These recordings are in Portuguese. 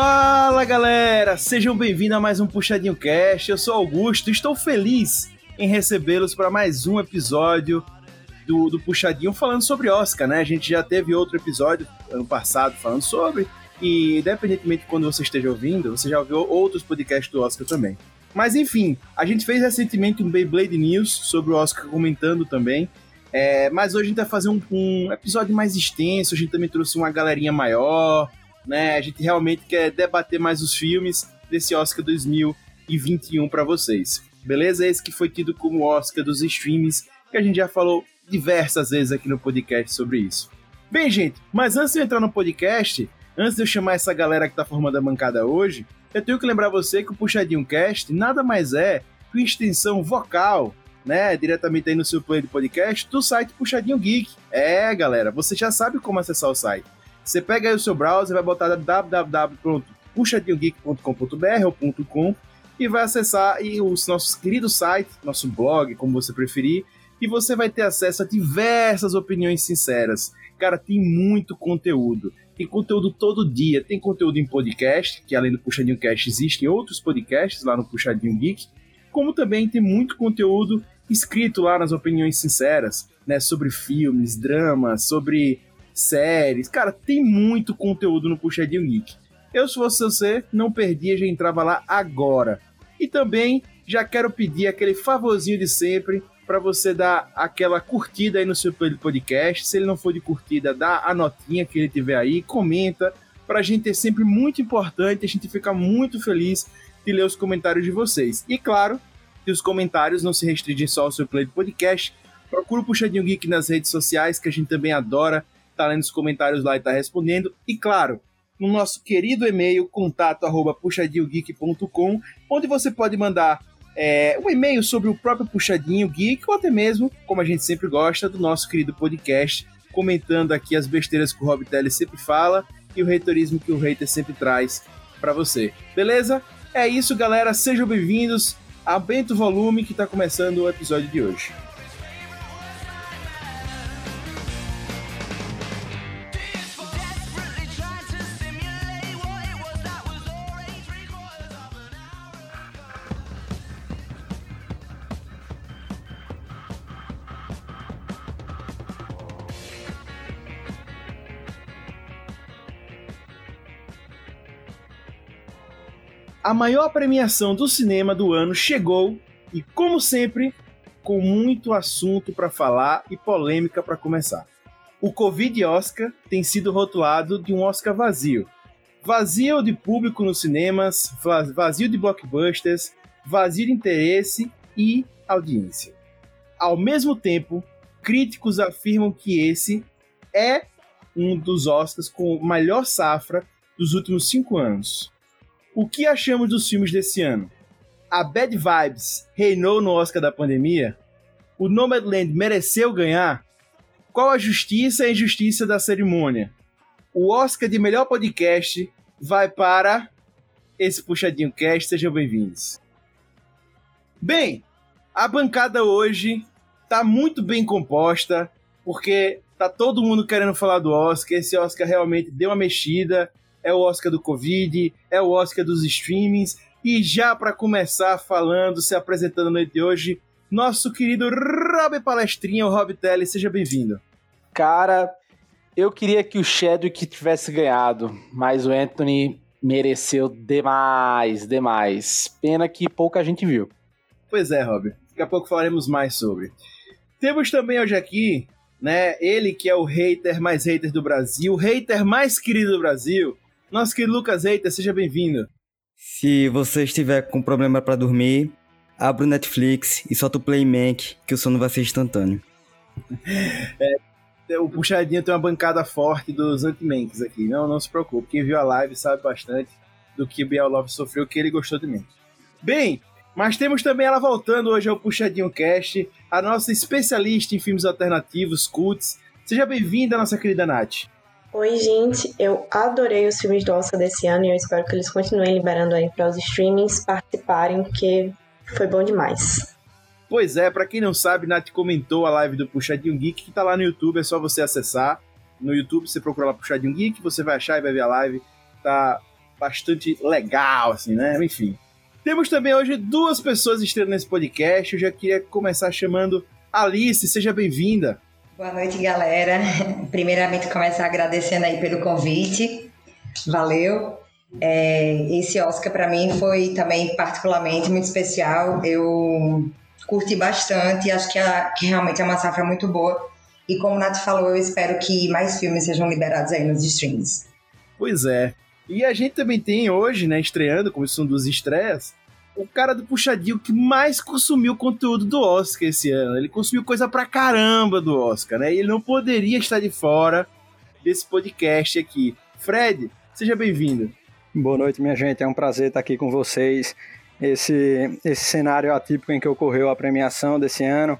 Fala galera, sejam bem-vindos a mais um Puxadinho Cast. Eu sou Augusto estou feliz em recebê-los para mais um episódio do, do Puxadinho falando sobre Oscar, né? A gente já teve outro episódio ano passado falando sobre, e independentemente de quando você esteja ouvindo, você já ouviu outros podcasts do Oscar também. Mas enfim, a gente fez recentemente um Beyblade News sobre o Oscar comentando também. É, mas hoje a gente vai fazer um, um, episódio mais extenso, a gente também trouxe uma galerinha maior, né? A gente realmente quer debater mais os filmes desse Oscar 2021 para vocês. Beleza? Esse que foi tido como Oscar dos streams, que a gente já falou diversas vezes aqui no podcast sobre isso. Bem, gente, mas antes de eu entrar no podcast, antes de eu chamar essa galera que tá formando a bancada hoje, eu tenho que lembrar você que o Puxadinho Cast nada mais é que uma extensão vocal, né, diretamente aí no seu play de podcast do site Puxadinho Geek. É, galera, você já sabe como acessar o site. Você pega aí o seu browser, vai botar www.puxadinhogeek.com.br ou .com e vai acessar aí o nosso querido site, nosso blog, como você preferir, e você vai ter acesso a diversas opiniões sinceras. Cara, tem muito conteúdo. Tem conteúdo todo dia. Tem conteúdo em podcast, que além do Puxadinho Cast existem outros podcasts lá no Puxadinho Geek, como também tem muito conteúdo escrito lá nas opiniões sinceras, né, sobre filmes, dramas, sobre séries. Cara, tem muito conteúdo no Puxadinho Geek. Eu, se fosse você, não perdia, já entrava lá agora. E também já quero pedir aquele favorzinho de sempre para você dar aquela curtida aí no seu podcast. Se ele não for de curtida, dá a notinha que ele tiver aí, comenta. Pra gente é sempre muito importante, a gente fica muito feliz de ler os comentários de vocês. E claro, que os comentários não se restringem só ao seu play de podcast. Procura o Puxadinho Geek nas redes sociais, que a gente também adora tá lendo os comentários lá e tá respondendo. E claro, no nosso querido e-mail, contato arroba puxadinhogeek.com, onde você pode mandar é, um e-mail sobre o próprio Puxadinho Geek, ou até mesmo, como a gente sempre gosta, do nosso querido podcast, comentando aqui as besteiras que o Rob Teller sempre fala e o reitorismo que o hater sempre traz para você. Beleza? É isso, galera. Sejam bem-vindos. Aumenta o volume que está começando o episódio de hoje. A maior premiação do cinema do ano chegou e, como sempre, com muito assunto para falar e polêmica para começar. O Covid Oscar tem sido rotulado de um Oscar vazio. Vazio de público nos cinemas, vazio de blockbusters, vazio de interesse e audiência. Ao mesmo tempo, críticos afirmam que esse é um dos Oscars com maior safra dos últimos cinco anos. O que achamos dos filmes desse ano? A Bad Vibes reinou no Oscar da pandemia? O Nomadland mereceu ganhar? Qual a justiça e injustiça da cerimônia? O Oscar de melhor podcast vai para esse Puxadinho Cast. Sejam bem-vindos. Bem, a bancada hoje tá muito bem composta, porque tá todo mundo querendo falar do Oscar. Esse Oscar realmente deu uma mexida é o Oscar do Covid, é o Oscar dos streamings. E já para começar falando, se apresentando na noite de hoje, nosso querido Rob Palestrinha, o Rob Telly, seja bem-vindo. Cara, eu queria que o Chadwick tivesse ganhado, mas o Anthony mereceu demais, demais. Pena que pouca gente viu. Pois é, Rob. Daqui a pouco falaremos mais sobre. Temos também hoje aqui, né, ele que é o hater mais hater do Brasil, o hater mais querido do Brasil, nosso querido Lucas Eita, seja bem-vindo. Se você estiver com problema para dormir, abra o Netflix e solta o Playmank, que o sono vai ser instantâneo. é, o Puxadinho tem uma bancada forte dos anti-manks aqui. Não, não se preocupe. Quem viu a live sabe bastante do que Biel Love sofreu, que ele gostou de mim. Bem, mas temos também ela voltando hoje ao Puxadinho Cast, a nossa especialista em filmes alternativos, cults. Seja bem-vinda, nossa querida Nath. Oi, gente. Eu adorei os filmes do Oscar desse ano e eu espero que eles continuem liberando aí para os streamings participarem, porque foi bom demais. Pois é, para quem não sabe, Nath comentou a live do Puxadinho Geek, que tá lá no YouTube, é só você acessar. No YouTube você procura lá Puxadinho Geek, você vai achar e vai ver a live. Tá bastante legal, assim, né? Enfim. Temos também hoje duas pessoas estreando nesse podcast. Eu já queria começar chamando Alice, seja bem-vinda. Boa noite, galera. Primeiramente, começar agradecendo aí pelo convite. Valeu. É, esse Oscar para mim foi também particularmente muito especial. Eu curti bastante, acho que, a, que realmente é uma safra muito boa. E como o Nath falou, eu espero que mais filmes sejam liberados aí nos streams. Pois é. E a gente também tem hoje, né, estreando, como são dos estreias, o cara do Puxadinho que mais consumiu conteúdo do Oscar esse ano. Ele consumiu coisa pra caramba do Oscar, né? E ele não poderia estar de fora desse podcast aqui. Fred, seja bem-vindo. Boa noite, minha gente. É um prazer estar aqui com vocês. Esse, esse cenário atípico em que ocorreu a premiação desse ano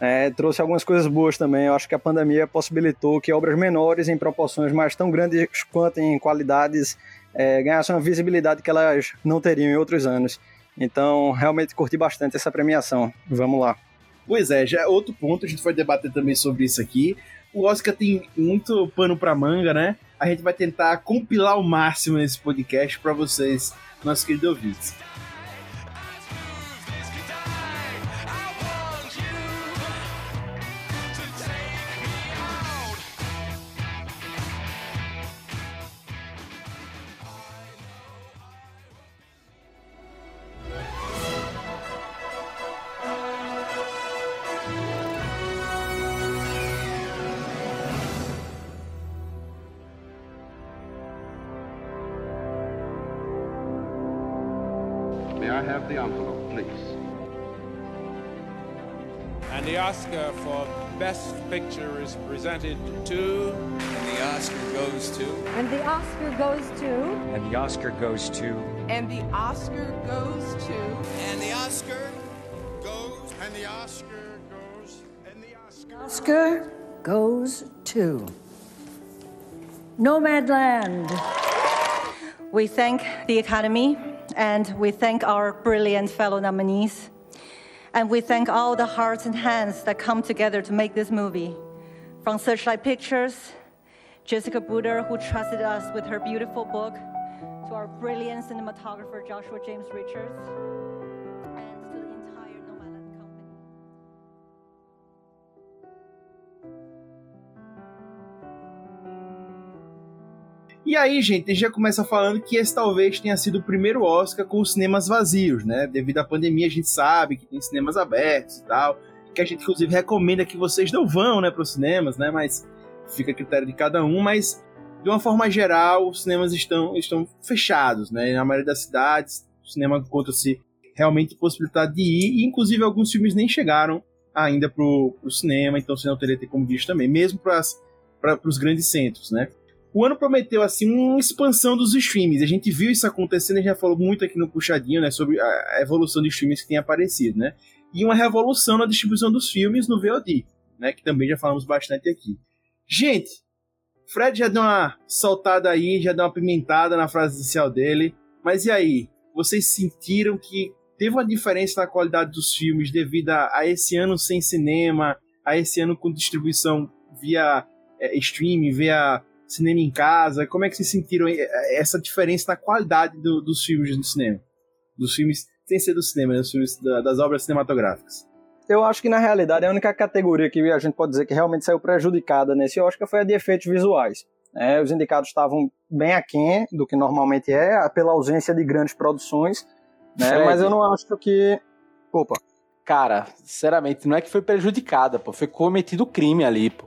é, trouxe algumas coisas boas também. Eu acho que a pandemia possibilitou que obras menores, em proporções mais tão grandes quanto em qualidades, é, ganhassem uma visibilidade que elas não teriam em outros anos. Então, realmente curti bastante essa premiação. Vamos lá. Pois é, já é outro ponto, a gente vai debater também sobre isso aqui. O Oscar tem muito pano para manga, né? A gente vai tentar compilar o máximo nesse podcast para vocês, nossos queridos ouvintes. Oscar goes to. And the Oscar goes to. And the Oscar goes. And the Oscar goes. And the Oscar. Oscar goes to. Nomadland. We thank the Academy and we thank our brilliant fellow nominees. And we thank all the hearts and hands that come together to make this movie. From Searchlight Pictures, Jessica Buder, who trusted us with her beautiful book, to our brilliant cinematographer, Joshua James Richards, and to the entire. E aí, gente já começa falando que esse talvez tenha sido o primeiro Oscar com os cinemas vazios, né? Devido à pandemia, a gente sabe que tem cinemas abertos e tal, que a gente inclusive recomenda que vocês não vão, né, para os cinemas, né? Mas fica a critério de cada um, mas de uma forma geral, os cinemas estão, estão fechados, né? Na maioria das cidades, o cinema encontra-se realmente possibilidade de ir, e inclusive alguns filmes nem chegaram ainda pro, pro cinema, então você não teria ter como visto também, mesmo para os grandes centros, né? O ano prometeu assim uma expansão dos streams. A gente viu isso acontecendo, a gente já falou muito aqui no puxadinho, né, sobre a evolução de streams que tem aparecido, né? E uma revolução na distribuição dos filmes no VOD, né, que também já falamos bastante aqui. Gente, Fred já deu uma soltada aí, já deu uma pimentada na frase inicial dele, mas e aí? Vocês sentiram que teve uma diferença na qualidade dos filmes devido a, esse ano sem cinema, a esse ano com distribuição via é, streaming, via cinema em casa? Como é que vocês sentiram essa diferença na qualidade do, dos filmes no cinema? Dos filmes, sem ser do cinema, né? dos filmes da, das obras cinematográficas. Eu acho que na realidade a única categoria que a gente pode dizer que realmente saiu prejudicada nesse Oscar foi a de efeitos visuais. É, os indicados estavam bem aquém do que normalmente é, pela ausência de grandes produções, né? mas eu não acho que. Opa. Cara, sinceramente, não é que foi prejudicada, pô. Foi cometido crime ali, pô.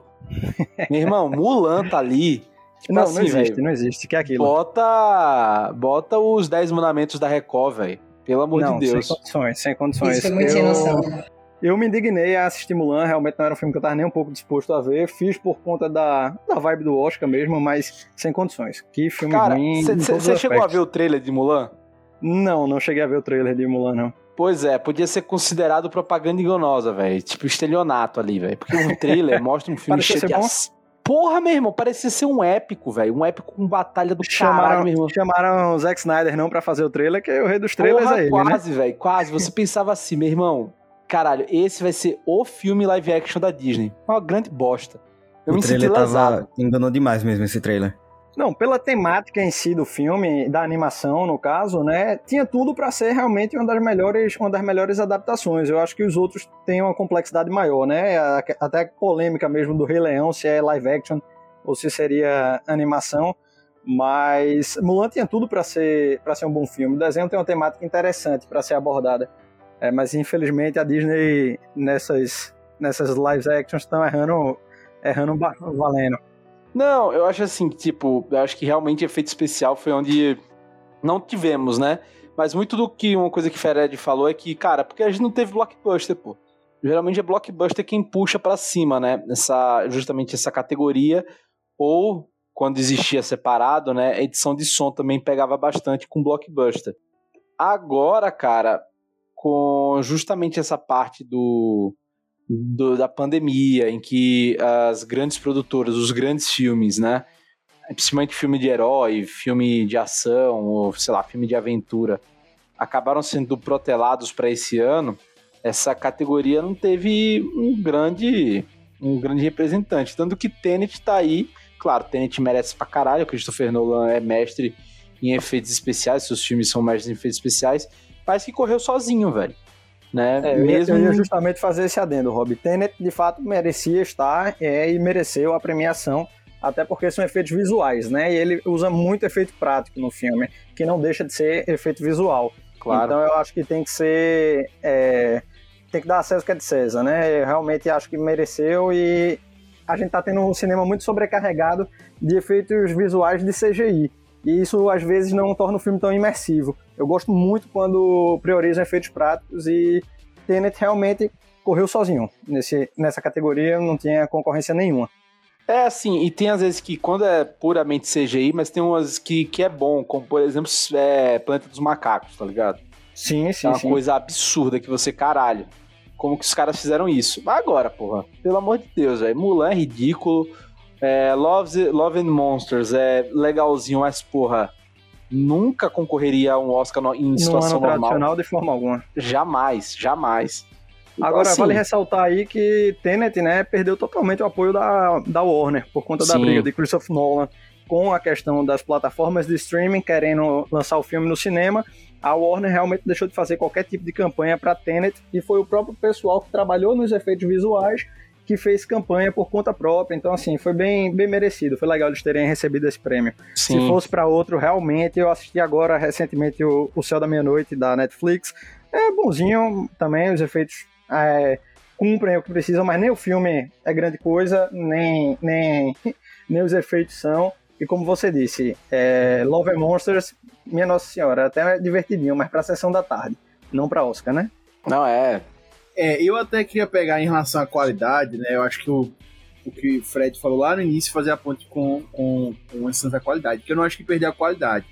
Meu irmão, Mulan tá ali. Tipo não, assim, não existe, véio, não existe. Que é aquilo? Bota, bota os 10 mandamentos da Record, velho. Pelo amor não, de Deus. Sem condições, sem condições. Isso foi muito sem noção. Eu me indignei a assistir Mulan, realmente não era um filme que eu tava nem um pouco disposto a ver. Fiz por conta da, da vibe do Oscar mesmo, mas sem condições. Que filme Cara, ruim. Você chegou a ver o trailer de Mulan? Não, não cheguei a ver o trailer de Mulan, não. Pois é, podia ser considerado propaganda enganosa, velho. Tipo estelionato ali, velho. Porque o trailer mostra um filme cheio de Porra, meu irmão, parecia ser um épico, velho. Um épico com batalha do chamaram, caralho, meu irmão. Chamaram o Zack Snyder não pra fazer o trailer, que é o rei dos trailers Porra, aí. Quase, né? velho, quase. Você pensava assim, meu irmão, caralho, esse vai ser o filme live action da Disney. Uma grande bosta. Eu o me trailer tava... enganou demais mesmo esse trailer. Não, pela temática em si do filme, da animação, no caso, né, tinha tudo para ser realmente uma das melhores, uma das melhores adaptações. Eu acho que os outros têm uma complexidade maior, né? Até polêmica mesmo do Rei Leão, se é live action ou se seria animação. Mas Mulan tinha tudo para ser para ser um bom filme. O desenho tem uma temática interessante para ser abordada. É, mas infelizmente a Disney nessas nessas live actions estão errando errando valendo. Não, eu acho assim, tipo, eu acho que realmente efeito especial foi onde não tivemos, né? Mas muito do que uma coisa que Fered falou é que, cara, porque a gente não teve blockbuster, pô. Geralmente é blockbuster quem puxa para cima, né? Essa, justamente essa categoria. Ou quando existia separado, né? A edição de som também pegava bastante com blockbuster. Agora, cara, com justamente essa parte do do, da pandemia, em que as grandes produtoras, os grandes filmes, né? Principalmente filme de herói, filme de ação, ou sei lá, filme de aventura, acabaram sendo protelados para esse ano. Essa categoria não teve um grande, um grande representante. Tanto que Tenet tá aí. Claro, Tenet merece pra caralho. O Christopher Nolan é mestre em efeitos especiais, seus filmes são mestres em efeitos especiais. Que correu sozinho, velho né? É, Mesmo... Eu ia justamente fazer esse adendo, Rob. Tenet, de fato, merecia estar é, e mereceu a premiação, até porque são efeitos visuais, né? E ele usa muito efeito prático no filme, que não deixa de ser efeito visual. Claro. Então eu acho que tem que ser... É, tem que dar acesso que é de César, né? Eu realmente acho que mereceu e a gente tá tendo um cinema muito sobrecarregado de efeitos visuais de CGI. E isso às vezes não torna o filme tão imersivo. Eu gosto muito quando priorizam efeitos práticos e Tenet realmente correu sozinho. Nesse, nessa categoria não tinha concorrência nenhuma. É assim, e tem às vezes que quando é puramente CGI, mas tem umas que, que é bom, como por exemplo é Planeta dos Macacos, tá ligado? Sim, sim. É uma sim. coisa absurda que você, caralho. Como que os caras fizeram isso? Mas agora, porra, pelo amor de Deus, velho. Mulan é ridículo. É, Love, Love and Monsters é legalzinho, mas porra, nunca concorreria a um Oscar no, em situação no ano normal. tradicional de forma alguma. Jamais, jamais. Então, Agora, assim, vale ressaltar aí que Tenet, né, perdeu totalmente o apoio da, da Warner por conta sim. da briga de Christopher Nolan com a questão das plataformas de streaming querendo lançar o filme no cinema. A Warner realmente deixou de fazer qualquer tipo de campanha para Tenet e foi o próprio pessoal que trabalhou nos efeitos visuais que fez campanha por conta própria. Então, assim, foi bem, bem merecido. Foi legal eles terem recebido esse prêmio. Sim. Se fosse para outro, realmente, eu assisti agora recentemente o, o Céu da Meia-Noite da Netflix. É bonzinho também, os efeitos é, cumprem o que precisam, mas nem o filme é grande coisa, nem, nem, nem os efeitos são. E como você disse, é, Love and Monsters, minha Nossa Senhora, até é divertidinho, mas pra sessão da tarde, não pra Oscar, né? Não, é. É, eu até queria pegar em relação à qualidade, né? Eu acho que o, o que o Fred falou lá no início, fazer a ponte com, com, com essa da qualidade, que eu não acho que perdeu a qualidade.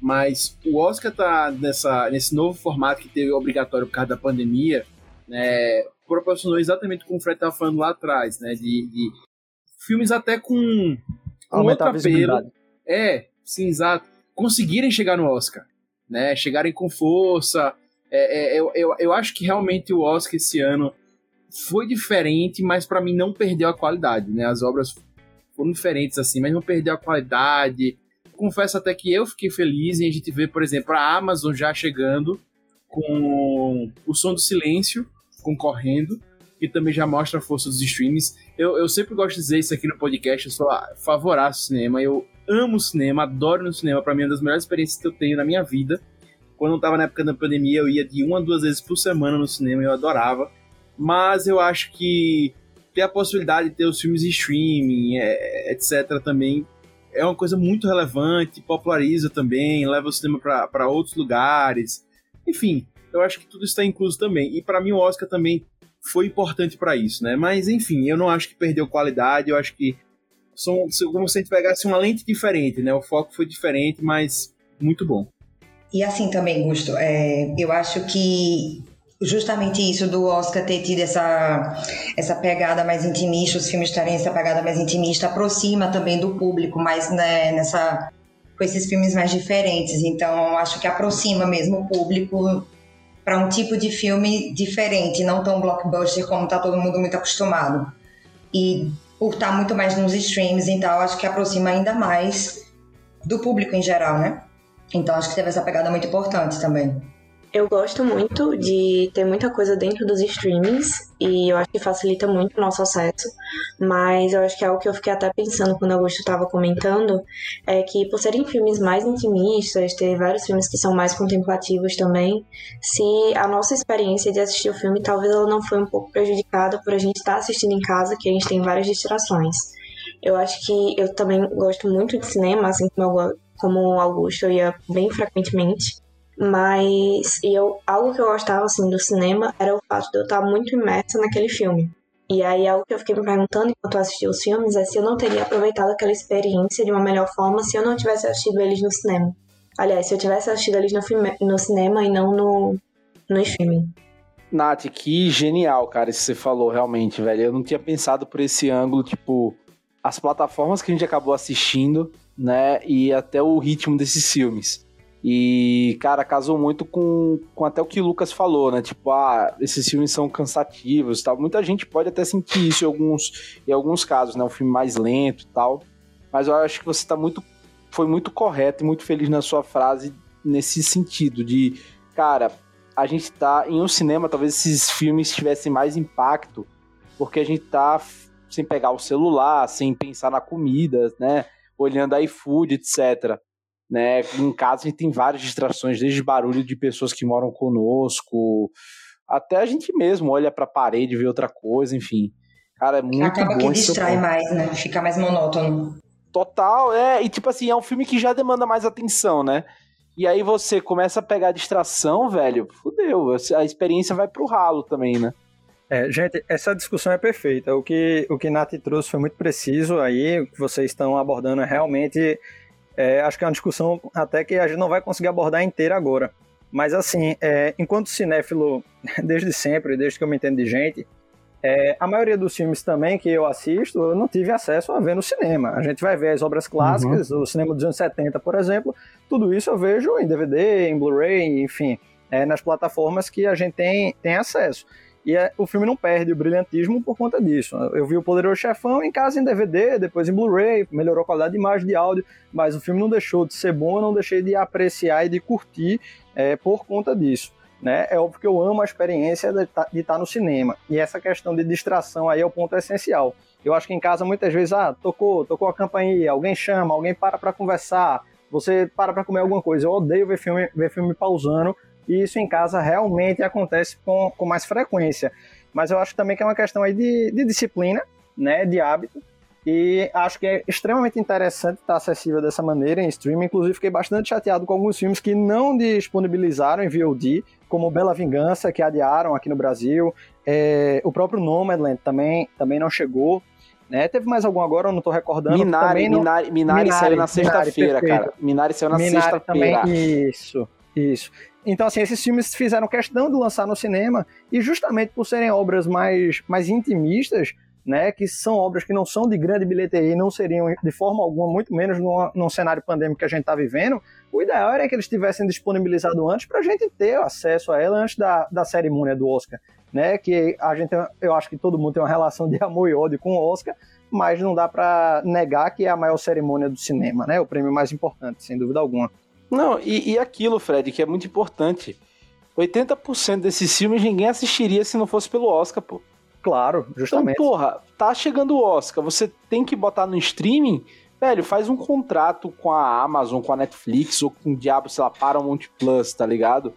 Mas o Oscar tá nessa, nesse novo formato que teve obrigatório por causa da pandemia, né? Proporcionou exatamente como o Fred estava falando lá atrás, né? De, de filmes até com, com outro apelo. É, sim, exato. Conseguirem chegar no Oscar, né? Chegarem com força, é, é, eu, eu, eu acho que realmente o Oscar esse ano foi diferente, mas para mim não perdeu a qualidade, né? As obras foram diferentes assim, mas não perdeu a qualidade. Confesso até que eu fiquei feliz em a gente ver, por exemplo, a Amazon já chegando com o Som do Silêncio concorrendo, que também já mostra a força dos streams. Eu, eu sempre gosto de dizer isso aqui no podcast, eu sou favorável ao cinema, eu amo cinema, adoro no cinema, para mim é uma das melhores experiências que eu tenho na minha vida. Quando eu tava na época da pandemia, eu ia de uma a duas vezes por semana no cinema, eu adorava. Mas eu acho que ter a possibilidade de ter os filmes em streaming, é, etc., também é uma coisa muito relevante, populariza também, leva o cinema para outros lugares. Enfim, eu acho que tudo está incluso também. E para mim o Oscar também foi importante para isso, né? Mas enfim, eu não acho que perdeu qualidade, eu acho que são como se a gente pegasse uma lente diferente, né? O foco foi diferente, mas muito bom. E assim também, Gusto, é, eu acho que justamente isso do Oscar ter tido essa, essa pegada mais intimista, os filmes terem essa pegada mais intimista, aproxima também do público mais né, nessa com esses filmes mais diferentes. Então, acho que aproxima mesmo o público para um tipo de filme diferente, não tão blockbuster como está todo mundo muito acostumado. E por estar tá muito mais nos streams, então acho que aproxima ainda mais do público em geral, né? Então acho que teve essa pegada muito importante também. Eu gosto muito de ter muita coisa dentro dos streamings e eu acho que facilita muito o nosso acesso, mas eu acho que é algo que eu fiquei até pensando quando o Augusto estava comentando, é que por serem filmes mais intimistas, ter vários filmes que são mais contemplativos também, se a nossa experiência de assistir o filme talvez ela não foi um pouco prejudicada por a gente estar assistindo em casa, que a gente tem várias distrações. Eu acho que eu também gosto muito de cinema, assim como, eu, como o Augusto, eu ia bem frequentemente. Mas eu, algo que eu gostava assim do cinema era o fato de eu estar muito imersa naquele filme. E aí algo que eu fiquei me perguntando enquanto eu assistia os filmes é se eu não teria aproveitado aquela experiência de uma melhor forma se eu não tivesse assistido eles no cinema. Aliás, se eu tivesse assistido eles no, filme, no cinema e não no, no streaming. Nath, que genial, cara, isso que você falou, realmente, velho. Eu não tinha pensado por esse ângulo, tipo, as plataformas que a gente acabou assistindo, né, e até o ritmo desses filmes. E, cara, casou muito com, com até o que o Lucas falou, né? Tipo, ah, esses filmes são cansativos tal. Muita gente pode até sentir isso em alguns, em alguns casos, né? Um filme mais lento e tal. Mas eu acho que você tá muito. Foi muito correto e muito feliz na sua frase nesse sentido de, cara, a gente tá em um cinema, talvez esses filmes tivessem mais impacto, porque a gente tá sem pegar o celular, sem pensar na comida, né? Olhando iFood, etc. Né? Em casa a gente tem várias distrações, desde barulho de pessoas que moram conosco, até a gente mesmo olha para a parede, vê outra coisa, enfim. Cara, é muito Acaba que distrai mais, né? Fica mais monótono. Total, é. E tipo assim, é um filme que já demanda mais atenção, né? E aí você começa a pegar a distração, velho, fudeu. A experiência vai pro ralo também, né? É, gente, essa discussão é perfeita. O que o que Nath trouxe foi muito preciso aí. O que vocês estão abordando é realmente é, acho que é uma discussão até que a gente não vai conseguir abordar inteira agora. Mas assim, é, enquanto cinéfilo, desde sempre, desde que eu me entendo de gente, é, a maioria dos filmes também que eu assisto, eu não tive acesso a ver no cinema. A gente vai ver as obras clássicas, uhum. o cinema dos anos 70, por exemplo, tudo isso eu vejo em DVD, em Blu-ray, enfim, é, nas plataformas que a gente tem, tem acesso. E é, o filme não perde o brilhantismo por conta disso. Eu vi o Poderoso Chefão em casa em DVD, depois em Blu-ray, melhorou a qualidade de imagem, de áudio, mas o filme não deixou de ser bom, eu não deixei de apreciar e de curtir é, por conta disso. Né? É óbvio que eu amo a experiência de tá, estar tá no cinema. E essa questão de distração aí é o ponto essencial. Eu acho que em casa muitas vezes, ah, tocou, tocou a campainha, alguém chama, alguém para para conversar, você para para comer alguma coisa. Eu odeio ver filme, ver filme pausando e isso em casa realmente acontece com, com mais frequência. Mas eu acho também que é uma questão aí de, de disciplina, né, de hábito, e acho que é extremamente interessante estar acessível dessa maneira em streaming. Inclusive, fiquei bastante chateado com alguns filmes que não disponibilizaram em VOD, como Bela Vingança, que adiaram aqui no Brasil. É, o próprio Nomadland também, também não chegou. Né? Teve mais algum agora, eu não estou recordando. Minari, não... Minari, Minari, Minari, saiu na sexta-feira, cara. Minari saiu na sexta-feira. Isso, isso. Então, assim, esses filmes fizeram questão de lançar no cinema e justamente por serem obras mais, mais intimistas, né, que são obras que não são de grande bilheteria e não seriam de forma alguma, muito menos num, cenário pandêmico que a gente está vivendo, o ideal era que eles tivessem disponibilizado antes para a gente ter acesso a ela antes da, da cerimônia do Oscar, né, que a gente, eu acho que todo mundo tem uma relação de amor e ódio com o Oscar, mas não dá para negar que é a maior cerimônia do cinema, né, o prêmio mais importante, sem dúvida alguma. Não, e, e aquilo, Fred, que é muito importante. 80% desses filmes ninguém assistiria se não fosse pelo Oscar, pô. Claro, justamente. Então, porra, tá chegando o Oscar, você tem que botar no streaming, velho, faz um contrato com a Amazon, com a Netflix, ou com o diabo, sei lá, Paramount Plus, tá ligado?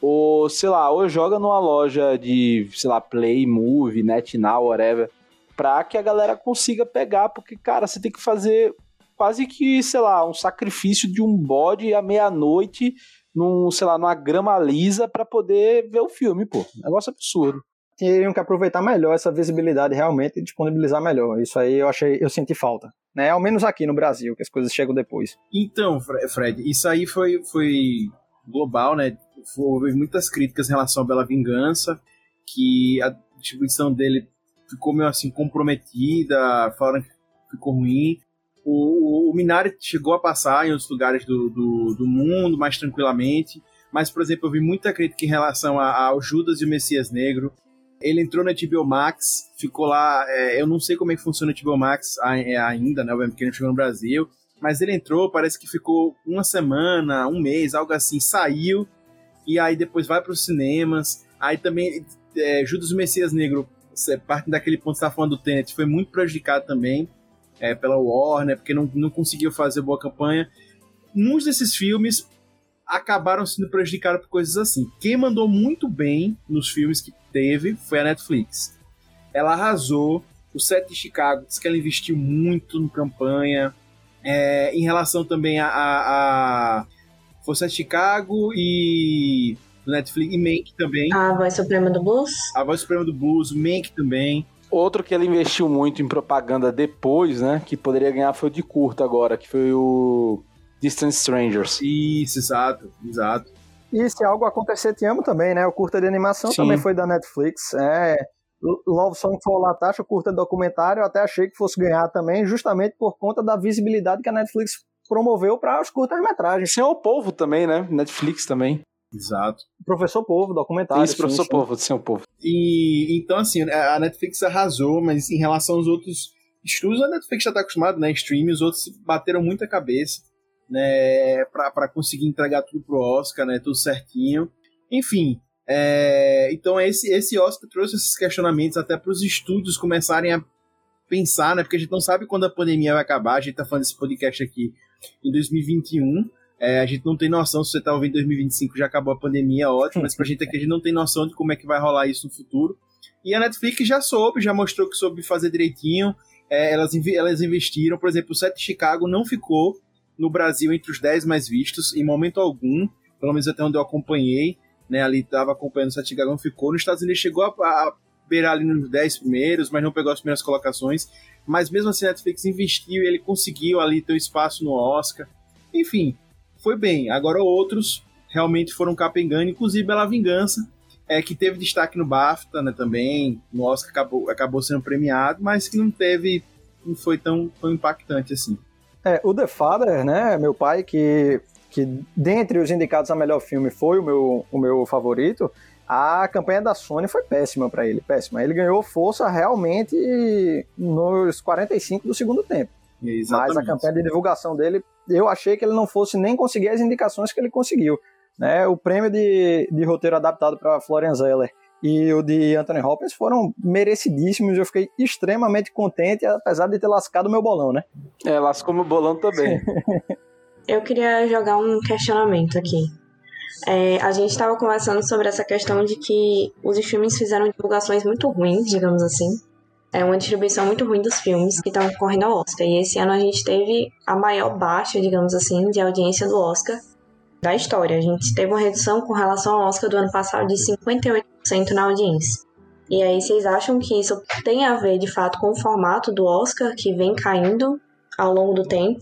Ou, sei lá, ou joga numa loja de, sei lá, Play, Movie, NetNow, whatever, pra que a galera consiga pegar, porque, cara, você tem que fazer quase que, sei lá, um sacrifício de um bode à meia-noite num, sei lá, numa grama lisa para poder ver o filme, pô. Negócio absurdo. Teriam que aproveitar melhor essa visibilidade realmente e disponibilizar melhor. Isso aí eu achei, eu senti falta. Né? Ao menos aqui no Brasil, que as coisas chegam depois. Então, Fred, isso aí foi, foi global, né? Houve muitas críticas em relação à Bela Vingança, que a distribuição dele ficou meio assim comprometida, falaram que ficou ruim. O, o, Minari chegou a passar em outros lugares do, do, do, mundo mais tranquilamente, mas, por exemplo, eu vi muita crítica em relação ao Judas e o Messias Negro. Ele entrou na HBO Max, ficou lá. É, eu não sei como é que funciona o HBO Max é, ainda, né? Porque ele chegou no Brasil. mas ele entrou, parece que ficou uma semana, um mês, algo assim, saiu, e aí depois vai para os cinemas. Aí também, é, Judas Messias Negro, parte daquele ponto que você tá falando do Tenet, foi muito prejudicado também é, pela Warner, porque não, não conseguiu fazer boa campanha. Muitos desses filmes acabaram sendo prejudicados por coisas assim. Quem mandou muito bem nos filmes que teve foi a Netflix. Ela arrasou. O set de Chicago diz que ela investiu muito em campanha. É, em relação também a, a, a Força Chicago e Netflix e Mank também. A Voz Suprema do Blues? A Voz Suprema do Blues, Mank também. Outro que ele investiu muito em propaganda depois, né? Que poderia ganhar foi o de curta agora, que foi o Distant Strangers. Isso, exato, exato. E se algo acontecer, te amo também, né? O curta de animação Sim. também foi da Netflix. É, Love Song for Latasha, o curta documentário, eu até achei que fosse ganhar também, justamente por conta da visibilidade que a Netflix promoveu para os curtas-metragens. Senhor Povo também, né? Netflix também. Exato. Professor Povo, documentário. Isso, Professor sim, Povo, Senhor Povo. E então, assim, a Netflix arrasou, mas em relação aos outros estúdios, a Netflix já está acostumada, né? Stream, os outros bateram muita cabeça, né? para conseguir entregar tudo pro Oscar, né? Tudo certinho. Enfim, é, então esse, esse Oscar trouxe esses questionamentos até para os estúdios começarem a pensar, né? Porque a gente não sabe quando a pandemia vai acabar. A gente tá falando desse podcast aqui em 2021. É, a gente não tem noção, se você tá ouvindo em 2025 já acabou a pandemia, ótimo, mas pra gente aqui a gente não tem noção de como é que vai rolar isso no futuro. E a Netflix já soube, já mostrou que soube fazer direitinho. É, elas, elas investiram, por exemplo, o set de Chicago não ficou no Brasil entre os 10 mais vistos em momento algum, pelo menos até onde eu acompanhei né, ali estava acompanhando o Santiago, não ficou. Nos Estados Unidos chegou a, a beirar ali nos 10 primeiros, mas não pegou as primeiras colocações. Mas mesmo assim, a Netflix investiu e ele conseguiu ali ter o espaço no Oscar. Enfim, foi bem. Agora outros realmente foram capengando, inclusive Bela Vingança, é, que teve destaque no BAFTA né, também, no Oscar acabou, acabou sendo premiado, mas que não teve, não foi tão, tão impactante assim. É, o The Father, né, meu pai, que que dentre os indicados a melhor filme foi o meu, o meu favorito, a campanha da Sony foi péssima para ele, péssima. Ele ganhou força realmente nos 45 do segundo tempo. Exatamente. Mas a campanha de divulgação dele, eu achei que ele não fosse nem conseguir as indicações que ele conseguiu. Né? O prêmio de, de roteiro adaptado para Florian Zeller e o de Anthony Hopkins foram merecidíssimos. Eu fiquei extremamente contente, apesar de ter lascado o meu bolão, né? É, lascou meu bolão também. eu queria jogar um questionamento aqui. É, a gente estava conversando sobre essa questão de que os filmes fizeram divulgações muito ruins, digamos assim. É uma distribuição muito ruim dos filmes que estão concorrendo ao Oscar. E esse ano a gente teve a maior baixa, digamos assim, de audiência do Oscar da história. A gente teve uma redução com relação ao Oscar do ano passado de 58% na audiência. E aí, vocês acham que isso tem a ver, de fato, com o formato do Oscar, que vem caindo ao longo do tempo?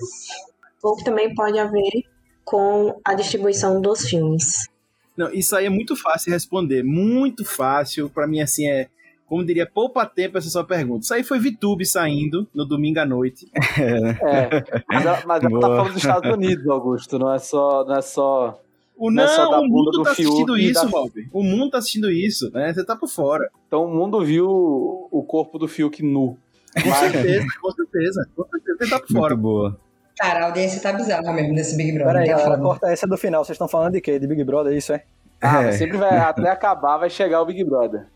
ou que também pode haver com a distribuição dos filmes. Não, isso aí é muito fácil responder, muito fácil. Para mim, assim, é, como diria, poupa tempo essa sua pergunta. Isso aí foi VTube saindo no domingo à noite. É, mas, mas ela tá falando dos Estados Unidos, Augusto, não é só. Não é só... O não, não é o mundo tá assistindo isso, da... Rob. O mundo tá assistindo isso, né? Você tá por fora. Então o mundo viu o corpo do Fiuk nu. Com certeza, com certeza. Com certeza, você tá por fora. Muito boa. Cara, a audiência tá bizarra mesmo nesse Big Brother. Peraí, galera, corta essa do final. Vocês estão falando de quê? De Big Brother, é isso, é? Ah, é. sempre vai, até acabar, vai chegar o Big Brother.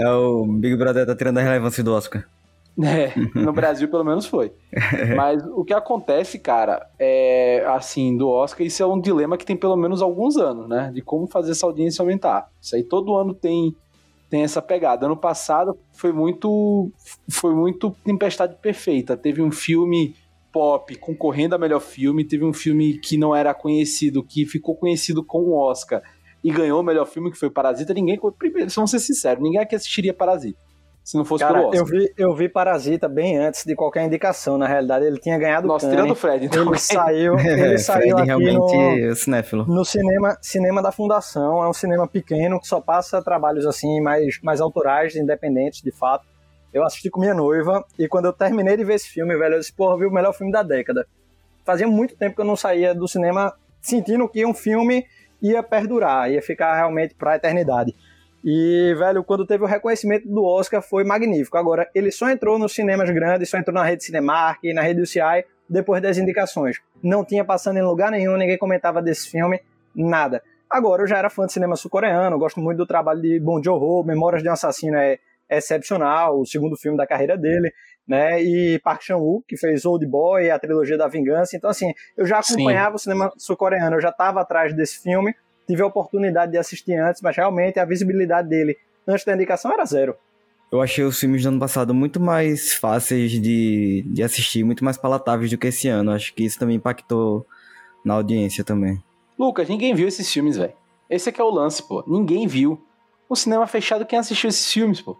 É, o Big Brother tá tirando a relevância do Oscar. É, no Brasil pelo menos foi. Mas o que acontece, cara, é assim, do Oscar, isso é um dilema que tem pelo menos alguns anos, né? De como fazer essa audiência aumentar. Isso aí todo ano tem tem essa pegada. Ano passado foi muito foi muito tempestade perfeita. Teve um filme pop concorrendo a melhor filme. Teve um filme que não era conhecido, que ficou conhecido com o Oscar e ganhou o melhor filme, que foi Parasita. Ninguém, primeiro, vamos ser sinceros, ninguém aqui assistiria Parasita. Se não fosse Cara, pelo Oscar. Eu vi, eu vi Parasita bem antes de qualquer indicação. Na realidade, ele tinha ganhado Nossa, tirando o Fred. Então. Ele saiu, ele é, saiu aqui realmente no, cinéfilo. no cinema, cinema da Fundação. É um cinema pequeno que só passa trabalhos assim mais, mais autorais, independentes, de fato. Eu assisti com minha noiva e quando eu terminei de ver esse filme, velho, eu disse, porra, vi o melhor filme da década. Fazia muito tempo que eu não saía do cinema sentindo que um filme ia perdurar, ia ficar realmente para a eternidade. E, velho, quando teve o reconhecimento do Oscar foi magnífico. Agora, ele só entrou nos cinemas grandes, só entrou na rede Cinemark, na rede UCI, depois das indicações. Não tinha passando em lugar nenhum, ninguém comentava desse filme, nada. Agora, eu já era fã de cinema sul-coreano, gosto muito do trabalho de Bong Joon-ho, Memórias de um Assassino é excepcional, o segundo filme da carreira dele, né? E Park Chan-wook, que fez Old Boy, a trilogia da Vingança. Então, assim, eu já acompanhava Sim. o cinema sul-coreano, eu já estava atrás desse filme, tive a oportunidade de assistir antes, mas realmente a visibilidade dele antes da indicação era zero. Eu achei os filmes do ano passado muito mais fáceis de, de assistir, muito mais palatáveis do que esse ano. Acho que isso também impactou na audiência também. Lucas, ninguém viu esses filmes, velho. Esse aqui é o lance, pô. Ninguém viu. O cinema fechado, quem assistiu esses filmes, pô?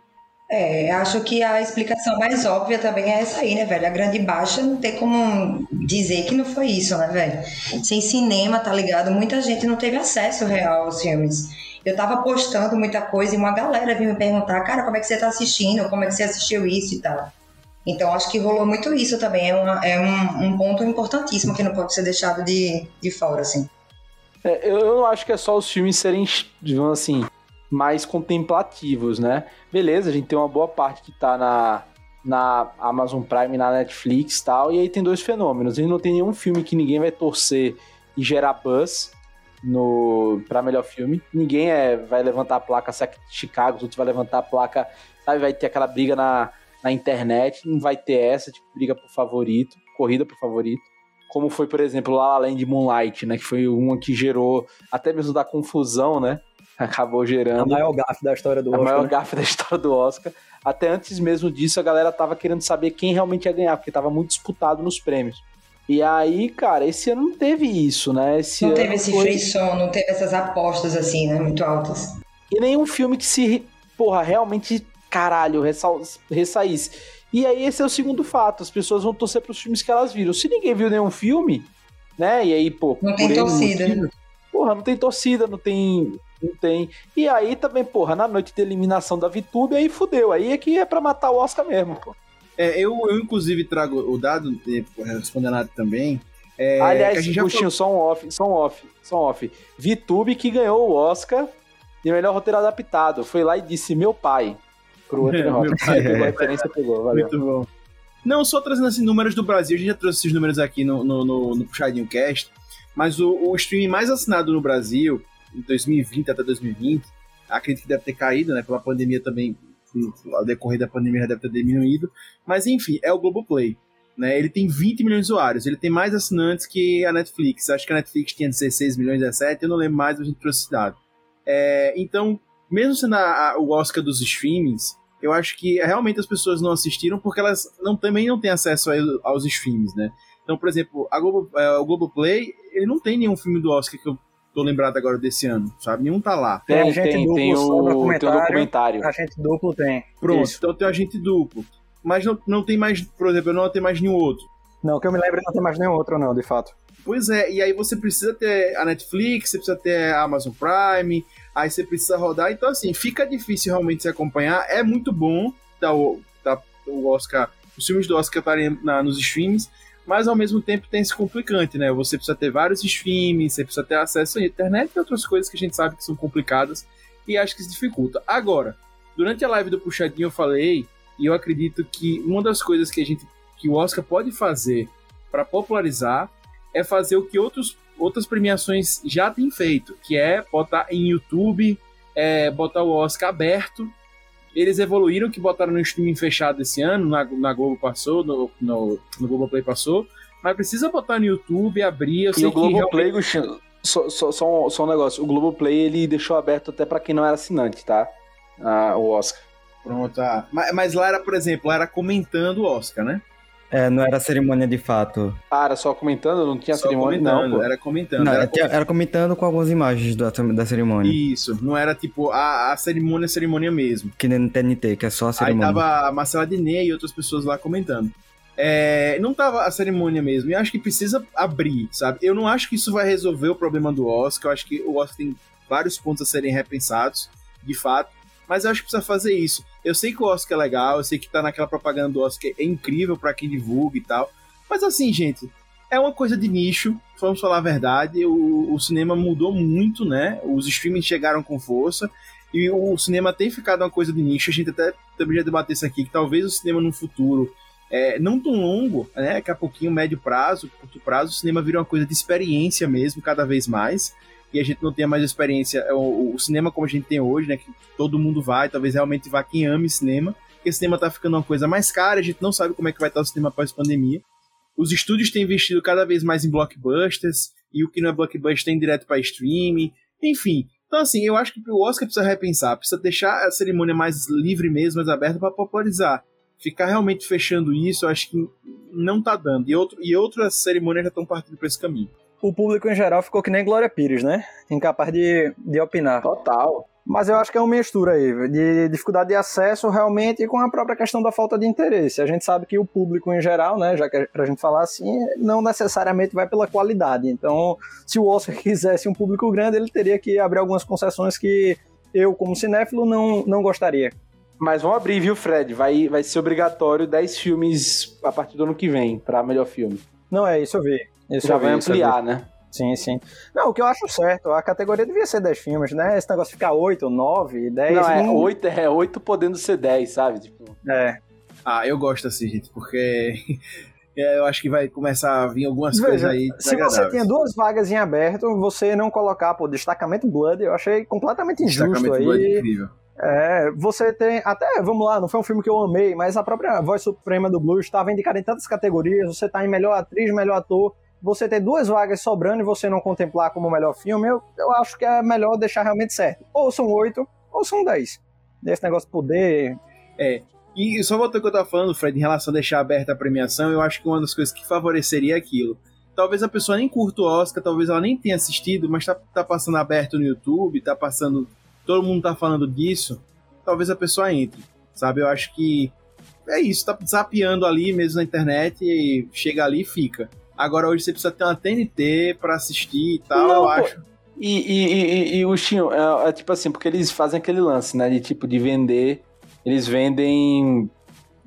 É, acho que a explicação mais óbvia também é essa aí, né, velho? A grande baixa não tem como dizer que não foi isso, né, velho? Sem cinema, tá ligado? Muita gente não teve acesso real aos filmes. Eu tava postando muita coisa e uma galera vinha me perguntar, cara, como é que você tá assistindo? Como é que você assistiu isso e tal? Então, acho que rolou muito isso também. É, uma, é um, um, ponto importantíssimo que não pode ser deixado de, de fora, assim. É, eu, eu não acho que é só os filmes serem, digamos assim, mais contemplativos, né? Beleza, a gente tem uma boa parte que tá na, na Amazon Prime, na Netflix e tal, e aí tem dois fenômenos. A gente não tem nenhum filme que ninguém vai torcer e gerar buzz no para melhor filme. Ninguém é, vai levantar a placa Chicago, outro vai levantar a placa, sabe, vai ter aquela briga na, na internet, não vai ter essa, tipo, briga por favorito, corrida por favorito. Como foi, por exemplo, lá além de Moonlight, né? Que foi uma que gerou até mesmo da confusão, né? acabou gerando. A maior gafe da história do a Oscar. A maior né? gafe da história do Oscar. Até antes mesmo disso, a galera tava querendo saber quem realmente ia ganhar, porque tava muito disputado nos prêmios. E aí, cara, esse ano não teve isso, né? Esse não teve esse foi... frisson, não teve essas apostas assim, né? Muito altas. E nenhum filme que se, porra, realmente, caralho, ressaísse. E aí, esse é o segundo fato: as pessoas vão torcer pros filmes que elas viram. Se ninguém viu nenhum filme, né? E aí, pô. Não tem torcida. Filme, porra, não tem torcida, não tem não tem. E aí também, porra, na noite de eliminação da VTube, aí fudeu. Aí é que é pra matar o Oscar mesmo, pô. É, eu, eu inclusive trago o dado, respondendo também. É, Aliás, Agostinho, só um off, só um off, só um off. VTube que ganhou o Oscar de melhor roteiro adaptado. Foi lá e disse meu pai pro Anthony Hopkins. Pegou a referência, pegou, valeu. Muito bom. Não, só trazendo assim números do Brasil, a gente já trouxe esses números aqui no, no, no, no Puxadinho Cast, mas o, o streaming mais assinado no Brasil em 2020 até 2020, acredito que deve ter caído, né? Pela pandemia também, ao decorrer da pandemia já deve ter diminuído. Mas enfim, é o Globoplay. Né, ele tem 20 milhões de usuários, ele tem mais assinantes que a Netflix. Acho que a Netflix tinha 16 milhões, 17, eu não lembro mais, a gente trouxe esse dado. É, então, mesmo sendo a, a, o Oscar dos streamings, eu acho que realmente as pessoas não assistiram porque elas não, também não têm acesso a, aos streamings, né? Então, por exemplo, a Globo, é, o Globoplay, ele não tem nenhum filme do Oscar que eu tô lembrado agora desse ano, sabe? Nenhum tá lá. Tem, tem, tem, tem, o, tem o documentário. Agente duplo tem. Pronto, Isso. então tem o agente duplo. Mas não, não tem mais, por exemplo, não tem mais nenhum outro. Não, que eu me lembro não tem mais nenhum outro, não, de fato. Pois é, e aí você precisa ter a Netflix, você precisa ter a Amazon Prime, aí você precisa rodar. Então, assim, fica difícil realmente se acompanhar. É muito bom tá, o, tá, o Oscar, os filmes do Oscar estarem na, nos streams, mas ao mesmo tempo tem esse complicante, né? Você precisa ter vários streams, você precisa ter acesso à internet e outras coisas que a gente sabe que são complicadas e acho que isso dificulta. Agora, durante a live do Puxadinho eu falei, e eu acredito que uma das coisas que a gente que o Oscar pode fazer para popularizar é fazer o que outros, outras premiações já têm feito, que é botar em YouTube, é, botar o Oscar aberto eles evoluíram que botaram no streaming fechado esse ano, na, na Globo passou, no, no, no Globoplay passou, mas precisa botar no YouTube, abrir. Eu e o Globoplay, realmente... só, só, só, um, só um negócio, o Globoplay ele deixou aberto até para quem não era assinante, tá? Ah, o Oscar. Pronto, tá. Mas, mas lá era, por exemplo, lá era comentando o Oscar, né? É, não era cerimônia de fato. Ah, era só comentando? Não tinha só cerimônia, não, pô. Era comentando. Não, era, era, comentando com algumas imagens da, da cerimônia. Isso, não era tipo a, a cerimônia, cerimônia mesmo. Que nem no TNT, que é só a cerimônia. Aí tava a Marcela Diné e outras pessoas lá comentando. É, não tava a cerimônia mesmo. E acho que precisa abrir, sabe? Eu não acho que isso vai resolver o problema do Oscar. Eu acho que o Oscar tem vários pontos a serem repensados, de fato mas eu acho que precisa fazer isso. Eu sei que o Oscar é legal, eu sei que tá naquela propaganda do Oscar é incrível para quem divulga e tal, mas assim, gente, é uma coisa de nicho, vamos falar a verdade, o, o cinema mudou muito, né? Os streamings chegaram com força, e o cinema tem ficado uma coisa de nicho, a gente até também já debateu isso aqui, que talvez o cinema no futuro é, não tão longo, né? Daqui a pouquinho, médio prazo, curto prazo, o cinema vira uma coisa de experiência mesmo, cada vez mais. E a gente não tem mais experiência, é, o, o, cinema como a gente tem hoje, né? Que todo mundo vai, talvez realmente vá quem ame cinema. Porque cinema tá ficando uma coisa mais cara, a gente não sabe como é que vai estar o cinema pós-pandemia. Os estúdios têm investido cada vez mais em blockbusters, e o que não é blockbuster tem direto para streaming, enfim. Então, assim, eu acho que o Oscar precisa repensar, precisa deixar a cerimônia mais livre mesmo, mais aberta para popularizar ficar realmente fechando isso, eu acho que não tá dando. E, outro, e outras cerimônias já estão partindo para esse caminho. O público em geral ficou que nem Glória Pires, né? Incapaz de, de opinar. Total. Mas eu acho que é uma mistura aí, de dificuldade de acesso realmente e com a própria questão da falta de interesse. A gente sabe que o público em geral, né, já que é pra gente falar assim, não necessariamente vai pela qualidade. Então, se o Oscar quisesse um público grande, ele teria que abrir algumas concessões que eu, como cinéfilo, não, não gostaria. Mas vão abrir, viu, Fred? Vai, vai ser obrigatório 10 filmes a partir do ano que vem, para melhor filme. Não, é isso eu vi. Isso Já vai ampliar, né? Sim, sim. Não, o que eu acho certo, a categoria devia ser 10 filmes, né? Esse negócio de ficar 8, 9, 10. Não, é 8, é 8 podendo ser 10, sabe? Tipo... É. Ah, eu gosto assim, gente, porque eu acho que vai começar a vir algumas Veja, coisas aí. Se você tinha duas vagas em aberto, você não colocar, pô, destacamento Blood, eu achei completamente injusto destacamento aí. Blood é incrível. É, você tem. Até, vamos lá, não foi um filme que eu amei, mas a própria Voz Suprema do Blues estava indicada em tantas categorias. Você tá em melhor atriz, melhor ator. Você ter duas vagas sobrando e você não contemplar como melhor filme, eu, eu acho que é melhor deixar realmente certo. Ou são oito, ou são dez. Esse negócio de poder. É. E só voltando ao que eu tava falando, Fred, em relação a deixar aberta a premiação, eu acho que uma das coisas que favoreceria é aquilo. Talvez a pessoa nem curta o Oscar, talvez ela nem tenha assistido, mas tá, tá passando aberto no YouTube, tá passando todo mundo tá falando disso, talvez a pessoa entre, sabe? Eu acho que é isso, tá zapeando ali mesmo na internet e chega ali e fica. Agora hoje você precisa ter uma TNT para assistir e tal, Não, eu acho. E, e, e, e o Chinho, é, é, tipo assim, porque eles fazem aquele lance, né? De tipo, de vender. Eles vendem.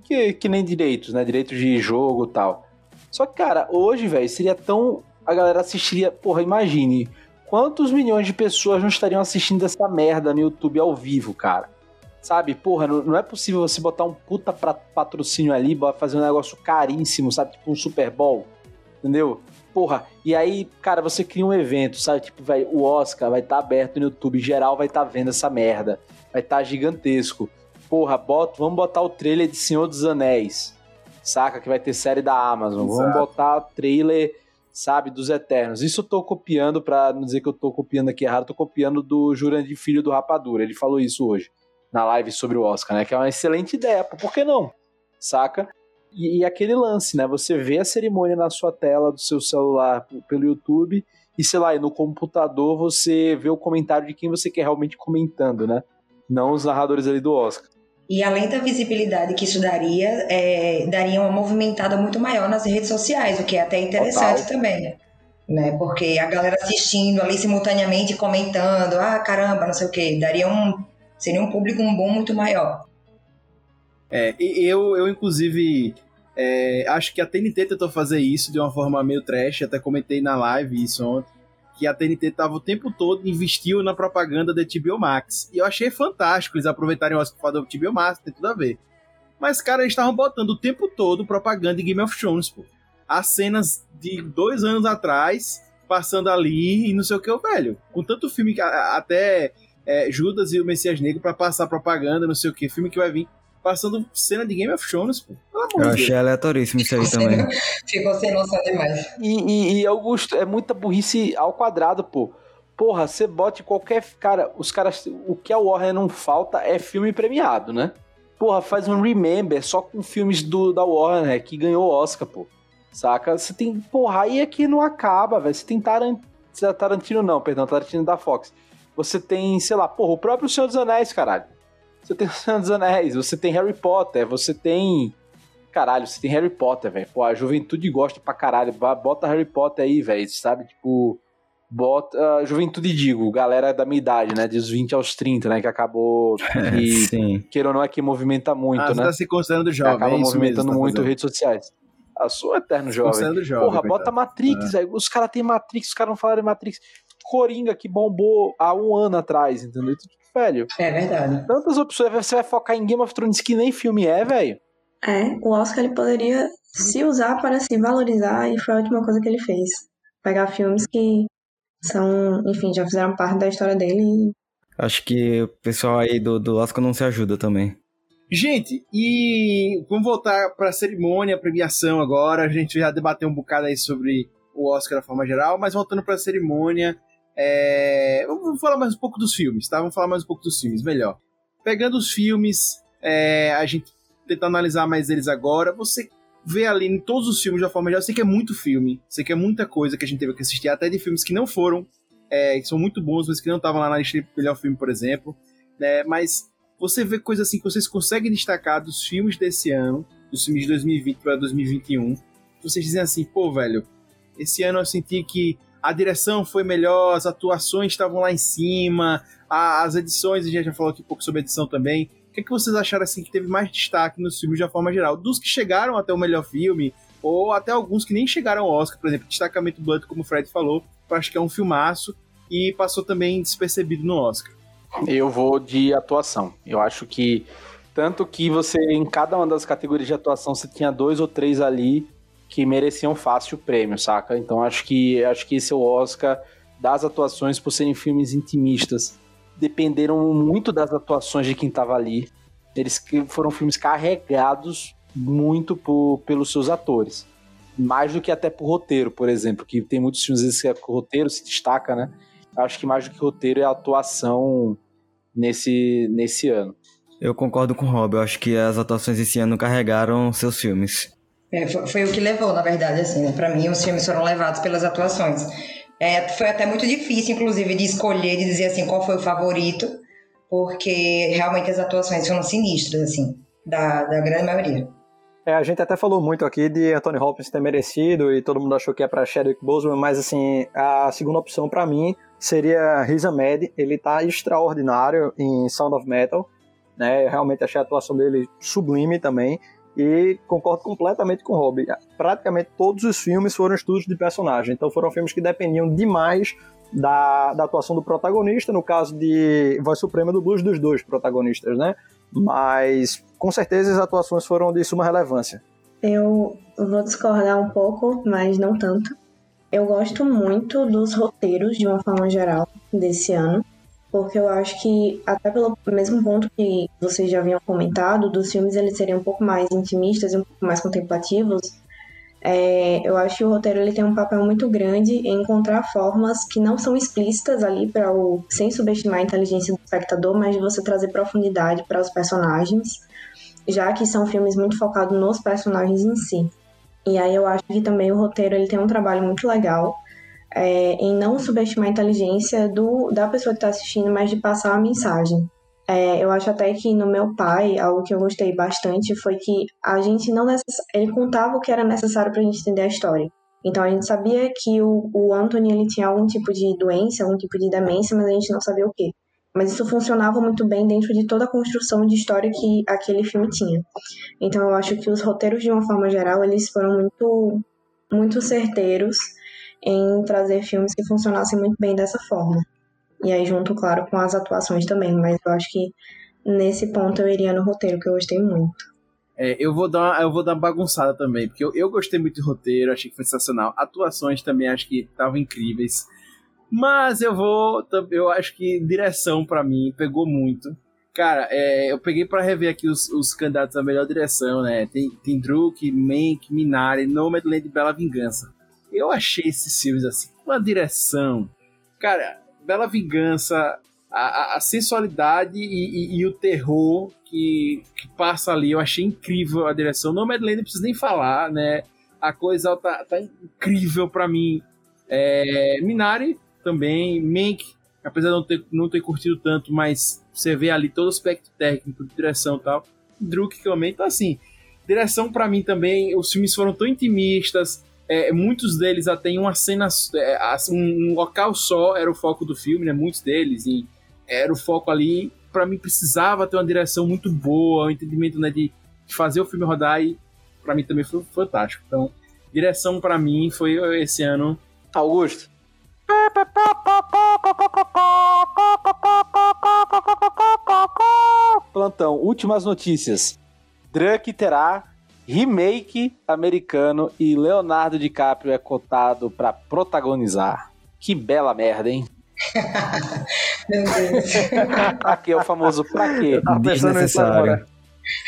Que, que nem direitos, né? Direitos de jogo e tal. Só que, cara, hoje, velho, seria tão. A galera assistiria. Porra, imagine. Quantos milhões de pessoas não estariam assistindo essa merda no YouTube ao vivo, cara? Sabe, porra, não, não é possível você botar um puta patrocínio ali, fazer um negócio caríssimo, sabe? Tipo um Super Bowl, entendeu? Porra, e aí, cara, você cria um evento, sabe? Tipo, vai, o Oscar vai estar tá aberto no YouTube, geral vai estar tá vendo essa merda. Vai estar tá gigantesco. Porra, bota, vamos botar o trailer de Senhor dos Anéis, saca? Que vai ter série da Amazon. Exato. Vamos botar o trailer sabe, dos Eternos. Isso eu tô copiando, para não dizer que eu tô copiando aqui errado, tô copiando do Jurandir Filho do Rapadura. Ele falou isso hoje, na live sobre o Oscar, né? Que é uma excelente ideia, por que não? Saca? E, e aquele lance, né? Você vê a cerimônia na sua tela do seu celular pelo YouTube e, sei lá, no computador você vê o comentário de quem você quer realmente comentando, né? Não os narradores ali do Oscar. E além da visibilidade que isso daria, é, daria uma movimentada muito maior nas redes sociais, o que é até interessante Total. também, né? Porque a galera assistindo ali simultaneamente, comentando, ah, caramba, não sei o quê, daria um, seria um público um bom muito maior. É, eu, eu inclusive, é, acho que a TNT tentou fazer isso de uma forma meio trash, até comentei na live isso ontem que a TNT tava o tempo todo investiu na propaganda da HBO Max. E eu achei fantástico eles aproveitarem o Oscar do HBO Max, tem tudo a ver. Mas, cara, eles estavam botando o tempo todo propaganda de Game of Thrones, pô. As cenas de dois anos atrás, passando ali e não sei o que, velho. Com tanto filme que até é, Judas e o Messias Negro para passar propaganda, não sei o que, filme que vai vir passando cena de Game of Thrones, pô. Eu achei aleatoríssimo isso aí também. Ficou sem noção demais. E, e, e, Augusto, é muita burrice ao quadrado, pô. Porra, você bote qualquer. Cara, os caras. O que a Warner não falta é filme premiado, né? Porra, faz um Remember só com filmes do, da Warner que ganhou Oscar, pô. Saca? Você tem. Porra, aí aqui não acaba, velho. Você tem Tarantino. Tarantino não, perdão, Tarantino da Fox. Você tem, sei lá, porra, o próprio Senhor dos Anéis, caralho. Você tem o Senhor dos Anéis, você tem Harry Potter, você tem. Caralho, você tem Harry Potter, velho. Pô, a juventude gosta pra caralho. Bota Harry Potter aí, velho, sabe? Tipo. Bota. Juventude, digo, galera da minha idade, né? Dos 20 aos 30, né? Que acabou. E, Sim. Queira ou não é que movimenta muito, ah, né? Você tá se considerando jovem. Que acaba é movimentando mesmo, tá muito redes sociais. A sua eterno jovem. jovem. Porra, bota Matrix, é. velho. Os caras têm Matrix, os caras não falaram de Matrix. Coringa que bombou há um ano atrás, entendeu? Velho. É verdade. Tantas opções, você vai focar em Game of Thrones que nem filme é, velho. É, o Oscar ele poderia se usar para se valorizar e foi a última coisa que ele fez. Pegar filmes que são, enfim, já fizeram parte da história dele e Acho que o pessoal aí do, do Oscar não se ajuda também. Gente, e vamos voltar para a cerimônia, a premiação agora. A gente já debateu um bocado aí sobre o Oscar da forma geral, mas voltando para a cerimônia, é... vamos falar mais um pouco dos filmes, tá? Vamos falar mais um pouco dos filmes, melhor. Pegando os filmes, é... a gente tenta analisar mais eles agora. Você vê ali em todos os filmes da forma geral, eu sei que é muito filme, sei que é muita coisa que a gente teve que assistir, até de filmes que não foram, é, que são muito bons, mas que não estavam lá na lista de melhor filme, por exemplo. Né? Mas você vê coisas assim que vocês conseguem destacar dos filmes desse ano, dos filmes de 2020 para 2021. Vocês dizem assim, pô, velho, esse ano eu senti que a direção foi melhor, as atuações estavam lá em cima, a, as edições, a gente já falou aqui um pouco sobre edição também. O que, é que vocês acharam assim que teve mais destaque nos filmes de uma forma geral? Dos que chegaram até o melhor filme, ou até alguns que nem chegaram ao Oscar, por exemplo, Destacamento Blunt, como o Fred falou, eu acho que é um filmaço e passou também despercebido no Oscar. Eu vou de atuação. Eu acho que tanto que você em cada uma das categorias de atuação você tinha dois ou três ali que mereciam fácil o prêmio, saca? Então acho que acho que esse é o Oscar das atuações por serem filmes intimistas. Dependeram muito das atuações de quem estava ali. Eles foram filmes carregados muito por, pelos seus atores. Mais do que até por roteiro, por exemplo, que tem muitos filmes que o roteiro se destaca, né? Acho que mais do que roteiro é a atuação nesse, nesse ano. Eu concordo com o Rob, eu acho que as atuações esse ano carregaram seus filmes. É, foi, foi, o que levou, na verdade, assim, né? Pra mim, os filmes foram levados pelas atuações. É, foi até muito difícil, inclusive, de escolher, de dizer assim, qual foi o favorito, porque realmente as atuações foram sinistras, assim, da, da grande maioria. É, a gente até falou muito aqui de Anthony Hopkins ter merecido e todo mundo achou que é para Chadwick Boseman, mas assim, a segunda opção para mim seria Riz Ahmed. Ele tá extraordinário em Sound of Metal, né? Eu realmente achei a atuação dele sublime também e concordo completamente com o Rob. Praticamente todos os filmes foram estudos de personagem, então foram filmes que dependiam demais da, da atuação do protagonista, no caso de Voz Suprema do Blues dos dois protagonistas, né? Mas com certeza as atuações foram de suma relevância. Eu vou discordar um pouco, mas não tanto. Eu gosto muito dos roteiros, de uma forma geral, desse ano, porque eu acho que, até pelo mesmo ponto que vocês já haviam comentado, dos filmes eles seriam um pouco mais intimistas e um pouco mais contemplativos, é, eu acho que o roteiro ele tem um papel muito grande em encontrar formas que não são explícitas ali para o sem subestimar a inteligência do espectador, mas de você trazer profundidade para os personagens, já que são filmes muito focados nos personagens em si. E aí eu acho que também o roteiro ele tem um trabalho muito legal é, em não subestimar a inteligência do, da pessoa que está assistindo, mas de passar a mensagem. É, eu acho até que no meu pai, algo que eu gostei bastante foi que a gente não necess... ele contava o que era necessário para a gente entender a história. Então a gente sabia que o, o Anthony ele tinha algum tipo de doença, algum tipo de demência, mas a gente não sabia o que. Mas isso funcionava muito bem dentro de toda a construção de história que aquele filme tinha. Então eu acho que os roteiros de uma forma geral eles foram muito muito certeiros em trazer filmes que funcionassem muito bem dessa forma. E aí, junto, claro, com as atuações também. Mas eu acho que nesse ponto eu iria no roteiro, que eu gostei muito. É, eu vou dar uma, eu vou dar uma bagunçada também, porque eu, eu gostei muito do roteiro, achei que foi sensacional. Atuações também acho que estavam incríveis. Mas eu vou, eu acho que direção para mim pegou muito. Cara, é, eu peguei para rever aqui os, os, candidatos à melhor direção, né? Tem, tem Druk, Mank, Minari, Nomadland e Bela Vingança. Eu achei esses filmes assim, uma direção. Cara, Bela Vingança, a, a sensualidade e, e, e, o terror que, que, passa ali, eu achei incrível a direção. No Madeleine não preciso nem falar, né? A coisa tá, tá incrível para mim. É, Minari também, Mank, apesar de não ter, não ter curtido tanto, mas você vê ali todo o aspecto técnico de direção e tal. Druk também, então assim, direção para mim também, os filmes foram tão intimistas, é, muitos deles até em uma cena, é, um, local só era o foco do filme, né? Muitos deles, e era o foco ali. Para mim precisava ter uma direção muito boa, um entendimento né, de, fazer o filme rodar e para mim também foi fantástico. Então, direção para mim foi esse ano. Augusto. Plantão, últimas notícias. Drunk terá remake americano e Leonardo DiCaprio é cotado para protagonizar. Que bela merda, hein? Meu Deus. Aqui é o famoso pra quê? Desnecessário.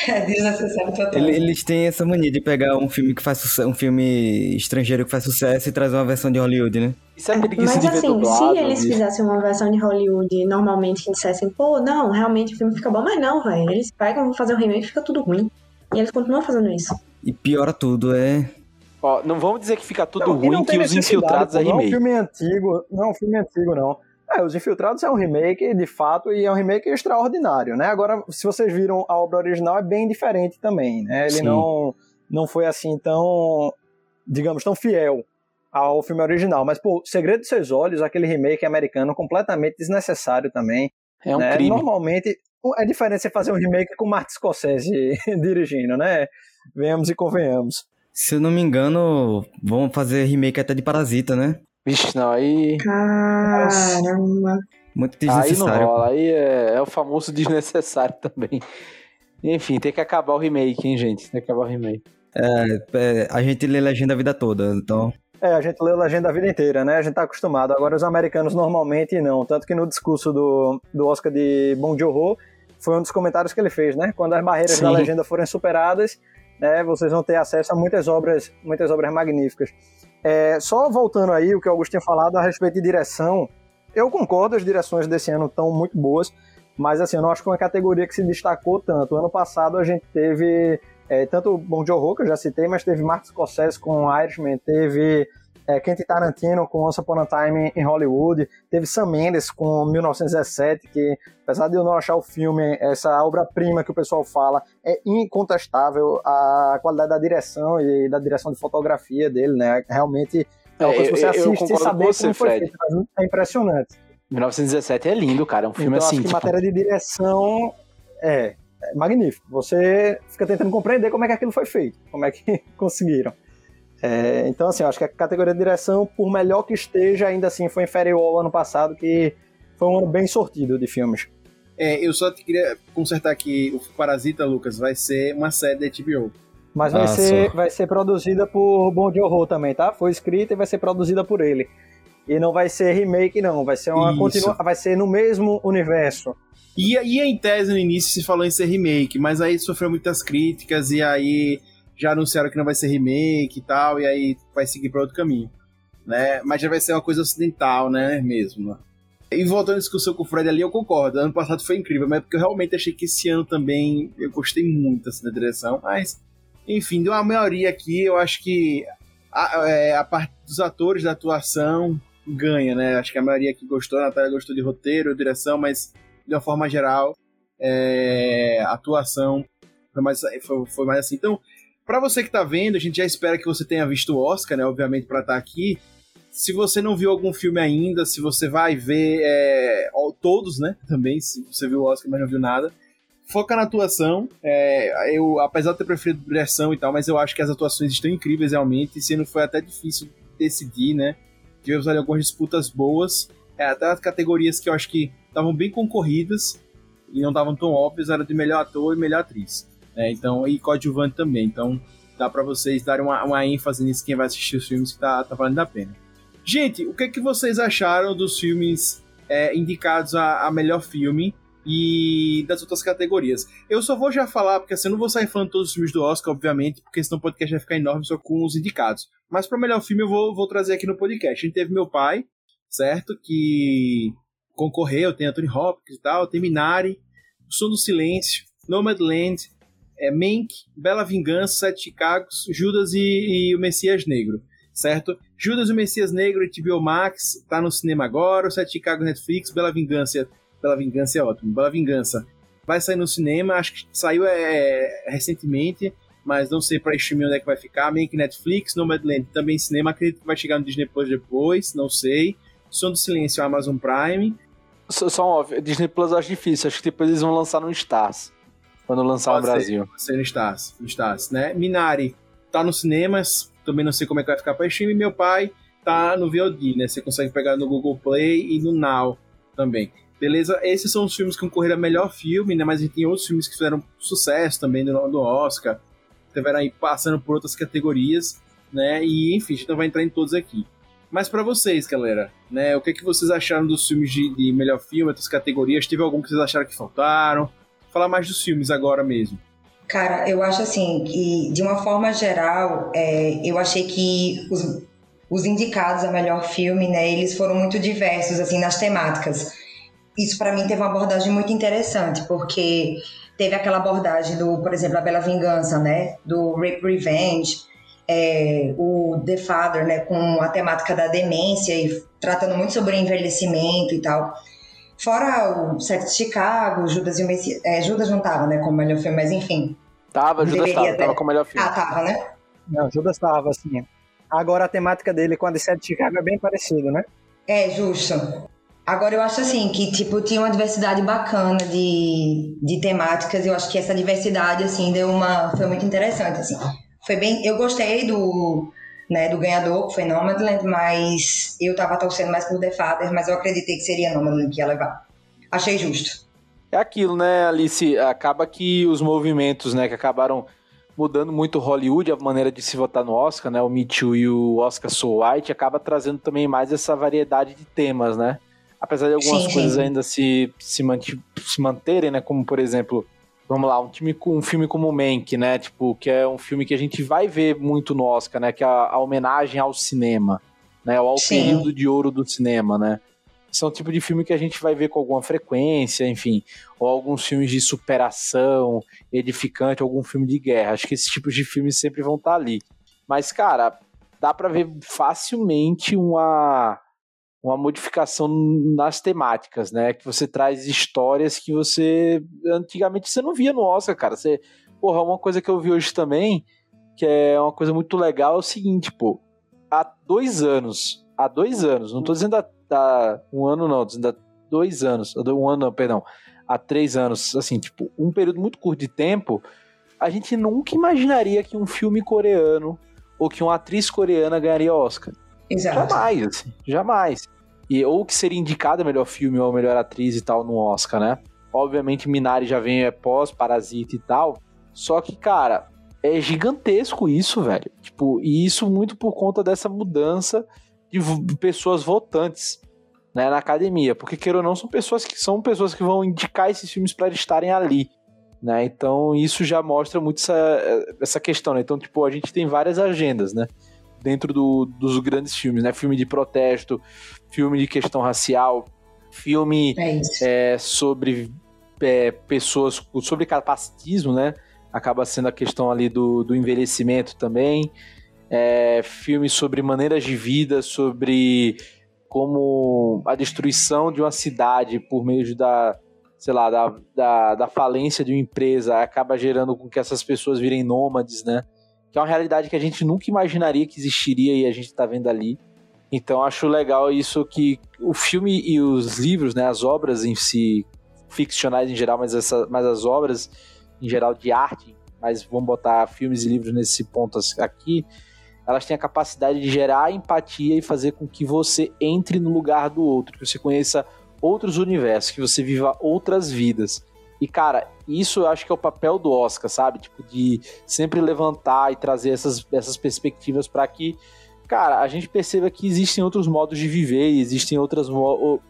É desnecessário total. Ele- Eles têm essa mania de pegar um filme que faz sucesso, um filme estrangeiro que faz sucesso e trazer uma versão de Hollywood, né? Isso é preguiça Mas assim, dublado. se eles bicho. fizessem uma versão de Hollywood normalmente que dissessem, pô, não, realmente o filme fica bom, mas não, velho. Eles pegam, vão fazer o remake e fica tudo ruim. E eles continuam fazendo isso. E piora tudo, é. Ó, não vamos dizer que fica tudo Não, e ruim não que os infiltrados é Não é um remake. filme antigo, não é um filme antigo, não. É, Os Infiltrados é um remake, de fato, e é um remake extraordinário, né? Agora, se vocês viram a obra original, é bem diferente também, né? Ele Sim. não, não foi assim tão, digamos, tão fiel ao filme original. Mas, pô, Segredo dos Seus Olhos, aquele remake americano, completamente desnecessário também. É um né? crime. Normalmente, é diferente você fazer um remake com Martin Scorsese dirigindo, né? Venhamos e convenhamos. Se eu não me engano, vão fazer remake até de Parasita, né? Vixe, não, aí. Caramba. Muito Aí não desnecessário. rola, aí é, é o famoso desnecessário também. Enfim, tem que acabar o remake, hein, gente? Tem que acabar o remake. É, é, a gente lê legenda a vida toda, então. É, a gente leu legenda a vida inteira, né? A gente tá acostumado. Agora, os americanos normalmente não. Tanto que no discurso do, do Oscar de Bong Joon-ho, foi um dos comentários que ele fez, né? Quando as barreiras Sim. da legenda forem superadas, né, vocês vão ter acesso a muitas obras, muitas obras magníficas. É, só voltando aí, o que o Augusto tinha falado a respeito de direção, eu concordo, as direções desse ano estão muito boas, mas assim, eu não acho que é uma categoria que se destacou tanto. Ano passado a gente teve é, tanto o Bong Joon-ho, que eu já citei, mas teve Martin Scorsese com Irishman, teve é, Quentin Tarantino com Once Upon a Time em Hollywood, teve Sam Mendes com 1917, que apesar de eu não achar o filme essa obra-prima que o pessoal fala, é incontestável a qualidade da direção e da direção de fotografia dele, né? Realmente é uma É, coisa que você assiste e saber você, como foi Fred. feito. É impressionante. 1917 é lindo, cara. É um filme então, assim. acho que tipo, matéria de direção é, é magnífico. Você fica tentando compreender como é que aquilo foi feito, como é que conseguiram. É, então, assim, eu acho que a categoria de direção, por melhor que esteja, ainda assim foi inferior ao ano passado, que foi um ano bem sortido de filmes. É, eu só queria consertar que o Parasita, Lucas, vai ser uma série da HBO. Mas vai, Ah, ser, só. vai ser produzida por Bong Joon-ho também, tá? Foi escrita e vai ser produzida por ele. E não vai ser remake, não. Vai ser uma continua, vai ser no mesmo universo. Ia, ia em tese no início se falou em ser remake, mas aí sofreu muitas críticas e aí já anunciaram que não vai ser remake e tal, e aí vai seguir para outro caminho. Né? Mas já vai ser uma coisa ocidental, né? Mesmo. E voltando à discussão com o Fred ali, eu concordo. Ano passado foi incrível, mas é porque eu realmente achei que esse ano também eu gostei muito assim, da direção. Mas, enfim, deu uma maioria aqui, eu acho que a, é, a parte dos atores da atuação ganha, né? Acho que a maioria aqui gostou, a Natália gostou de roteiro, direção, mas de uma forma geral, é, a atuação foi mais, foi, foi mais assim. Então, para você que tá vendo, a gente já espera que você tenha visto o Oscar, né? Obviamente, para estar aqui. Se você não viu algum filme ainda, se você vai ver é, todos, né? Também, se você viu o Oscar, mas não viu nada. Foca na atuação. É, eu, apesar de ter preferido direção e tal, mas eu acho que as atuações estão incríveis realmente. E se não foi até difícil decidir, né? Tivemos ali algumas disputas boas. É, até as categorias que eu acho que estavam bem concorridas e não estavam tão óbvias, era de melhor ator e melhor atriz. Né? então, e coadjuvante também. Então, dá para vocês darem uma, uma ênfase nisso, quem vai assistir os filmes, que tá, tá valendo a pena. Gente, o que, é que vocês acharam dos filmes é, indicados a, a melhor filme e das outras categorias? Eu só vou já falar, porque assim, eu não vou sair falando todos os filmes do Oscar, obviamente, porque senão o podcast vai ficar enorme só com os indicados. Mas para melhor filme eu vou, vou trazer aqui no podcast. A gente teve meu pai, certo? Que concorreu, tem Anthony Hopkins e tal, tem Minari, O Som do Silêncio, Nomadland, é, Mank, Bela Vingança, Sete Chicagos, Judas e, e o Messias Negro, certo? Judas e o Messias Negro, HBO Max, tá no cinema agora, o Sete Chicago Netflix, Bela Vingança, Bela Vingança é ótimo, Bela Vingança. Vai sair no cinema, acho que saiu é, recentemente, mas não sei para streaming onde é que vai ficar, Mank Netflix, Nomadland também cinema, acredito que vai chegar no Disney Plus depois, não sei, Som do Silêncio, Amazon Prime, Só, só um óbvio, Disney Plus eu acho difícil, acho que depois eles vão lançar no Stars. Quando lançar Pode no Brasil. ser no Stars, no Stars, né? Minari tá nos cinemas, também não sei como é que vai ficar para streaming. Meu pai tá no VOD, né? Você consegue pegar no Google Play e no Now também. Beleza? Esses são os filmes que concorreram a melhor filme, né? Mas a gente tem outros filmes que fizeram sucesso também no, no Oscar. estiveram aí passando por outras categorias, né? E enfim, a gente não vai entrar em todos aqui. Mas para vocês, galera, né? O que, que vocês acharam dos filmes de, de melhor filme, outras categorias? Teve algum que vocês acharam que faltaram? Falar mais dos filmes agora mesmo. Cara, eu acho assim que, de uma forma geral, é, eu achei que os, os indicados a melhor filme, né, eles foram muito diversos, assim, nas temáticas. Isso, para mim, teve uma abordagem muito interessante, porque teve aquela abordagem do, por exemplo, a Bela Vingança, né, do Rape Revenge, é, o The Father, né, com a temática da demência e tratando muito sobre envelhecimento e tal. Fora o Sete de Chicago, Judas e o Messias. É, Judas não tava, né, como melhor filme, mas enfim. Tava, Judas tava, ter. tava como melhor filme. Ah, tava, né? Não, Judas estava, assim. Agora a temática dele com a de Sete de Chicago é bem parecida, né? É, justo. Agora eu acho assim que tipo tinha uma diversidade bacana de, de temáticas. Eu acho que essa diversidade assim deu uma foi muito interessante assim. Foi bem, eu gostei do né, do ganhador, que foi Nomadland, mas eu tava torcendo mais por The Father, mas eu acreditei que seria Nomadland que ia levar. Achei justo. É aquilo, né, Alice? Acaba que os movimentos, né, que acabaram mudando muito Hollywood, a maneira de se votar no Oscar, né? O Me Too e o Oscar So White acaba trazendo também mais essa variedade de temas, né? Apesar de algumas Sim, coisas sim. ainda se, se, se manterem, né? Como, por exemplo, vamos lá, um, time, com- um filme como Mank, né? Tipo, que é um filme que a gente vai ver muito no Oscar, né? Que é a, a homenagem ao cinema, né? Ao Sim. período de ouro do cinema, né? Isso é um tipo de filme que a gente vai ver com alguma frequência, enfim. Ou alguns filmes de superação, edificante, algum filme de guerra. Acho que esses tipos de filmes sempre vão estar ali. Mas, cara, dá pra ver facilmente uma, uma modificação nas temáticas, né? Que você traz histórias que você antigamente você não via no Oscar, cara. Você, porra, uma coisa que eu vi hoje também, que é uma coisa muito legal, é o seguinte, pô. Há dois anos, há dois anos, não tô dizendo há, há um ano não, tô dizendo há dois anos, um ano não, perdão, há três anos, assim, tipo, um período muito curto de tempo, a gente nunca imaginaria que um filme coreano ou que uma atriz coreana ganharia Oscar. Exato. Jamais, assim, jamais. E, ou que seria indicada melhor filme ou melhor atriz e tal no Oscar, né? Obviamente Minari já vem é, pós Parasita e tal. Só que, cara, é gigantesco isso, velho. Tipo, e isso muito por conta dessa mudança de pessoas votantes, né, na academia, porque queira ou não são pessoas que são pessoas que vão indicar esses filmes para estarem ali, né? Então isso já mostra muito essa, essa questão, né? Então, tipo, a gente tem várias agendas, né? Dentro do- dos grandes filmes, né? Filme de protesto, filme de questão racial, filme É é, sobre é, pessoas, sobre capacitismo, né? Acaba sendo a questão ali do, do envelhecimento também. É, filmes sobre maneiras de vida, sobre como a destruição de uma cidade por meio da, sei lá, da, da, da falência de uma empresa acaba gerando com que essas pessoas virem nômades, né? Que é uma realidade que a gente nunca imaginaria que existiria e a gente tá vendo ali. Então acho legal isso que o filme e os livros, né, as obras em si, ficcionais em geral, mas, essa, mas as obras em geral de arte, mas vamos botar filmes e livros nesse ponto aqui, elas têm a capacidade de gerar empatia e fazer com que você entre no lugar do outro, que você conheça outros universos, que você viva outras vidas. E, cara, isso eu acho que é o papel do Oscar, sabe? Tipo, de sempre levantar e trazer essas, essas perspectivas para que, cara, a gente perceba que existem outros modos de viver existem outras.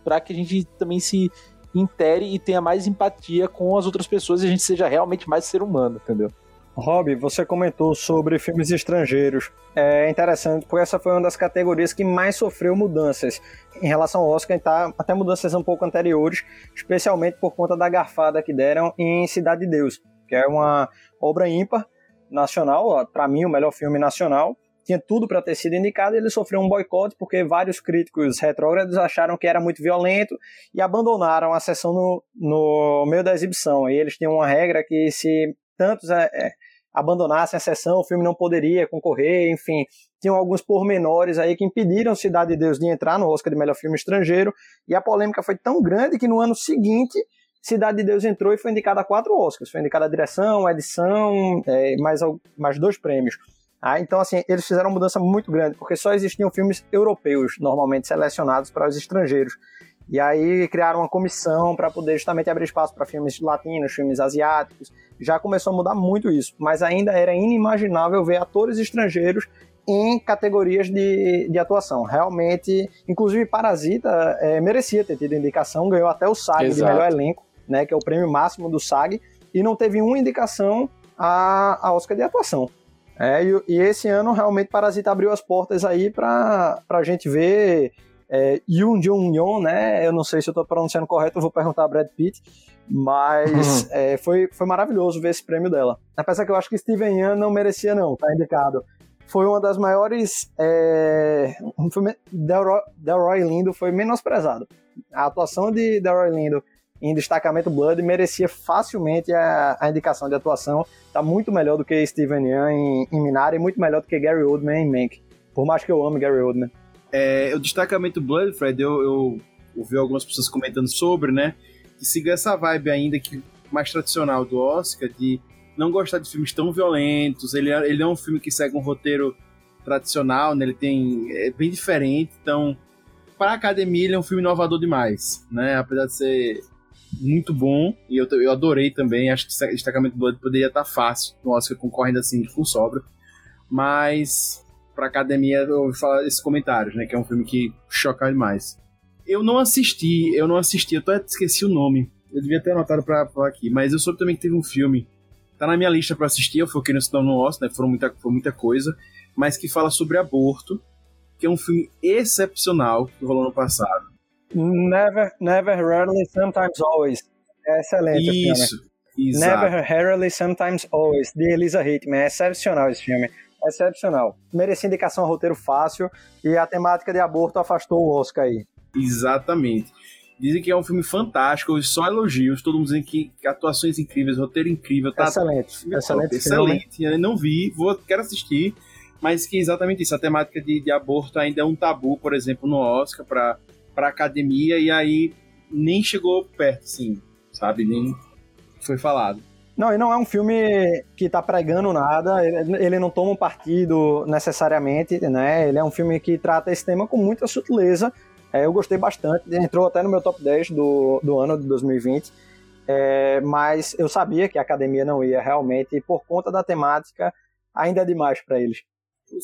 para que a gente também se intere e tenha mais empatia com as outras pessoas e a gente seja realmente mais ser humano, entendeu? Rob, você comentou sobre filmes estrangeiros. É interessante, porque essa foi uma das categorias que mais sofreu mudanças. Em relação ao Oscar, tá até mudanças um pouco anteriores, especialmente por conta da garfada que deram em Cidade de Deus, que é uma obra ímpar nacional, para mim o melhor filme nacional. Tinha tudo para ter sido indicado ele sofreu um boicote porque vários críticos retrógrados acharam que era muito violento e abandonaram a sessão no, no meio da exibição. E eles tinham uma regra que se tantos é, é, abandonassem a sessão, o filme não poderia concorrer, enfim, tinham alguns pormenores aí que impediram Cidade de Deus de entrar no Oscar de melhor filme estrangeiro, e a polêmica foi tão grande que no ano seguinte Cidade de Deus entrou e foi indicada a quatro Oscars, foi indicada a direção, a edição, é, mais, mais dois prêmios. Ah, então, assim, eles fizeram uma mudança muito grande, porque só existiam filmes europeus normalmente selecionados para os estrangeiros. E aí criaram uma comissão para poder justamente abrir espaço para filmes latinos, filmes asiáticos. Já começou a mudar muito isso, mas ainda era inimaginável ver atores estrangeiros em categorias de, de atuação. Realmente, inclusive Parasita é, merecia ter tido indicação, ganhou até o SAG Exato. de melhor elenco, né, que é o prêmio máximo do SAG, e não teve uma indicação a, a Oscar de atuação. É, e, e, esse ano realmente Parasita abriu as portas aí para a gente ver é, Yoon Jung Yeon, né? Eu não sei se eu estou pronunciando correto, eu vou perguntar a Brad Pitt, mas uhum. é, foi, foi maravilhoso ver esse prêmio dela. Apesar que eu acho que Steven Yeun não merecia não, tá indicado. Foi uma das maiores... É, Delroy, Delroy Lindo foi menosprezado. A atuação de Delroy Lindo em Destacamento Blood merecia facilmente a, a indicação de atuação. Tá muito melhor do que Steven Yeun em, em Minari e muito melhor do que Gary Oldman em Mank. Por mais que eu ame Gary Oldman. É, o Destacamento Blood, Fred, eu, eu ouvi algumas pessoas comentando sobre, né? Que siga essa vibe ainda que mais tradicional do Oscar, de não gostar de filmes tão violentos. Ele, é, ele é um filme que segue um roteiro tradicional, né? Ele tem é bem diferente, então para a academia ele é um filme inovador demais, né? Apesar de ser muito bom. E eu, eu adorei também. Acho que Destacamento Blood poderia estar fácil no Oscar concorrendo assim com sobra. Mas pra academia eu ouvi falar esses comentários, né? Que é um filme que choca demais. Eu não assisti, eu não assisti, eu até esqueci o nome. Eu devia ter anotado pra falar aqui, mas eu soube também que teve um filme. Tá na minha lista para assistir, eu foquei no no Oscar, né? Foram muita, foi muita coisa, mas que fala sobre aborto, que é um filme excepcional que rolou no passado. Never, never, rarely, sometimes always. É excelente Isso, exato. Never, rarely, sometimes always, de Elisa Hickman. É excepcional esse filme. É excepcional. Merecia indicação a roteiro fácil e a temática de aborto afastou o Oscar aí. Exatamente. Dizem que é um filme fantástico, só elogios, todo mundo dizendo que, que atuações incríveis, roteiro incrível. Tá excelente, excelente. Excelente. Eu não vi, vou, quero assistir, mas que exatamente isso, a temática de, de aborto ainda é um tabu, por exemplo, no Oscar, para pra academia e aí nem chegou perto, assim, sabe? Nem foi falado. Não, e não é um filme que tá pregando nada, ele não toma um partido necessariamente, né? Ele é um filme que trata esse tema com muita sutileza. É, eu gostei bastante, entrou até no meu top 10 do, do ano de 2020. É, mas eu sabia que a academia não ia realmente, e por conta da temática, ainda é demais para eles.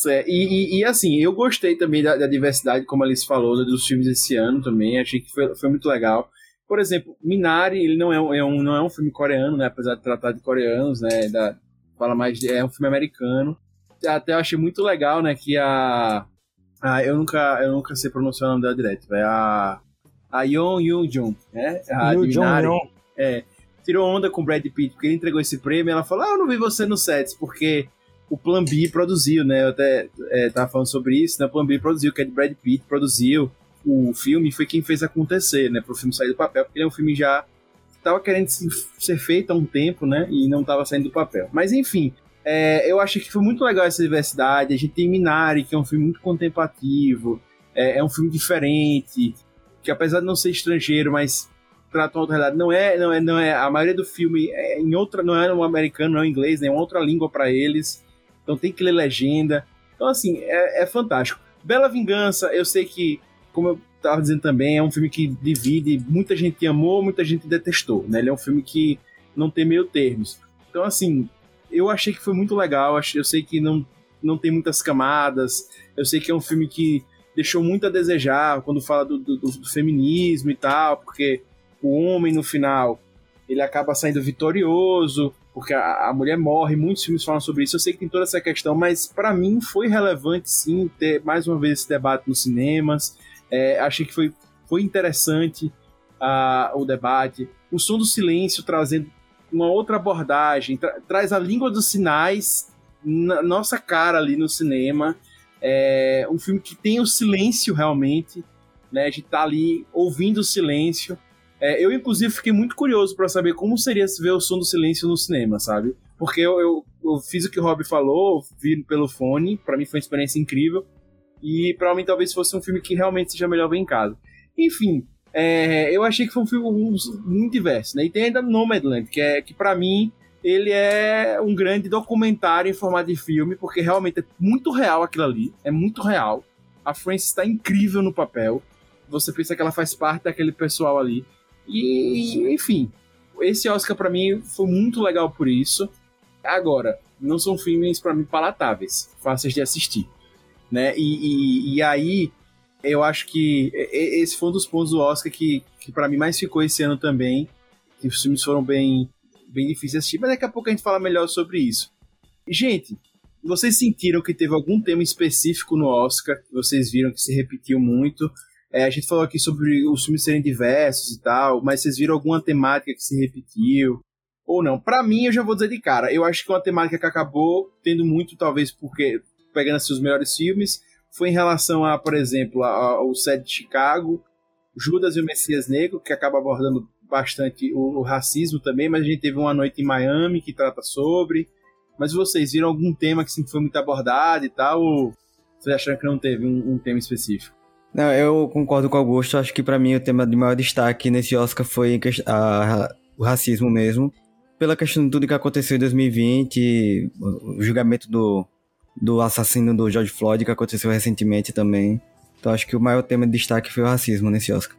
É, e, e, e, assim, eu gostei também da, da, diversidade, como a Alice falou, dos filmes esse ano também. Achei que foi, foi muito legal. Por exemplo, Minari, ele não é, um, é um, não é um filme coreano, né? Apesar de tratar de coreanos, né? Da, fala mais de, é um filme americano. Até eu achei muito legal, né? Que a. a eu, nunca, eu nunca sei pronunciar o nome dela direto. É a. A Yoon Yoon Jung, né? A Yoon Minari. É. Tirou onda com o Brad Pitt, porque ele entregou esse prêmio. ela falou: Ah, eu não vi você no set, porque o Plan B produziu, né? Eu até é, tava falando sobre isso, né? O Plan B produziu, que é de Brad Pitt, produziu o filme foi quem fez acontecer, né? Pro filme sair do papel, porque ele é um filme já que tava querendo ser feito há um tempo, né? E não tava saindo do papel. Mas enfim, é, eu achei que foi muito legal essa diversidade. A gente tem Minari, que é um filme muito contemplativo, é, é um filme diferente, que apesar de não ser estrangeiro, mas trata uma outra realidade. Não é, não é, não é. A maioria do filme é em outra, não é um americano, não é um inglês, né? É uma outra língua para eles. Então tem que ler legenda. Então, assim, é, é fantástico. Bela Vingança, eu sei que, como eu estava dizendo também, é um filme que divide. Muita gente amou, muita gente detestou. Né? Ele é um filme que não tem meio termos. Então, assim, eu achei que foi muito legal. Eu sei que não, não tem muitas camadas. Eu sei que é um filme que deixou muito a desejar quando fala do, do, do feminismo e tal, porque o homem no final ele acaba saindo vitorioso, porque a, a, mulher morre, muitos filmes falam sobre isso. Eu sei que tem toda essa questão, mas para mim foi relevante sim ter mais uma vez esse debate nos cinemas. É, achei que foi, foi interessante o debate. O som do silêncio trazendo uma outra abordagem, tra traz a língua dos sinais na nossa cara ali no cinema. É um filme que tem o silêncio realmente, né? De estar tá ali ouvindo o silêncio. É, eu, inclusive, fiquei muito curioso para saber como seria se ver o som do silêncio no cinema, sabe? Porque eu, eu, eu fiz o que o Rob falou, vi pelo fone, para mim foi uma experiência incrível. E para mim talvez fosse um filme que realmente seja melhor ver em casa. Enfim, é, eu achei que foi um filme muito diverso, né? E tem ainda Nomadland, que é que para mim ele é um grande documentário em formato de filme, porque realmente é muito real aquilo ali, é muito real. A Frances está incrível no papel. você pensa que ela faz parte daquele pessoal ali. E, enfim, esse Oscar para mim foi muito legal por isso. Agora, não são filmes para mim palatáveis, fáceis de assistir, né? E, e, e, aí eu acho que esse foi um dos pontos do Oscar que, que para mim mais ficou esse ano também, que os filmes foram bem bem difíceis de assistir, mas daqui a pouco a gente fala melhor sobre isso. Gente, vocês sentiram que teve algum tema específico no Oscar vocês viram que se repetiu muito? É, a gente falou aqui sobre os filmes serem diversos e tal, mas vocês viram alguma temática que se repetiu? Ou não? Para mim, eu já vou dizer de cara, eu acho que uma temática que acabou tendo muito, talvez porque pegando assim, os melhores filmes, foi em relação a, por exemplo, ao set de Chicago, Judas e o Messias Negro, que acaba abordando bastante o, o, racismo também, mas a gente teve uma noite em Miami que trata sobre. Mas vocês viram algum tema que sempre foi muito abordado e tal? Ou vocês acharam que não teve um, um tema específico? Não, eu concordo com o Augusto. Acho que para mim o tema de maior destaque nesse Oscar foi a, a, o racismo mesmo. Pela questão de tudo que aconteceu em 2020, o julgamento do, do assassino do George Floyd que aconteceu recentemente também. Então acho que o maior tema de destaque foi o racismo nesse Oscar.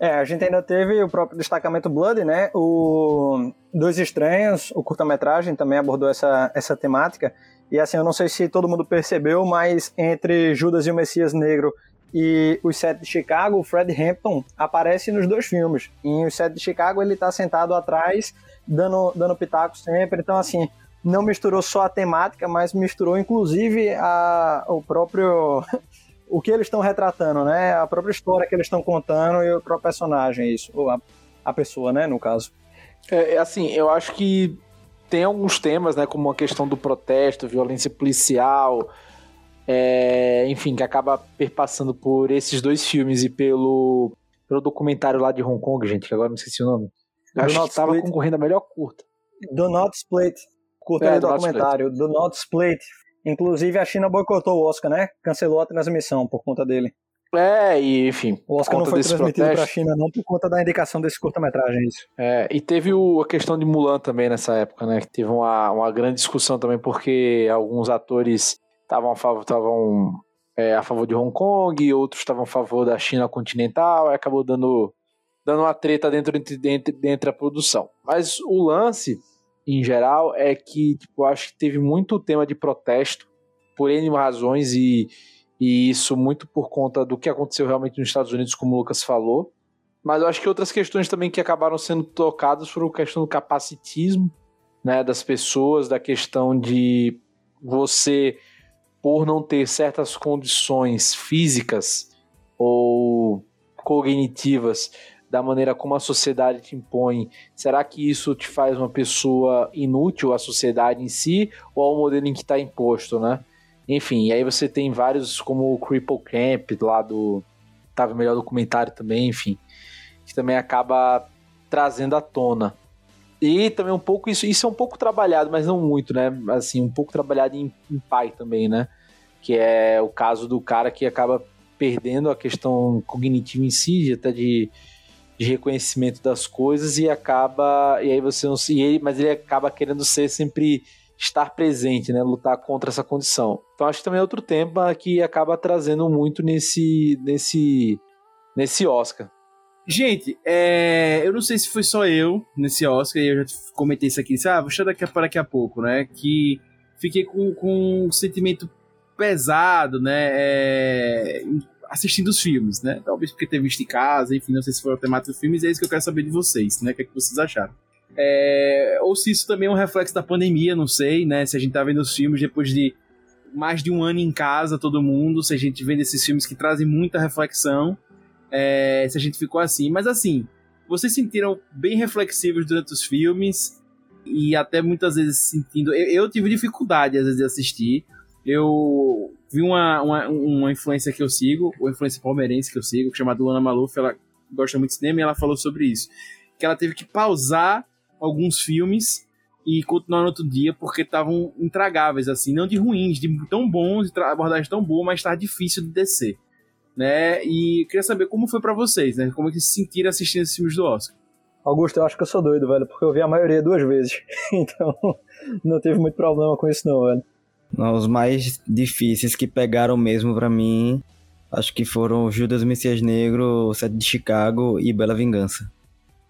É, a gente ainda teve o próprio destacamento Blood, né? O Dois Estranhos, o curta-metragem também abordou essa, essa temática. E assim, eu não sei se todo mundo percebeu, mas entre Judas e o Messias Negro e Os Sete de Chicago, o Fred Hampton aparece nos dois filmes. Em Os Sete de Chicago, ele está sentado atrás, dando, dando pitaco sempre. Então, assim, não misturou só a temática, mas misturou inclusive a, o próprio o que eles estão retratando, né? A própria história que eles estão contando e o próprio personagem, isso. Ou a, a pessoa, né, no caso. É, é, assim, eu acho que tem alguns temas, né, como a questão do protesto, violência policial, é, enfim, que acaba perpassando por esses dois filmes e pelo, pelo documentário lá de Hong Kong, gente, que agora não esqueci o nome. Eu acho que estava concorrendo a melhor curta. Do Not Split, curta é, do documentário. Do Not Split Inclusive, a China boicotou o Oscar, né? Cancelou a transmissão por conta dele. É, e enfim. O Oscar não foi transmitido para a China, não, por conta da indicação desse curta-metragem, isso. É, e teve o, a questão de Mulan também nessa época, né? Que teve uma, uma grande discussão também, porque alguns atores estavam a favor, é, a favor de Hong Kong, outros estavam a favor da China continental, e acabou dando, dando uma treta dentro, dentro, dentro da produção. Mas o lance em geral é que, tipo, acho que teve muito tema de protesto por N razões e, e isso muito por conta do que aconteceu realmente nos Estados Unidos, como o Lucas falou. Mas eu acho que outras questões também que acabaram sendo tocadas foram a questão do capacitismo né, das pessoas, da questão de você, por não ter certas condições físicas ou cognitivas, da maneira como a sociedade te impõe, será que isso te faz uma pessoa inútil à sociedade em si ou ao modelo em que está imposto, né? Enfim, aí você tem vários, como o Cripple Camp, lá do. Tava melhor documentário também, enfim, que também acaba trazendo à tona. E também um pouco isso, isso é um pouco trabalhado, mas não muito, né? Assim, um pouco trabalhado em, em pai também, né? Que é o caso do cara que acaba perdendo a questão cognitiva em si, até de de reconhecimento das coisas e acaba e aí você não se ele, mas ele acaba querendo ser sempre estar presente, né, lutar contra essa condição. Então acho que também é outro tema que acaba trazendo muito nesse nesse nesse Oscar. Gente, é, eu não sei se foi só eu nesse Oscar, e eu já comentei isso aqui, disse, ah, vou deixar daqui a, para daqui a pouco, né? Que fiquei com, com um sentimento pesado, né? É, assistindo os filmes, né? Talvez porque ter visto em casa, enfim, não sei se foi o temático dos filmes, é isso que eu quero saber de vocês, né? O que, é que vocês acharam? É, ou se isso também é um reflexo da pandemia, não sei, né? Se a gente tá vendo os filmes depois de mais de um ano em casa, todo mundo, se a gente vê esses filmes que trazem muita reflexão, é, se a gente ficou assim. Mas assim, vocês sentiram bem reflexivos durante os filmes e até muitas vezes sentindo. Eu, eu tive dificuldade às vezes de assistir. Eu vi uma, uma, uma influência que eu sigo, uma influência palmeirense que eu sigo, chamada Luana Maluf, ela gosta muito de cinema e ela falou sobre isso. Que ela teve que pausar alguns filmes e continuar no outro dia porque estavam intragáveis, assim, não de ruins, de tão bons, de abordagem tão boa, mas estava difícil de descer. Né? E queria saber como foi para vocês, né? Como é que se sentiram assistindo esses filmes do Oscar? Augusto, eu acho que eu sou doido, velho, porque eu vi a maioria duas vezes. então, não teve muito problema com isso não, velho. Os mais difíceis que pegaram mesmo para mim Acho que foram Judas Messias Negro, Sete de Chicago e Bela Vingança.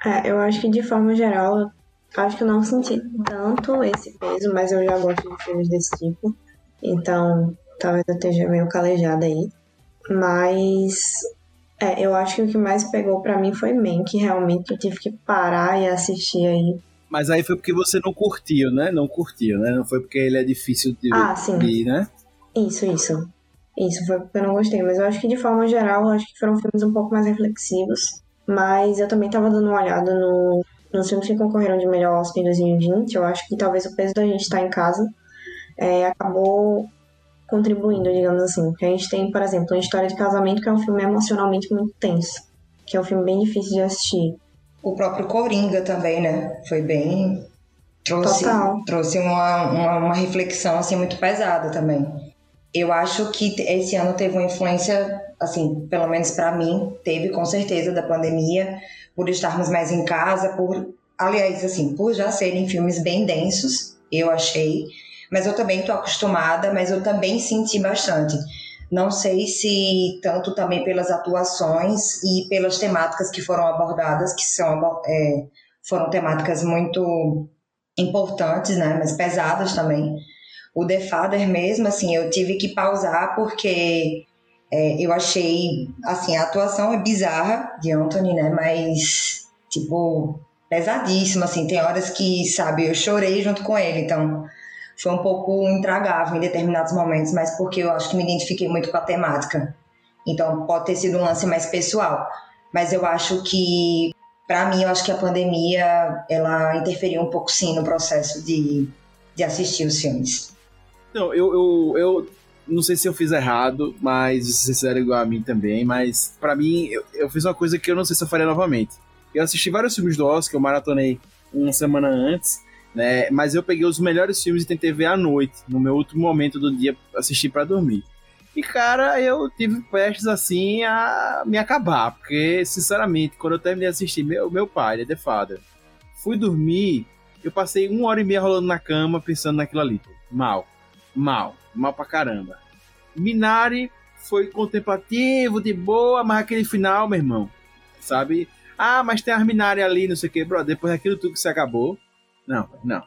É, eu acho que de forma geral, acho que eu não senti tanto esse peso, mas eu já gosto de filmes desse tipo. Então, talvez eu esteja meio calejada aí. Mas é, eu acho que o que mais pegou para mim foi Man, que realmente eu tive que parar e assistir aí. Mas aí foi porque você não curtiu, né? Não curtiu, né? Não foi porque ele é difícil de, ah, sim. de né? Isso, isso. Isso foi porque eu não gostei. Mas eu acho que de forma geral, eu acho que foram filmes um pouco mais reflexivos. Mas eu também tava dando uma olhada no, nos filmes que concorreram de melhor Oscar em 2020. Eu acho que talvez o peso da gente estar em casa é, acabou contribuindo, digamos assim. A gente tem, por exemplo, uma história de casamento que é um filme emocionalmente muito tenso, que é um filme bem difícil de assistir. O próprio Coringa também, né? Foi bem trouxe Total. trouxe uma, uma, uma reflexão assim muito pesada também. Eu acho que esse ano teve uma influência, assim, pelo menos para mim, teve com certeza da pandemia, por estarmos mais em casa, por, aliás, assim, por já serem filmes bem densos, eu achei mas eu também estou acostumada, mas eu também senti bastante. Não sei se tanto também pelas atuações e pelas temáticas que foram abordadas, que são é, foram temáticas muito importantes, né, mas pesadas também. O The Father mesmo, assim, eu tive que pausar porque é, eu achei, assim, a atuação é bizarra de Anthony, né, mas, tipo, pesadíssima, assim, tem horas que, sabe, eu chorei junto com ele, então foi um pouco intragável em determinados momentos, mas porque eu acho que me identifiquei muito com a temática. Então pode ter sido um lance mais pessoal, mas eu acho que para mim eu acho que a pandemia ela interferiu um pouco sim no processo de, de assistir os filmes. Não, eu, eu, eu não sei se eu fiz errado, mas vocês fizeram igual a mim também, mas para mim eu, eu fiz uma coisa que eu não sei se eu faria novamente. Eu assisti vários filmes do Oscar, eu maratonei uma semana antes, né? Mas eu peguei os melhores filmes e tentei ver à noite, no meu último momento do dia, assistir para dormir. E, cara, eu tive prestes assim a me acabar, porque, sinceramente, quando eu terminei de assistir meu, meu pai, The Father, fui dormir, eu passei uma hora e meia rolando na cama pensando naquilo ali. Mal, mal, mal pra caramba. Minari foi contemplativo, de boa, mas aquele final, meu irmão, sabe? Ah, mas tem as Minari ali, não sei o que, bro. Depois daquilo tudo que se acabou, não, não.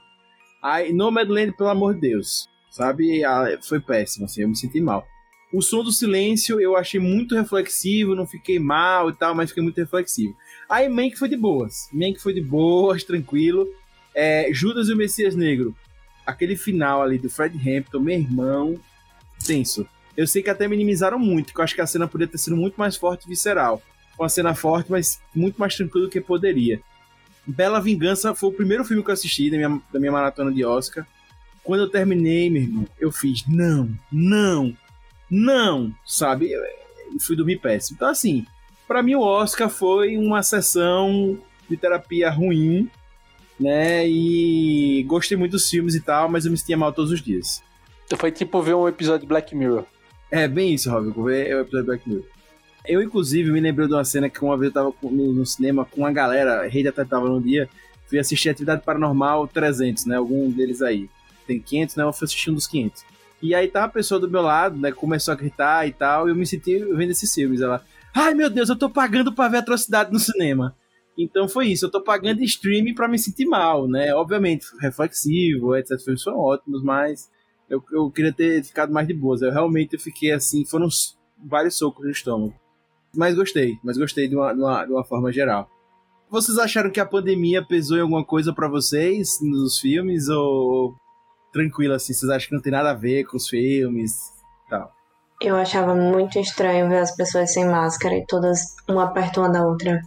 Aí, Nomadland, pelo amor de Deus, sabe? Ah, foi péssimo, assim, eu me senti mal. O som do silêncio eu achei muito reflexivo, não fiquei mal e tal, mas fiquei muito reflexivo. Aí Mank foi de boas. Mank foi de boas, tranquilo. É, Judas e o Messias Negro. Aquele final ali do Fred Hampton, meu irmão, tenso. Eu sei que até minimizaram muito, que eu acho que a cena poderia ter sido muito mais forte e visceral. Uma cena forte, mas muito mais tranquilo do que poderia. Bela Vingança foi o primeiro filme que eu assisti da minha, da minha maratona de Oscar. Quando eu terminei, meu irmão, eu fiz não, não, não, sabe? Eu fui dormir péssimo. Então, assim, para mim o Oscar foi uma sessão de terapia ruim, né? E gostei muito dos filmes e tal, mas eu me sentia mal todos os dias. Foi tipo ver um episódio de Black Mirror. É, bem isso, Robin, ver o episódio de Black Mirror. Eu, inclusive, me lembrei de uma cena que uma vez eu tava no, no cinema com uma galera, a rede até tava no dia, fui assistir Atividade Paranormal 300, né? Algum deles aí. Tem 500, né? Eu fui assistir um dos 500. E aí tava a pessoa do meu lado, né? Começou a gritar e tal, e eu me senti vendo esses filmes. Ela, ai meu Deus, eu tô pagando pra ver atrocidade no cinema. Então foi isso, eu tô pagando streaming para me sentir mal, né? Obviamente, reflexivo, etc. Os filmes foram ótimos, mas eu, eu queria ter ficado mais de boas. Eu realmente fiquei assim, foram vários socos no estômago. Mas gostei, mas gostei de uma, de uma, de uma forma geral. Vocês acharam que a pandemia pesou em alguma coisa para vocês nos filmes? Ou tranquilo assim? Vocês acham que não tem nada a ver com os filmes tal? Eu achava muito estranho ver as pessoas sem máscara e todas uma perto uma da outra.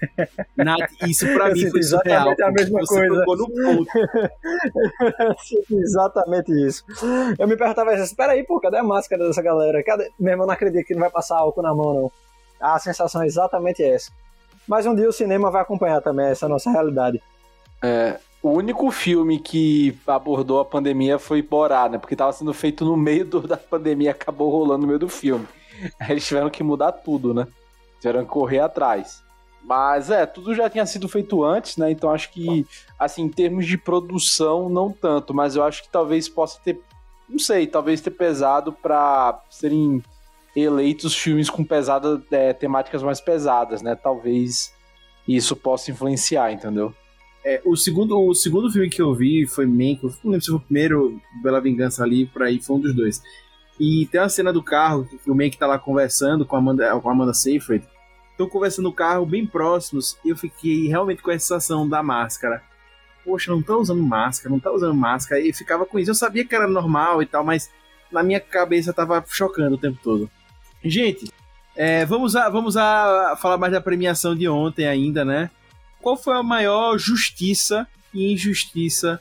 Nath, isso pra mim foi surreal. Exatamente a mesma você coisa. tocou no ponto. exatamente isso. Eu me perguntava assim, espera aí, pô, cadê a máscara dessa galera? Cadê? Meu irmão não acredita que não vai passar álcool na mão, não. A sensação é exatamente essa. Mas um dia o cinema vai acompanhar também essa nossa realidade. É, o único filme que abordou a pandemia foi Borá, né? Porque estava sendo feito no meio do, da pandemia, acabou rolando no meio do filme. Eles tiveram que mudar tudo, né? Tiveram que correr atrás. Mas é, tudo já tinha sido feito antes, né? Então acho que, assim, em termos de produção, não tanto, mas eu acho que talvez possa ter, não sei, talvez ter pesado para serem eleitos filmes com pesada, é, temáticas mais pesadas, né? Talvez isso possa influenciar, entendeu? É, o, segundo, o segundo filme que eu vi foi Mank, não lembro se foi o primeiro Bela Vingança ali, por aí, foi um dos dois. E tem uma cena do carro, que o Mank tá lá conversando com a Amanda, com a Amanda Seyfried, estão conversando no carro bem próximos, e eu fiquei realmente com a sensação da máscara. Poxa, não tá usando máscara, não tá usando máscara, e ficava com isso. Eu sabia que era normal e tal, mas na minha cabeça tava chocando o tempo todo. Gente, é, vamos, a, vamos a falar mais da premiação de ontem ainda, né? Qual foi a maior justiça e injustiça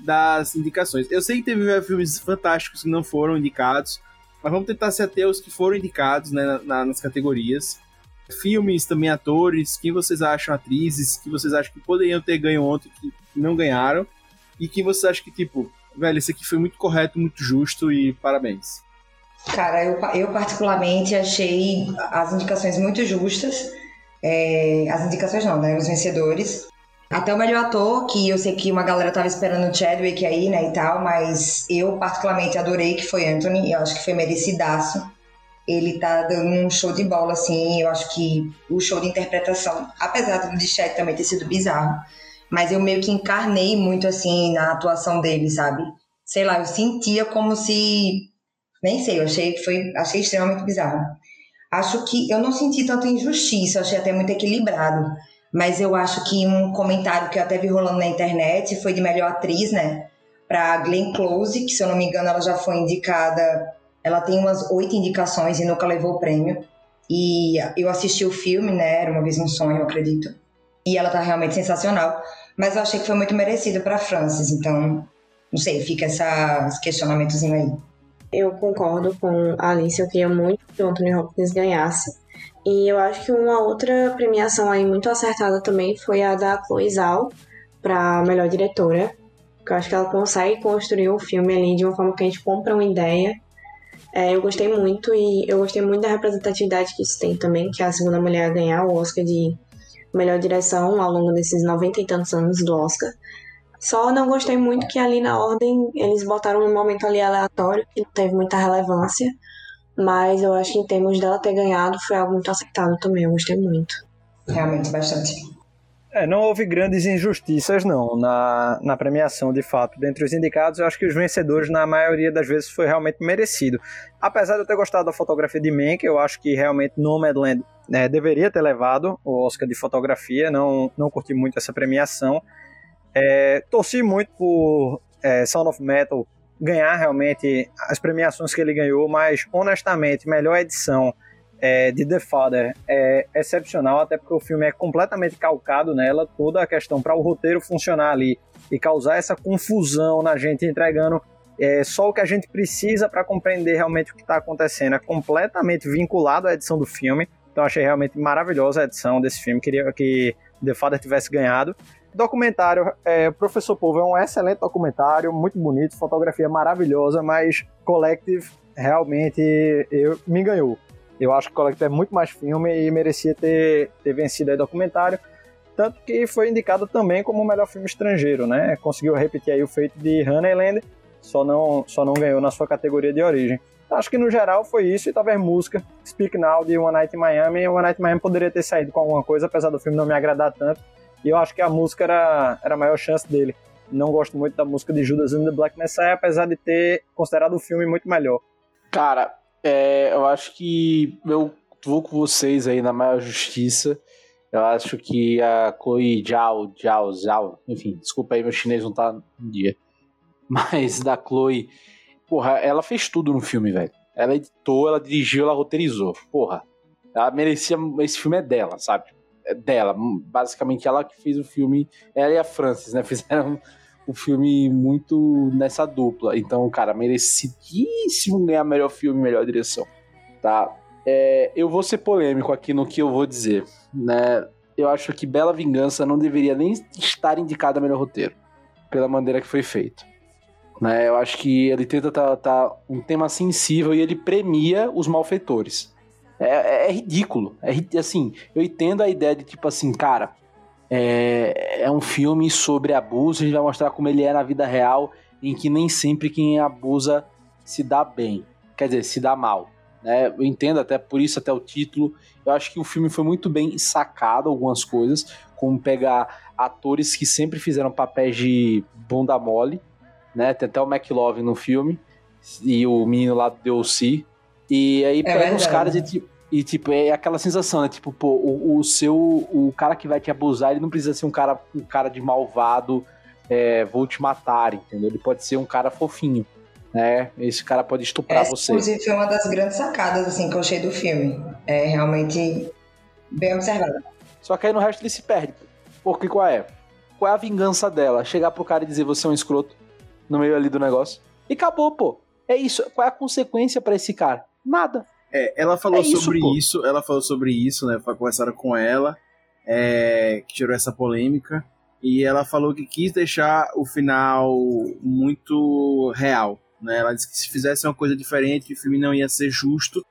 das indicações? Eu sei que teve filmes fantásticos que não foram indicados, mas vamos tentar se ater aos que foram indicados né, na, nas categorias. Filmes, também atores, quem vocês acham atrizes, que vocês acham que poderiam ter ganho ontem que não ganharam, e que vocês acham que, tipo, velho, esse aqui foi muito correto, muito justo e parabéns. Cara, eu, eu particularmente achei as indicações muito justas. É, as indicações não, né? Os vencedores. Até o melhor ator, que eu sei que uma galera tava esperando o Chadwick aí, né, e tal, mas eu particularmente adorei que foi Anthony, eu acho que foi merecidaço. Ele tá dando um show de bola, assim, eu acho que o show de interpretação, apesar do de Chad também ter sido bizarro, mas eu meio que encarnei muito, assim, na atuação dele, sabe? Sei lá, eu sentia como se nem sei, eu achei foi, achei extremamente bizarro. Acho que eu não senti tanta injustiça, achei até muito equilibrado. Mas eu acho que um comentário que eu até vi rolando na internet foi de melhor atriz, né? Para Glenn Close, que se eu não me engano ela já foi indicada. Ela tem umas oito indicações e nunca levou o prêmio. E eu assisti o filme, né? Era uma vez um sonho, eu acredito. E ela tá realmente sensacional. Mas eu achei que foi muito merecido para Francis. Então, não sei, fica essa, esse questionamentozinho aí eu concordo com a Alice, eu queria muito que o Anthony Hopkins ganhasse. E eu acho que uma outra premiação aí muito acertada também foi a da Chloe Zhao para melhor diretora. Que eu acho que ela consegue construir o um filme ali de uma forma que a gente compra uma ideia. É, eu gostei muito e eu gostei muito da representatividade que isso tem também, que é a segunda mulher a ganhar o Oscar de melhor direção ao longo desses noventa e tantos anos do Oscar. Só não gostei muito que ali na ordem eles botaram um momento ali aleatório que não teve muita relevância. Mas eu acho que em termos dela ter ganhado foi algo muito acertado também. Eu gostei muito. Realmente, bastante. É, não houve grandes injustiças, não, na, na premiação, de fato. Dentre os indicados, eu acho que os vencedores, na maioria das vezes, foi realmente merecido. Apesar de eu ter gostado da fotografia de Mank, eu acho que realmente Nomadland né, deveria ter levado o Oscar de fotografia, não, não curti muito essa premiação. É, torci muito por é, Sound of Metal ganhar realmente as premiações que ele ganhou, mas honestamente, melhor edição é, de The Father é excepcional, até porque o filme é completamente calcado nela, toda a questão para o roteiro funcionar ali e causar essa confusão na gente entregando é, só o que a gente precisa para compreender realmente o que está acontecendo. É completamente vinculado à edição do filme. Então achei realmente maravilhosa a edição desse filme. Queria que The Father tivesse ganhado. Documentário, é, Professor Povo é um excelente documentário, muito bonito, fotografia maravilhosa, mas Collective realmente eu, me ganhou. Eu acho que Collective é muito mais filme e merecia ter, ter vencido aí documentário. Tanto que foi indicado também como o melhor filme estrangeiro, né? Conseguiu repetir aí o feito de Honeyland, só não, só não ganhou na sua categoria de origem. Acho que no geral foi isso, e talvez música. Speak Now de One Night in Miami. One Night in Miami poderia ter saído com alguma coisa, apesar do filme não me agradar tanto. E eu acho que a música era, era a maior chance dele. Não gosto muito da música de Judas and the Black Messiah, apesar de ter considerado o filme muito melhor. Cara, é, eu acho que eu vou com vocês aí na maior justiça. Eu acho que a Chloe Zhao, Zhao, Zhao, enfim, desculpa aí, meu chinês não tá no dia. Mas da Chloe, porra, ela fez tudo no filme, velho. Ela editou, ela dirigiu, ela roteirizou. Porra, ela merecia. Esse filme é dela, sabe? Dela. Basicamente, ela que fez o filme, ela e a Francis, né? Fizeram um filme muito nessa dupla. Então, cara, merecidíssimo ganhar melhor filme, melhor direção. Tá? É, eu vou ser polêmico aqui no que eu vou dizer, né? Eu acho que Bela Vingança não deveria nem estar indicada a melhor roteiro, pela maneira que foi feito. Né? Eu acho que ele tenta tá, tá um tema sensível e ele premia os malfeitores. É, é, é ridículo. É assim, eu entendo a ideia de tipo assim, cara, é, é um filme sobre abuso, a gente vai mostrar como ele é na vida real, em que nem sempre quem abusa se dá bem. Quer dizer, se dá mal. né? Eu entendo até por isso até o título. Eu acho que o filme foi muito bem sacado algumas coisas, como pegar atores que sempre fizeram papéis de bunda mole, né? Tem até o McLovin no filme e o menino lá do DLC. E aí É pega verdade. os caras e tipo, e tipo, é aquela sensação, né? Tipo, pô, o, o seu. O cara que vai te abusar, ele não precisa ser um cara, um cara de malvado, é, vou te matar, entendeu? Ele pode ser um cara fofinho, né? Esse cara pode estuprar Essa, você. inclusive, foi uma das grandes sacadas assim, que eu achei do filme. É realmente bem observado. Só que aí no resto ele se perde. Porque qual é? Qual é a vingança dela? Chegar pro cara e dizer você é um escroto no meio ali do negócio. E acabou, pô. É isso. Qual é a consequência pra esse cara? Nada. É, ela falou É isso, sobre pô. isso, ela falou sobre isso, né? Foi conversaram com ela, é, que gerou essa polêmica. E ela falou que quis deixar o final muito real. Né? Ela disse que se fizesse uma coisa diferente, o filme não ia ser justo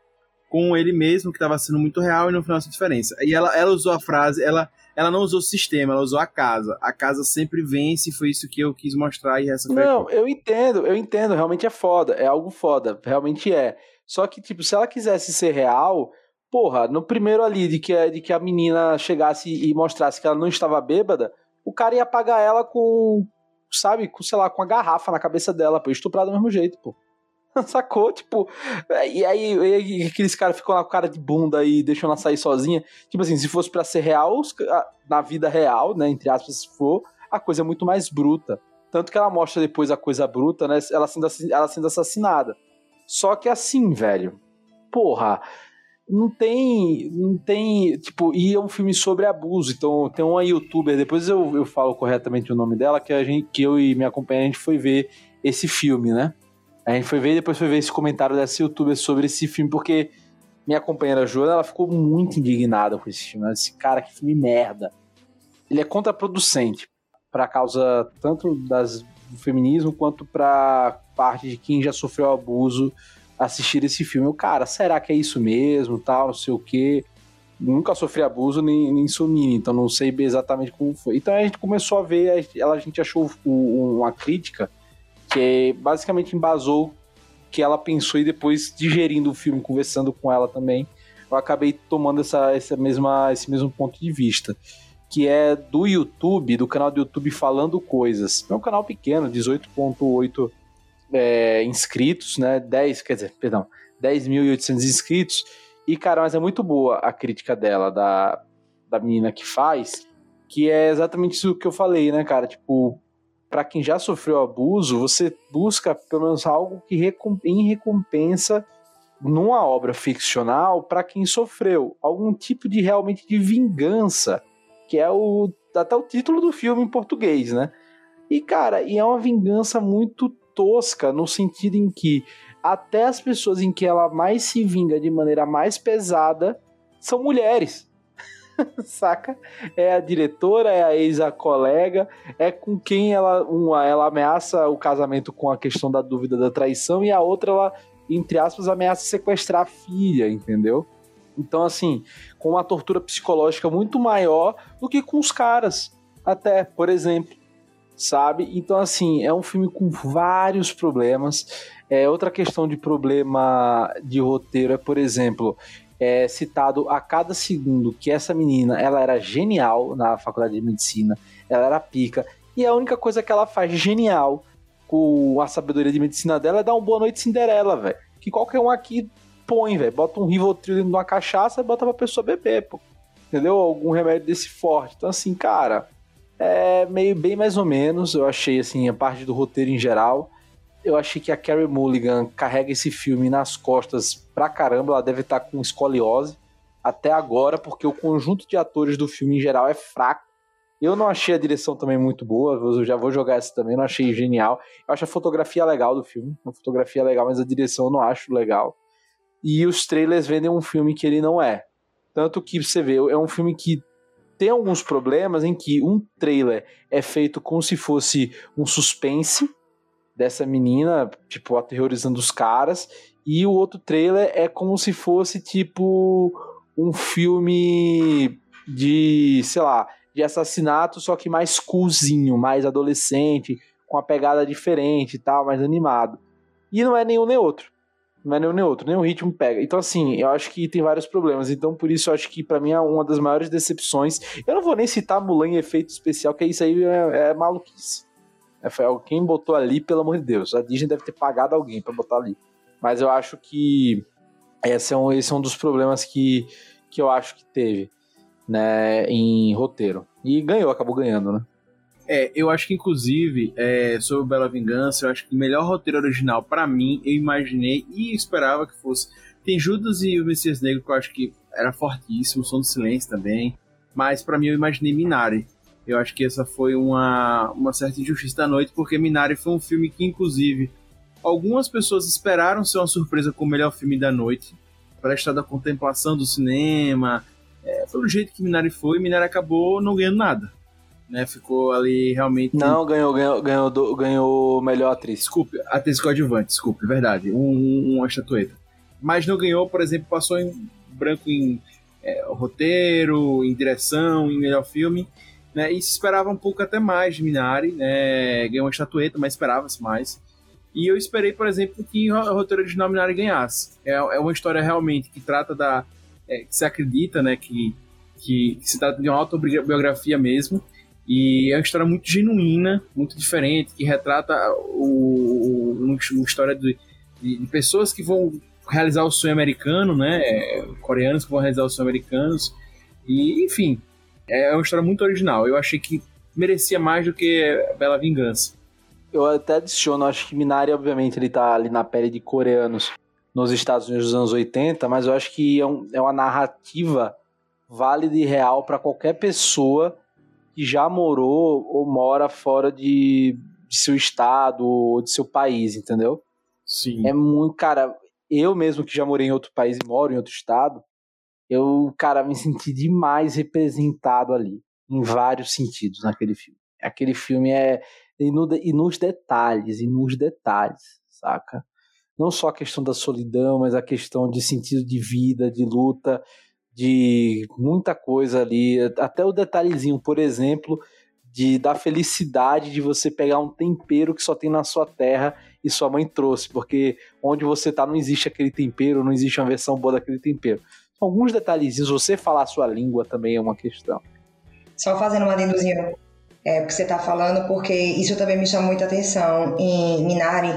com ele mesmo, que estava sendo muito real, e no final essa diferença. E ela, ela usou a frase, ela, ela não usou o sistema, ela usou a casa. A casa sempre vence, foi isso que eu quis mostrar, e essa Não, eu entendo, eu entendo, realmente é foda, é algo foda, realmente é. Só que, tipo, se ela quisesse ser real, porra, no primeiro ali de que, de que a menina chegasse e mostrasse que ela não estava bêbada, o cara ia pagar ela com, sabe, com, sei lá, com a garrafa na cabeça dela, pô, estuprar do mesmo jeito, pô. Sacou? Tipo, e aí, e aqueles caras ficam lá com cara de bunda e deixam ela sair sozinha. Tipo assim, se fosse pra ser real, na vida real, né, entre aspas, se for, a coisa é muito mais bruta. Tanto que ela mostra depois a coisa bruta, né, ela sendo, ela sendo assassinada. Só que assim, velho, porra, não tem, não tem, tipo, e é um filme sobre abuso, então tem uma youtuber, depois eu, eu falo corretamente o nome dela, que a gente, que eu e minha companheira, a gente foi ver esse filme, né? A gente foi ver e depois foi ver esse comentário dessa youtuber sobre esse filme, porque minha companheira Joana, ela ficou muito indignada com esse filme. Ela disse, cara, que filme merda. Ele é contraproducente pra causa tanto das, do feminismo quanto pra parte de quem já sofreu abuso assistir esse filme. Eu, cara, será que é isso mesmo, tal, não sei o quê. Nunca sofri abuso nem, nem menina, então não sei exatamente como foi. Então a gente começou a ver, ela, a gente achou uma crítica que basicamente embasou que ela pensou e depois digerindo o filme, conversando com ela também, eu acabei tomando essa, essa mesma, esse mesmo ponto de vista, que é do YouTube, do canal do YouTube Falando Coisas. É um canal pequeno, 18.8 é, inscritos, né? 10, quer dizer, perdão, 10.800 inscritos. E, cara, mas é muito boa a crítica dela, da, da menina que faz, que é exatamente isso que eu falei, né, cara? Tipo, para quem já sofreu abuso, você busca pelo menos algo que recom- em recompensa numa obra ficcional para quem sofreu, algum tipo de realmente de vingança, que é o até o título do filme em português, né? E cara, e é uma vingança muito tosca no sentido em que até as pessoas em que ela mais se vinga de maneira mais pesada são mulheres. Saca? É a diretora, é a ex-colega, é com quem ela, uma, ela ameaça o casamento com a questão da dúvida da traição e a outra ela, entre aspas, ameaça sequestrar a filha, entendeu? Então, assim, com uma tortura psicológica muito maior do que com os caras, até, por exemplo, sabe? Então, assim, é um filme com vários problemas. É, outra questão de problema de roteiro é, por exemplo, é citado a cada segundo que essa menina ela era genial na faculdade de medicina, ela era pica, e a única coisa que ela faz genial com a sabedoria de medicina dela é dar um boa noite Cinderela, velho. Que qualquer um aqui põe, velho. Bota um Rivotril dentro de uma cachaça e bota pra pessoa beber, pô. Entendeu? Algum remédio desse forte. Então, assim, cara, é meio bem mais ou menos. Eu achei, assim, a parte do roteiro em geral. Eu achei que a Carrie Mulligan carrega esse filme nas costas pra caramba. Ela deve estar com escoliose até agora, porque o conjunto de atores do filme em geral é fraco. Eu não achei a direção também muito boa, eu já vou jogar essa também, não achei genial. Eu acho a fotografia legal do filme, a fotografia legal, mas a direção eu não acho legal. E os trailers vendem um filme que ele não é. Tanto que você vê, é um filme que tem alguns problemas em que um trailer é feito como se fosse um suspense dessa menina, tipo, aterrorizando os caras, e o outro trailer é como se fosse, tipo, um filme de, sei lá, de assassinato, só que mais coolzinho, mais adolescente, com uma pegada diferente e tal, mais animado. E não é nenhum nem outro. Não é nenhum nem outro, nem o ritmo pega. Então, assim, eu acho que tem vários problemas. Então, por isso, eu acho que para mim é uma das maiores decepções. Eu não vou nem citar Mulan em efeito especial, que isso aí é, é maluquice. É, foi quem botou ali, pelo amor de Deus. A Disney deve ter pagado alguém para botar ali. Mas eu acho que esse é um, esse é um dos problemas que, que eu acho que teve, né, em roteiro. E ganhou, acabou ganhando, né? É, eu acho que inclusive é, sobre Bela Vingança, eu acho que o melhor roteiro original para mim, eu imaginei e esperava que fosse. Tem Judas e o Messias Negro que eu acho que era fortíssimo, Som do Silêncio também, mas para mim eu imaginei Minari. Eu acho que essa foi uma, uma certa injustiça da noite, porque Minari foi um filme que, inclusive, algumas pessoas esperaram ser uma surpresa com o melhor filme da noite, para estar da contemplação do cinema. É, pelo jeito que Minari foi, Minari acabou não ganhando nada né? Ficou ali realmente. Não, ganhou, ganhou, ganhou, ganhou melhor atriz. Desculpe, atriz coadjuvante, desculpe, verdade. Um, uma estatueta. Mas não ganhou, por exemplo, passou em branco em é, roteiro, em direção, em melhor filme. Né, e se esperava um pouco até mais de Minari, né, ganhou uma estatueta, mas esperava-se mais. E eu esperei, por exemplo, que o roteiro original Minari ganhasse. É, é uma história realmente que trata da. É, que se acredita, né, que, que, que se trata de uma autobiografia mesmo, e é uma história muito genuína, muito diferente, que retrata o, o, uma história de, de, pessoas que vão realizar o sonho americano, né? Coreanos que vão realizar o sonho americanos. E, enfim, é uma história muito original. Eu achei que merecia mais do que Bela Vingança. Eu até adiciono, acho que Minari, obviamente, ele tá ali na pele de coreanos nos Estados Unidos dos anos 80, mas eu acho que é, um, é uma narrativa válida e real para qualquer pessoa que já morou ou mora fora de, de seu estado ou de seu país, entendeu? Sim. É muito, cara, eu mesmo que já morei em outro país e moro em outro estado, eu, cara, me senti demais representado ali, em vários sentidos naquele filme. Aquele filme é e, no, e nos detalhes, e nos detalhes, saca? Não só a questão da solidão, mas a questão de sentido de vida, de luta, de muita coisa ali, até o detalhezinho, por exemplo, de da felicidade de você pegar um tempero que só tem na sua terra e sua mãe trouxe, porque onde você tá não existe aquele tempero, não existe uma versão boa daquele tempero. São alguns detalhezinhos, você falar a sua língua também é uma questão. Só fazendo uma adendozinho é, que você está falando, porque isso também me chama muita atenção em Minari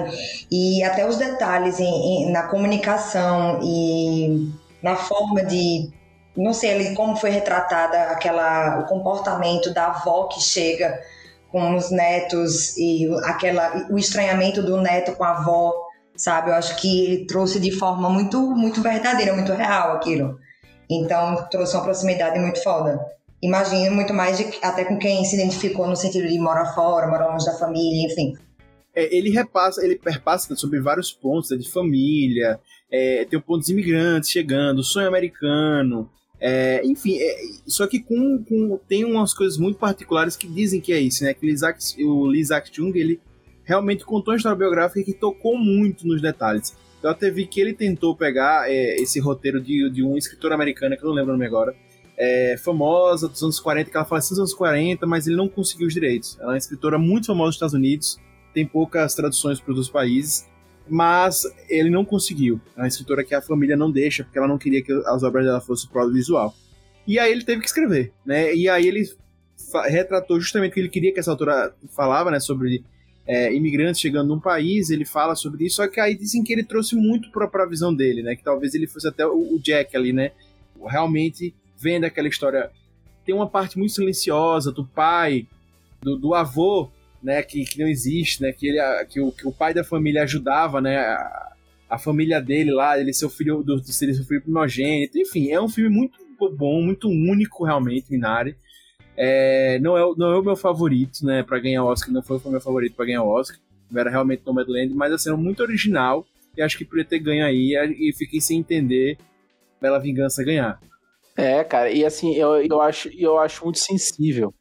e até os detalhes em, em, na comunicação e na forma de não sei ali como foi retratada aquela o comportamento da avó que chega com os netos e aquela o estranhamento do neto com a avó, sabe? Eu acho que ele trouxe de forma muito muito verdadeira, muito real aquilo. Então trouxe uma proximidade muito foda. Imagino muito mais de, até com quem se identificou no sentido de morar fora, morar longe da família, enfim. É, ele repassa, ele perpassa sobre vários pontos, né, de família, é, tem o ponto dos imigrantes chegando, sonho americano, é, enfim, é, só que com, com, tem umas coisas muito particulares que dizem que é isso, né? Que Isaac, o Isaac Chung, ele realmente contou uma história biográfica que tocou muito nos detalhes. Eu até vi que ele tentou pegar é, esse roteiro de, de uma escritora americana, que eu não lembro o nome agora, é, famosa dos anos 40, que ela fala assim dos anos 40, mas ele não conseguiu os direitos. Ela é uma escritora muito famosa nos Estados Unidos, tem poucas traduções para os países, mas ele não conseguiu. Uma escritora que a família não deixa, porque ela não queria que as obras dela fossem pro visual. E aí ele teve que escrever, né? E aí ele retratou justamente o que ele queria que essa autora falava, né? Sobre é, imigrantes chegando num país, ele fala sobre isso, só que aí dizem que ele trouxe muito para a visão dele, né? Que talvez ele fosse até o, o Jack ali, né? Realmente vendo aquela história. Tem uma parte muito silenciosa do pai, do, do avô, né, que, que não existe, né, que, ele, que, o, que o pai da família ajudava, né, a, a família dele lá, ele ser o filho do, do seu filho primogênito, enfim, é um filme muito bom, muito único realmente, Minari. É, não, é, não é o meu favorito, né, para ganhar o Oscar, não foi o meu favorito para ganhar o Oscar, era realmente Nomadland, mas assim, é muito original e acho que poderia ter ganho aí e fiquei sem entender Bela Vingança ganhar. É, cara, e assim, eu, eu, acho, eu acho muito sensível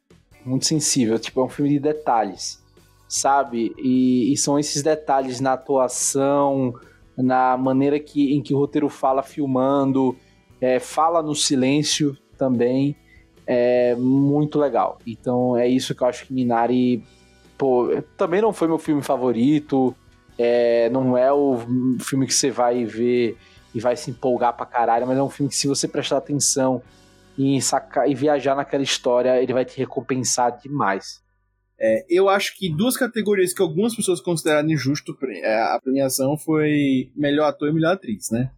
muito sensível. Tipo, é um filme de detalhes, sabe? E, e são esses detalhes na atuação, na maneira que, em que o roteiro fala filmando, é, fala no silêncio também. É muito legal. Então é isso que eu acho que Minari. Pô, também não foi meu filme favorito. É, não é o filme que você vai ver e vai se empolgar pra caralho, mas é um filme que se você prestar atenção e, sacar, e viajar naquela história, ele vai te recompensar demais. É, eu acho que duas categorias que algumas pessoas consideraram injusto é, a premiação foi melhor ator e melhor atriz, né?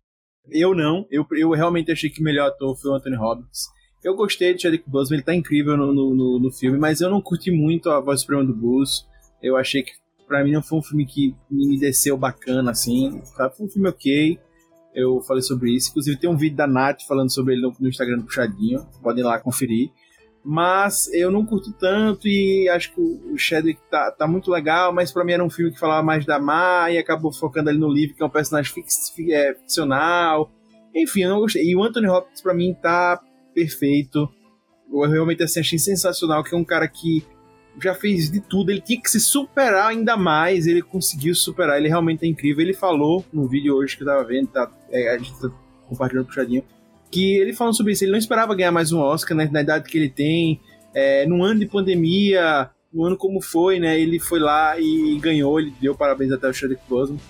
Eu não, eu, eu realmente achei que melhor ator foi o Anthony Hopkins. Eu gostei de Chadwick Boseman, ele tá incrível no, no, no, filme, mas eu não curti muito a voz suprema do Bruce. Eu achei que para mim não foi um filme que me desceu bacana, assim. Tá? Foi um filme ok. Eu falei sobre isso. Inclusive tem um vídeo da Nath falando sobre ele no, no Instagram do Puxadinho. Podem lá conferir. Mas eu não curto tanto e acho que o Chadwick tá, tá muito legal, mas para mim era um filme que falava mais da Mar e acabou focando ali no livro, que é um personagem fix, é, ficcional. Enfim, eu não gostei. E o Anthony Hopkins para mim tá perfeito. Eu realmente assim, achei sensacional, que é um cara que já fez de tudo, ele tinha que se superar ainda mais, ele conseguiu superar, ele realmente é incrível. Ele falou no vídeo hoje que eu tava vendo, tá, é, a gente tá compartilhando puxadinho, que ele falou sobre isso, ele não esperava ganhar mais um Oscar né, na idade que ele tem, é, num ano de pandemia, um ano como foi, né, ele foi lá e ganhou, ele deu parabéns até o Chadwick Boseman.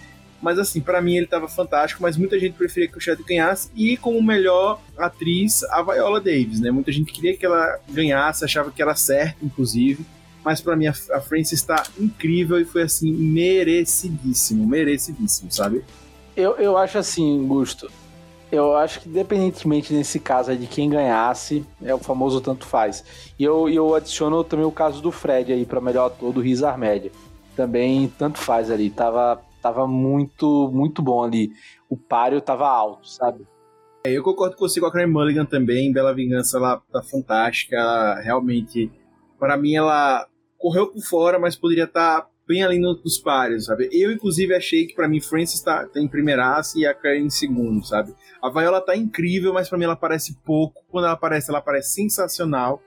Mas assim, para mim ele tava fantástico, mas muita gente preferia que o Chadwick ganhasse e como melhor atriz a Viola Davis, né? Muita gente queria que ela ganhasse, achava que era certo, inclusive mas para mim a, a está incrível e foi assim, merecidíssimo, merecidíssimo, sabe? Eu, eu acho assim, Gusto. Eu acho que, independentemente nesse caso de quem ganhasse, é o famoso tanto faz. E eu, eu adiciono também o caso do Fred aí para melhor ator do Riz Ahmed. Também tanto faz ali. Tava, tava muito, muito bom ali. O páreo tava alto, sabe? É, eu concordo com você com a Karen Mulligan também. Bela Vingança, ela tá fantástica. Ela realmente para mim ela correu por fora, mas poderia estar tá bem ali nos pares, sabe? Eu, inclusive, achei que para mim Francis tá, tá em primeiraço e a Karen em segundo, sabe? A Viola tá incrível, mas para mim ela aparece pouco. Quando ela aparece, ela aparece sensacional,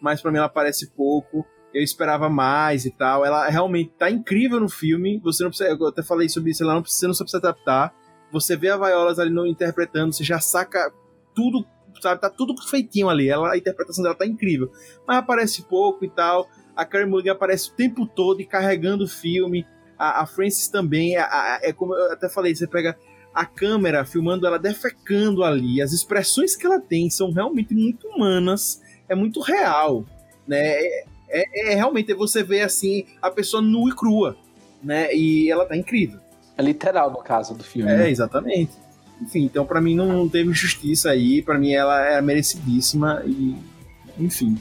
mas para mim ela aparece pouco. Eu esperava mais e tal. Ela realmente tá incrível no filme. Você não precisa, eu até falei sobre isso, ela não precisa, não precisa adaptar. Você vê a Viola ali interpretando, você já saca tudo sabe? Tá tudo feitinho ali. Ela, a interpretação dela tá incrível. Mas aparece pouco e tal. A Carey Mulligan aparece o tempo todo e carregando o filme. A, a Frances também. A, a, é como eu até falei, você pega a câmera filmando ela defecando ali. As expressões que ela tem são realmente muito humanas. É muito real, né? É, é, é realmente você vê assim a pessoa nua e crua, né? E ela tá incrível. É literal no caso do filme. É, né? exatamente. Enfim, então para mim não teve justiça aí, para mim ela é merecidíssima e enfim.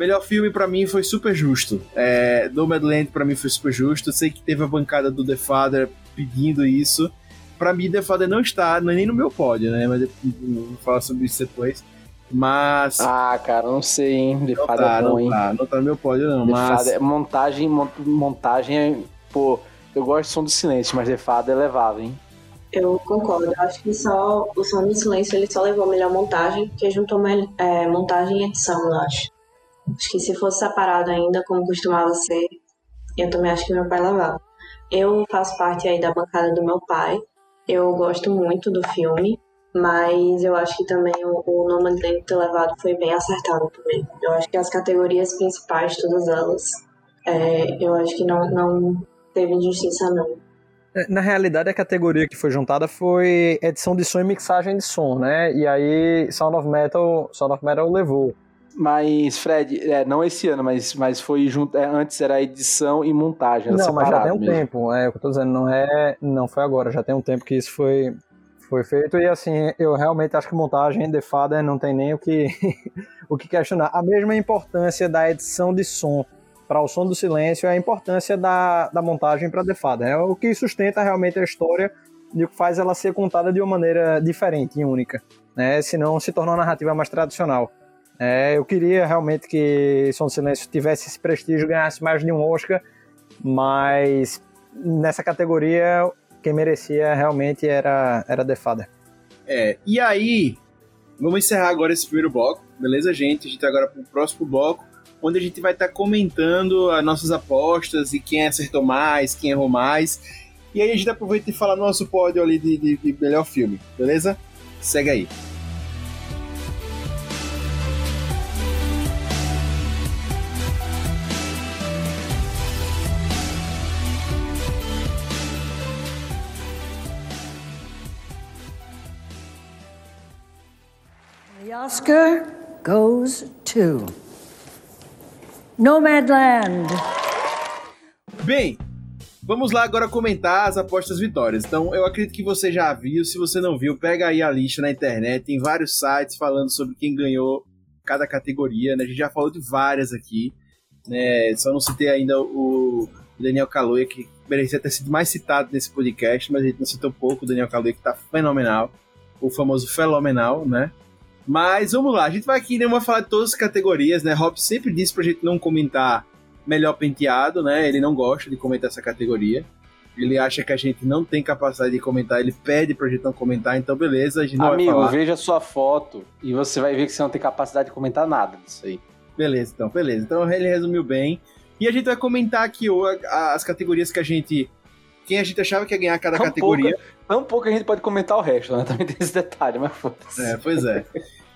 Melhor filme para mim foi super justo. É, Nomadland para mim foi super justo. Sei que teve a bancada do The Father pedindo isso. Para mim The Father não está nem no meu pódio, né? Mas eu vou falar sobre isso depois. Mas. Ah, cara, não sei, hein? The Father tá, é bom, não hein? Tá, não tá no meu pódio, não. The mas... Father, montagem, montagem, pô, eu gosto de som do silêncio, mas The Father é levável, hein? Eu concordo. Eu acho que só o Som do Silêncio ele só levou a melhor montagem, porque juntou é, montagem e edição, eu acho. Acho que se fosse separado ainda, como costumava ser, eu também acho que meu pai levava. Eu faço parte aí da bancada do meu pai. Eu gosto muito do filme, mas eu acho que também o, o nome dele ter levado foi bem acertado também. Eu acho que as categorias principais, todas elas, é, eu acho que não, não teve injustiça não. É, na realidade, a categoria que foi juntada foi edição de som e mixagem de som, né? E aí Sound of Metal, Sound of Metal levou. Mas, Fred, é, não esse ano, mas, mas foi junto. É, antes era edição e montagem. não, mas já tem um mesmo. tempo. É o que eu tô dizendo, não é. Não foi agora, já tem um tempo que isso foi, foi feito. E assim, eu realmente acho que montagem de fada não tem nem o que, o que questionar. A mesma importância da edição de som para o som do silêncio é a importância da, da montagem para a defada. É o que sustenta realmente a história e o que faz ela ser contada de uma maneira diferente e única. Né? Senão se torna uma narrativa mais tradicional. É, eu queria realmente que Som do Silêncio tivesse esse prestígio, ganhasse mais de um Oscar, mas nessa categoria quem merecia realmente era, era The Father. É, e aí, vamos encerrar agora esse primeiro bloco, beleza, gente? A gente tá agora para o próximo bloco, onde a gente vai estar tá comentando as nossas apostas e quem acertou mais, quem errou mais. E aí a gente aproveita e fala nosso pódio ali de, de, de melhor filme, beleza? Segue aí. Oscar goes to Nomadland. Bem, vamos lá agora comentar as apostas vitórias. Então, eu acredito que você já viu. Se você não viu, pega aí a lista na internet. Tem vários sites falando sobre quem ganhou cada categoria. Né? A gente já falou de várias aqui. Né? Só não citei ainda o Daniel Kaluuya, que merecia ter sido mais citado nesse podcast, mas a gente não citou pouco o Daniel Kaluuya, que tá fenomenal. O famoso fenomenal, né? Mas vamos lá, a gente vai aqui, né, vamos falar de todas as categorias, né? Rob sempre disse pra gente não comentar melhor penteado, né? Ele não gosta de comentar essa categoria. Ele acha que a gente não tem capacidade de comentar, ele pede pra gente não comentar, então beleza, a gente não Amigo, vai falar. veja sua foto e você vai ver que você não tem capacidade de comentar nada disso aí. Beleza, então, beleza. Então ele resumiu bem. E a gente vai comentar aqui as categorias que a gente. Quem a gente achava que ia ganhar cada Tão categoria. pouca- tão pouco a gente pode comentar o resto, né? Também tem esse detalhe, mas foda-se. É, pois é.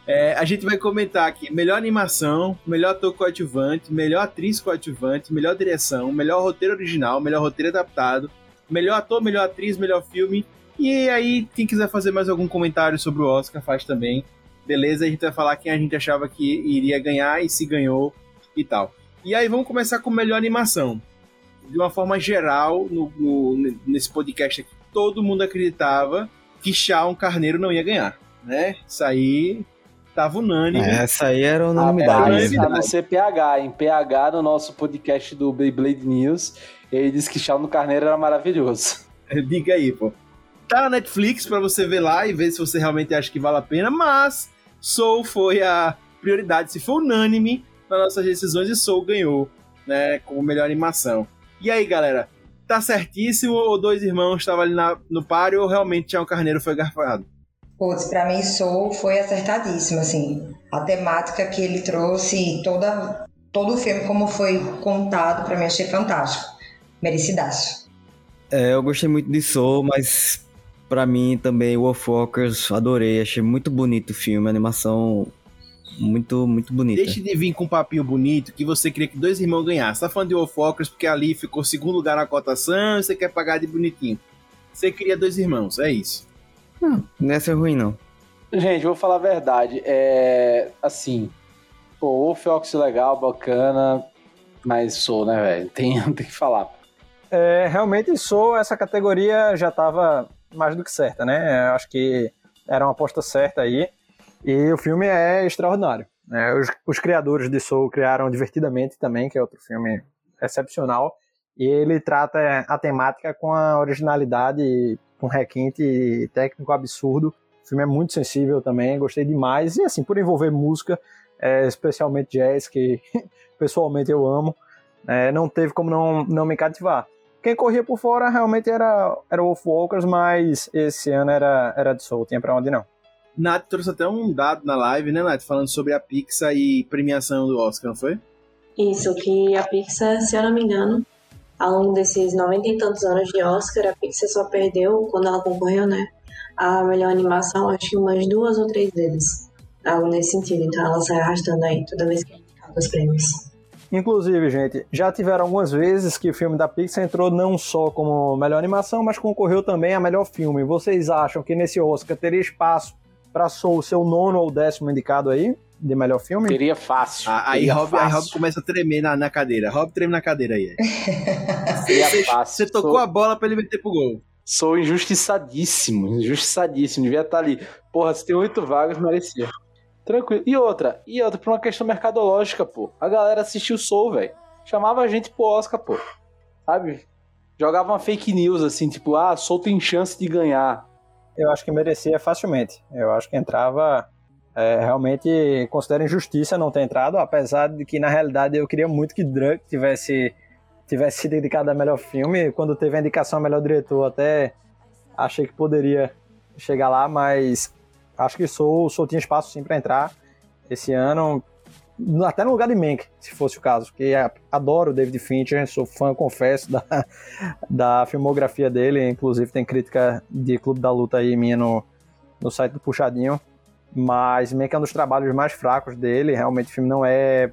É, a gente vai comentar aqui melhor animação, melhor ator coadjuvante, melhor atriz coadjuvante, melhor direção, melhor roteiro original, melhor roteiro adaptado, melhor ator, melhor atriz, melhor filme. E aí, quem quiser fazer mais algum comentário sobre o Oscar, faz também. Beleza? A gente vai falar quem a gente achava que iria ganhar e se ganhou e tal. E aí, vamos começar com melhor animação. De uma forma geral, no, no- nesse podcast aqui, todo mundo acreditava que Shaun Carneiro não ia ganhar, né? Isso aí tava unânime. É, Essa aí era unanimidade. mas mesmo. a não ser PH. Em PH, no nosso podcast do Beyblade News, ele disse que Chá no Carneiro era maravilhoso. Diga aí, pô. Tá na Netflix pra você ver lá e ver se você realmente acha que vale a pena, mas Soul foi a prioridade, se for unânime nas nossas decisões e Soul ganhou, né, como melhor animação. E aí, galera, tá certíssimo ou Dois Irmãos estavam ali na- no páreo ou realmente Tião Carneiro foi garfado? Putz, pra mim Soul foi acertadíssimo, assim. A temática que ele trouxe, toda, todo o filme como foi contado, pra mim achei fantástico. Merecidaço. É, eu gostei muito de Soul, mas pra mim também Wolfwalkers adorei, achei muito bonito o filme, a animação muito muito bonita. Deixe de vir com um papinho bonito que você queria que Dois Irmãos ganhassem. Tá falando de Wolfwalkers porque ali ficou segundo lugar na cotação e você quer pagar de bonitinho. Você queria Dois Irmãos, é isso. Não ia ser ruim não. Gente, vou falar a verdade. É. Assim. Pô, o Feox legal, bacana. Mas sou, né, velho? Tem, tem que falar. É, realmente sou essa categoria já estava mais do que certa, né? Eu acho que era uma aposta certa aí. E o filme é extraordinário. né? Os, os criadores de Soul criaram Divertidamente também, que é outro filme excepcional. E ele trata a temática com a originalidade, com requinte técnico absurdo. O filme é muito sensível também, gostei demais. E assim, por envolver música, é, especialmente jazz, que pessoalmente eu amo, é, não teve como não, não me cativar. Quem corria por fora realmente era, era o Wolfwalkers, mas esse ano era, era de Soul, tinha pra onde não. Nath trouxe até um dado na live, né, Nath? Falando sobre a Pixar e premiação do Oscar, não foi? Isso, que a Pixar, se eu não me engano, ao longo desses 90 e tantos anos de Oscar, a Pixar só perdeu, quando ela concorreu, né, a melhor animação, acho que umas duas ou três vezes. Algo nesse sentido. Então ela sai arrastando aí toda vez que indicada os prêmios. Inclusive, gente, já tiveram algumas vezes que o filme da Pixar entrou não só como melhor animação, mas concorreu também a melhor filme. Vocês acham que nesse Oscar teria espaço para o nono ou décimo indicado aí de melhor filme? Teria fácil. Ah, aí, Rob, aí fácil. Rob começa a tremer na, na cadeira. Rob treme na cadeira aí. Teria Você, fácil. você tocou Sou- a bola pra ele meter pro gol. Sou injustiçadíssimo, injustiçadíssimo. Devia estar ali. Porra, se tem oito vagas, merecia. Tranquilo. E outra, e outra, por uma questão mercadológica, pô. A galera assistiu Soul, velho. Chamava a gente pro Oscar, pô. Sabe? Jogava uma fake news, assim, tipo, ah, Soul tem chance de ganhar. Eu acho que merecia facilmente. Eu acho que entrava. É, realmente considero injustiça não ter entrado, apesar de que na realidade eu queria muito que Drunk tivesse tivesse sido indicado a melhor filme. Quando teve a indicação a melhor diretor, até achei que poderia chegar lá, mas acho que Soul, Soul tinha espaço sim para entrar esse ano, até no lugar de Mank, se fosse o caso, porque adoro David Fincher, sou fã, confesso, da, da filmografia dele, inclusive tem crítica de Clube da Luta aí minha no, no site do Puxadinho, mas Mank é um dos trabalhos mais fracos dele, realmente o filme não é,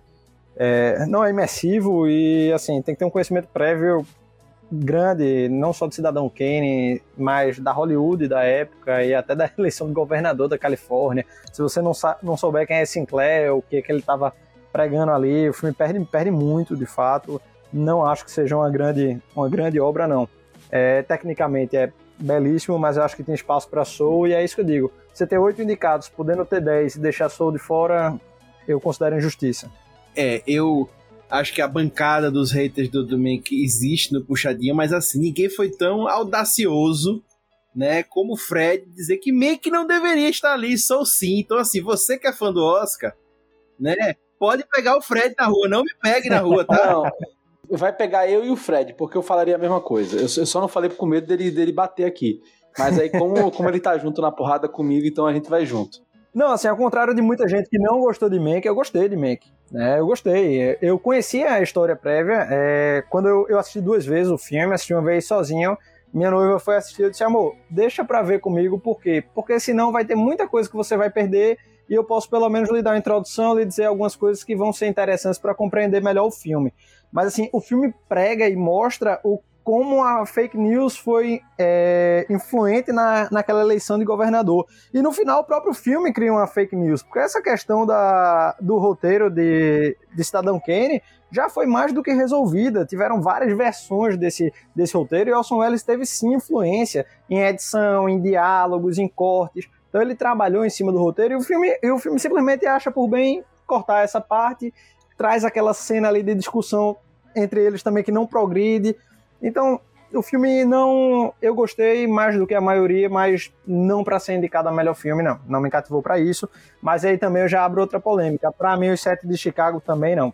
é- não é imersivo e assim, tem que ter um conhecimento prévio grande, não só de Cidadão Kane, mas da Hollywood da época e até da eleição de governador da Califórnia. Se você não, não souber quem é Sinclair, o que, que ele estava pregando ali, o filme perde, perde muito, de fato. Não acho que seja uma grande, uma grande obra, não. É, tecnicamente é belíssimo, mas eu acho que tem espaço para Soul e é isso que eu digo. Você ter oito indicados, podendo ter dez e deixar Soul de fora, eu considero injustiça. É, eu acho que a bancada dos haters do domingo existe no puxadinho, mas assim, ninguém foi tão audacioso, né, como o Fred dizer que meio que não deveria estar ali, sou sim. Então assim, você que é fã do Oscar, né, pode pegar o Fred na rua, não me pegue na rua, tá? Não. Vai pegar eu e o Fred, porque eu falaria a mesma coisa. Eu, só não falei com medo dele, dele bater aqui. Mas aí, como, como ele tá junto na porrada comigo, então a gente vai junto. Não, assim, ao contrário de muita gente que não gostou de Mank, eu gostei de Mank. Né? Eu gostei. Eu conhecia a história prévia. É, quando eu, eu, assisti duas vezes o filme, assisti uma vez sozinho, minha noiva foi assistir. Eu disse, amor, deixa pra ver comigo, por quê? Porque senão vai ter muita coisa que você vai perder e eu posso pelo menos lhe dar uma introdução, lhe dizer algumas coisas que vão ser interessantes para compreender melhor o filme. Mas assim, o filme prega e mostra o como a fake news foi é, influente na, naquela eleição de governador. E no final, o próprio filme cria uma fake news, porque essa questão da, do roteiro de, de Cidadão Kane já foi mais do que resolvida. Tiveram várias versões desse, desse roteiro e Orson Welles teve sim influência em edição, em diálogos, em cortes. Então ele trabalhou em cima do roteiro e o filme, e o filme simplesmente acha por bem cortar essa parte, traz aquela cena ali de discussão entre eles também que não progride. Então, o filme não. Eu gostei mais do que a maioria, mas não para ser indicado a melhor filme, não. Não me cativou para isso. Mas aí também eu já abro outra polêmica. Para mim, os Sete de Chicago também não.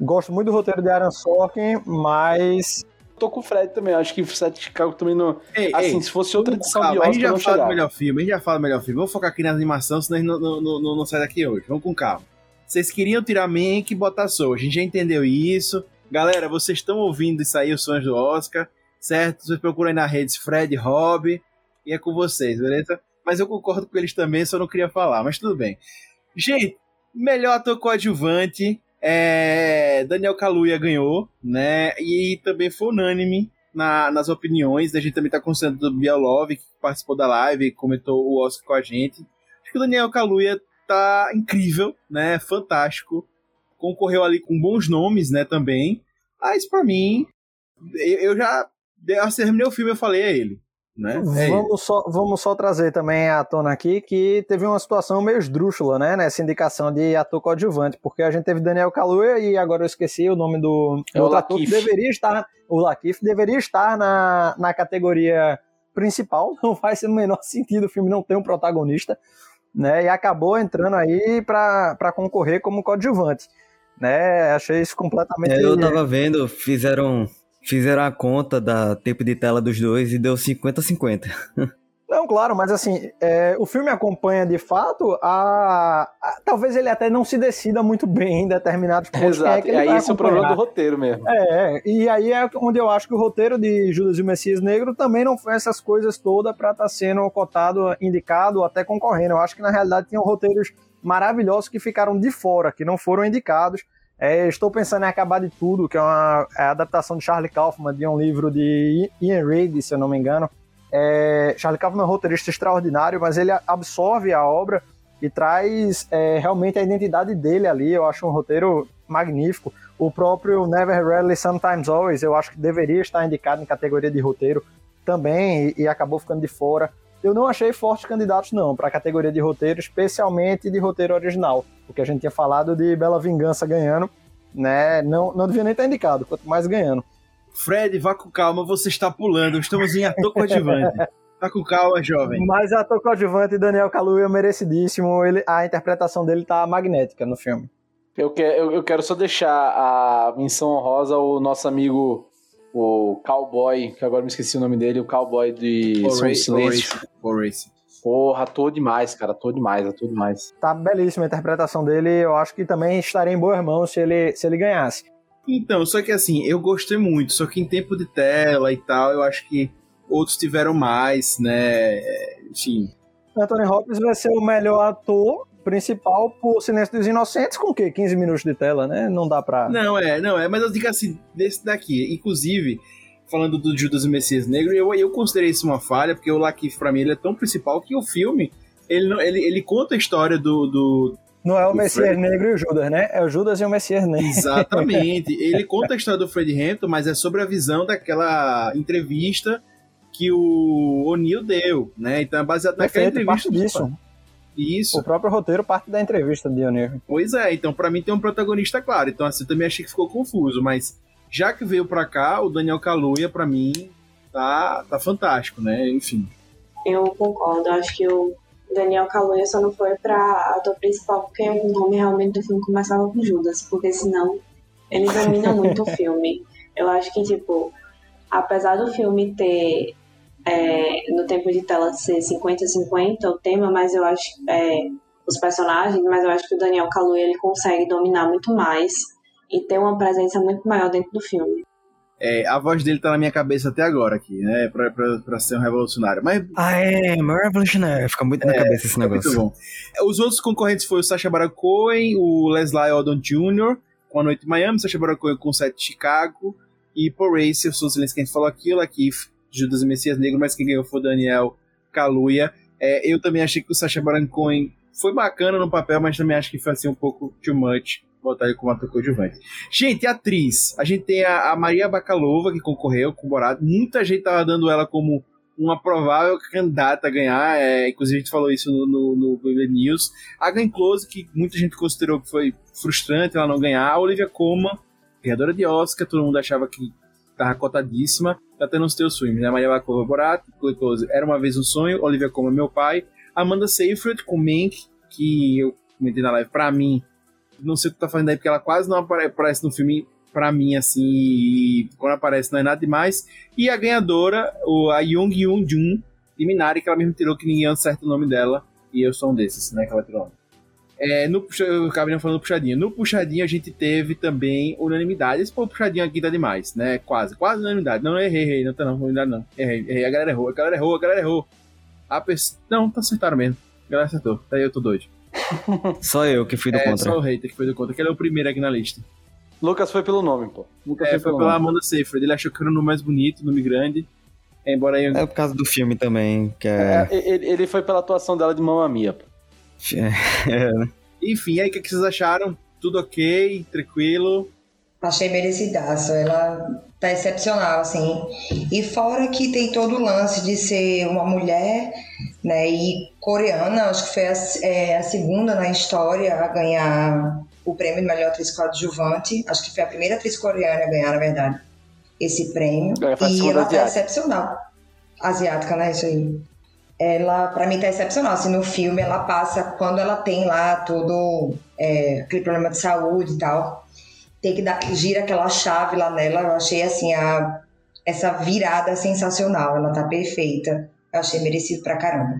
Gosto muito do roteiro de Aaron Sorkin, mas. Tô com o Fred também, acho que o Sete de Chicago também não. Ei, assim, ei, se fosse outra edição calma, de Oscar, a gente já fala do melhor filme, a gente já fala do melhor filme. Vamos focar aqui na animação, senão a gente não, não, não, não sai daqui hoje. Vamos com calma. Vocês queriam tirar Mank e botar Soul. A gente já entendeu isso. Galera, vocês estão ouvindo isso aí, os sons do Oscar, certo? Vocês procuram aí na rede Fred Rob e é com vocês, beleza? Mas eu concordo com eles também, só não queria falar, mas tudo bem. Gente, melhor ator coadjuvante, é... Daniel Kaluuya ganhou, né? E também foi unânime na, nas opiniões. A gente também tá considerando do Bielov, que participou da live e comentou o Oscar com a gente. Acho que o Daniel Kaluuya tá incrível, né? Fantástico concorreu ali com bons nomes, né, também. Mas para mim, eu já eu terminei o filme eu falei a é ele. Né? É vamos, só, vamos só trazer também à tona aqui que teve uma situação meio esdrúxula, né, nessa indicação de ator coadjuvante, porque a gente teve Daniel Kaluuya e agora eu esqueci o nome do é outro ator que deveria estar, o Lakif deveria estar na, na categoria principal, não faz no menor sentido o filme não ter um protagonista, né, e acabou entrando aí para concorrer como coadjuvante né? Achei isso completamente. É, eu tava vendo, fizeram fizeram a conta da tempo de tela dos dois e deu 50-50. Não, claro, mas assim, é, o filme acompanha de fato a, a, Talvez ele até não se decida muito bem em determinados pontos. Exato, é que e aí esse é o problema do roteiro mesmo. É, e aí é onde eu acho que o roteiro de Judas e o Messias Negro também não foi essas coisas todas para estar tá sendo cotado, indicado, até concorrendo. Eu acho que na realidade tinham roteiros maravilhosos que ficaram de fora, que não foram indicados. É, estou pensando em Acabar de Tudo, que é uma é a adaptação de Charlie Kaufman de um livro de Ian Reid, se eu não me engano. É, Charlie Kaufman é um roteirista extraordinário, mas ele absorve a obra e traz é, realmente a identidade dele ali. Eu acho um roteiro magnífico. O próprio Never Rarely Sometimes Always, eu acho que deveria estar indicado em categoria de roteiro também e, e acabou ficando de fora eu não achei fortes candidatos, não, para a categoria de roteiro, especialmente de roteiro original. Porque a gente tinha falado de Bela Vingança ganhando, né? Não, não devia nem estar indicado, quanto mais ganhando. Fred, vá com calma, você está pulando. Estamos em ator coadjuvante. Tá com calma, jovem. Mas ator coadjuvante Daniel Kaluuya é merecidíssimo. Ele, a interpretação dele tá magnética no filme. Eu, que, eu, eu quero só deixar a menção honrosa ao nosso amigo o cowboy, que agora me esqueci o nome dele, o cowboy de Som Silêncio. Race. Porra, ator demais, cara, ator demais, ator demais. Tá belíssima a interpretação dele, eu acho que também estaria em boas mãos se ele, se ele ganhasse. Então, só que assim, eu gostei muito, só que em tempo de tela e tal, eu acho que outros tiveram mais, né, enfim. Anthony Hopkins vai ser o melhor ator principal por Silêncio dos Inocentes com o quê? 15 minutos de tela, né? Não dá pra. Não, é, não, é, mas eu digo assim, desse daqui, inclusive, falando do Judas e Messias Negro, eu, eu considerei isso uma falha, porque o Lakif, pra mim, ele é tão principal que o filme, ele, não, ele, ele conta a história do... do não é o Messias Fred- Negro e o Judas, né? É o Judas e o Messias Negro. Exatamente. Ele conta a história do Fred Hampton, mas é sobre a visão daquela entrevista que o O'Neill deu, né? Então é baseado naquela Perfeito, parte entrevista. disso. Isso. O próprio roteiro parte da entrevista de O'Neill. Pois é, então pra mim tem um protagonista claro. Então assim, eu também achei que ficou confuso, mas já que veio pra cá, o Daniel Kaluuya pra mim tá tá fantástico, né? Enfim. Eu concordo, acho que o Daniel Kaluuya só não foi pra ator principal porque o nome realmente do filme começava com Judas, porque senão ele domina muito o filme. Eu acho que, tipo, apesar do filme ter é, no tempo de tela ser 50-50 o tema, mas eu acho é, os personagens, mas eu acho que o Daniel Kaluuya ele consegue dominar muito mais e ter uma presença muito maior dentro do filme. É, a voz dele tá na minha cabeça até agora aqui, né? Pra, pra, pra ser um revolucionário. Mas Ah, é, Revolutionary. Fica muito na É, cabeça esse é muito negócio. bom. Os outros concorrentes foram o Sacha Baron Cohen, o Leslie Odom Jr., com A Noite em Miami, Sacha Baron Cohen com o Set de Chicago, e Paul Racer, o Silêncio que a gente falou aquilo, aqui Judas e Messias Negro, mas quem ganhou foi o Daniel Kaluuya. É, eu também achei que o Sacha Baron Cohen foi bacana no papel, mas também acho que foi assim um pouco too much botar ele como ator coadjuvante. Gente, atriz. A gente tem a, a Maria Bakalova, que concorreu com o Borat. Muita gente tava dando ela como uma provável candidata a ganhar. É, inclusive, a gente falou isso no, no, no News. A Glenn Close, que muita gente considerou que foi frustrante ela não ganhar. A Olivia Colman, ganhadora de Oscar, todo mundo achava que tava cotadíssima. Tá tendo os teus filmes, né? Maria Bakalova, Borat, Glenn Close, Era Uma Vez um Sonho, Olivia Colman, Meu Pai. Amanda Seyfried, com Mank, que eu comentei na live, pra mim, não sei o que tá fazendo aí, porque ela quase não apare- aparece no filme pra mim, assim, e quando aparece não é nada demais. E a ganhadora, a Young Yoon Jun, de Minari, que ela mesmo tirou que ninguém acerta o nome dela, e eu sou um desses, né, que ela tirou. É, no, puxa- eu acabei não falando puxadinho. No puxadinho a gente teve também unanimidade. Esse pô, puxadinho aqui tá demais, né? Quase, quase unanimidade. Não, errei, errei, não tá não, unanimidade não. Errei, errei. A galera errou, a galera errou, a galera errou. A pessoa... Não, tá acertaram mesmo. A galera acertou. Tá aí, eu tô doido. Só eu que fui do é, contra. só o hater que foi do contra, que ele é o primeiro aqui na lista. Lucas foi pelo nome, pô. Lucas É, foi pelo pela nome. Amanda Seyfried. Ele achou que era o nome mais bonito, nome grande. Embora aí... É por causa do filme também, que é. É, ele, ele foi pela atuação dela de Mamma Mia, pô. é, né? Enfim, aí o que, que vocês acharam? Tudo ok? Tranquilo? Achei merecidaço. Ela tá excepcional, assim. E fora que tem todo o lance de ser uma mulher, né? E coreana, acho que foi a, é, a segunda na história a ganhar o prêmio de melhor atriz coadjuvante. Acho que foi a primeira atriz coreana a ganhar, na verdade, esse prêmio. A e ela tá asiática. excepcional. Asiática, né? Isso aí. Ela, pra mim, tá excepcional. Assim, no filme, ela passa, quando ela tem lá todo é, aquele problema de saúde e tal, tem que dar, gira aquela chave lá nela. Eu achei, assim, a, essa virada sensacional. Ela tá perfeita. Eu achei merecido pra caramba.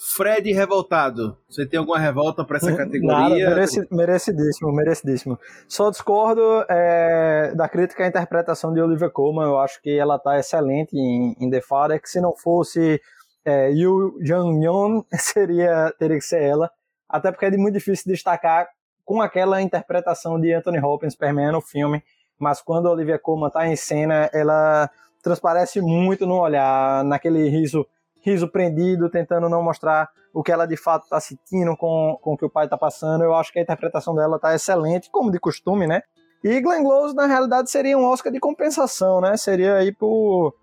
Fred revoltado. Você tem alguma revolta pra essa Nada, categoria? mereci- merecidíssimo, merecidíssimo. Só discordo é, da crítica à interpretação de Olivia Colman. Eu acho que ela tá excelente em, em The Father, que se não fosse é, Yu Jang-yeon, seria, teria que ser ela. Até porque é muito difícil destacar com aquela interpretação de Anthony Hopkins permeando o filme. Mas quando a Olivia Colman tá em cena, ela transparece muito no olhar, naquele riso riso prendido, tentando não mostrar o que ela de fato está sentindo com, com o que o pai está passando. Eu acho que a interpretação dela está excelente, como de costume, né? E Glenn Close, na realidade, seria um Oscar de compensação, né? Seria aí por,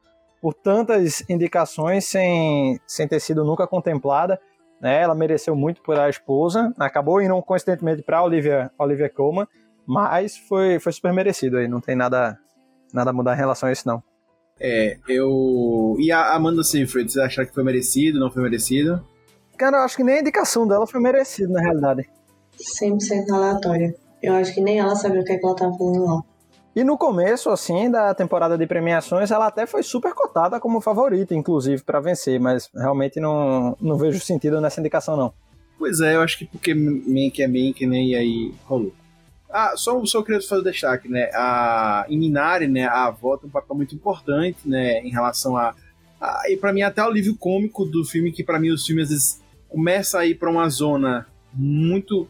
por tantas indicações sem, sem ter sido nunca contemplada. Né? Ela mereceu muito por a esposa. Acabou indo coincidentemente para Olivia, Olivia Colman, mas foi, foi super merecido aí. Não tem nada, nada a mudar em relação a isso, não. É, eu. E a Amanda Seyfried, vocês acharam que foi merecido, não foi merecido? Cara, eu acho que nem a indicação dela foi merecida, na realidade. 100% aleatória. Eu acho que nem ela sabia o que, é que ela tava fazendo lá. E no começo, assim, da temporada de premiações, ela até foi super cotada como favorita, inclusive, para vencer, mas realmente não, não vejo sentido nessa indicação, não. Pois é, eu acho que porque Mank é Mank, né? E aí rolou. Ah, só, só queria fazer destaque, né? A, em Minari, né? A avó tem um papel muito importante, né? Em relação a. a e pra mim, até o livro cômico do filme, que pra mim os filmes às vezes começa a ir pra uma zona muito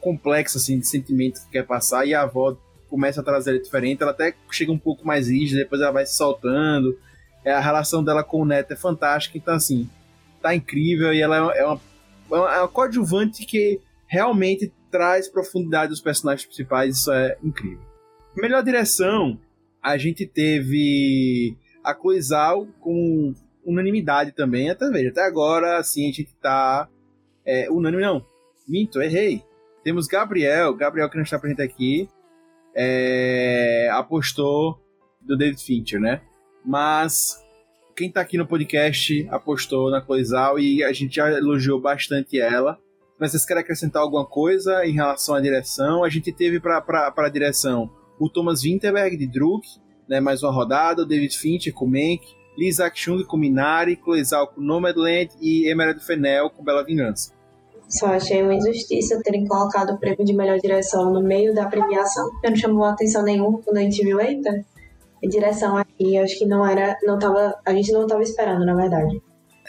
complexa, assim, de sentimentos que quer passar, e a avó começa a trazer ela diferente, ela até chega um pouco mais rígida, depois ela vai se soltando. É, a relação dela com o Neto é fantástica, então assim, tá incrível e ela é uma, é uma, é uma coadjuvante que realmente traz profundidade dos personagens principais, isso é incrível. Melhor direção, a gente teve a Cloizal com unanimidade também, até veja, até agora assim a gente tá é, unânime não, minto, errei. Temos Gabriel, Gabriel que não está presente aqui, é, apostou do David Fincher, né? Mas quem tá aqui no podcast apostou na Cloizal e a gente já elogiou bastante ela. Mas vocês querem acrescentar alguma coisa em relação à direção? A gente teve para a direção o Thomas Winterberg de Druk, né, mais uma rodada, o David Fincher com Mank, Lisa Chung com Minari, Cloizal com Nomadland e Emerald Fennell com Bela Vingança. Só achei uma injustiça terem colocado o prêmio de melhor direção no meio da premiação, porque não chamou atenção nenhuma quando a gente viu, eita, a direção aqui, acho que não era, não tava, a gente não estava esperando, na verdade.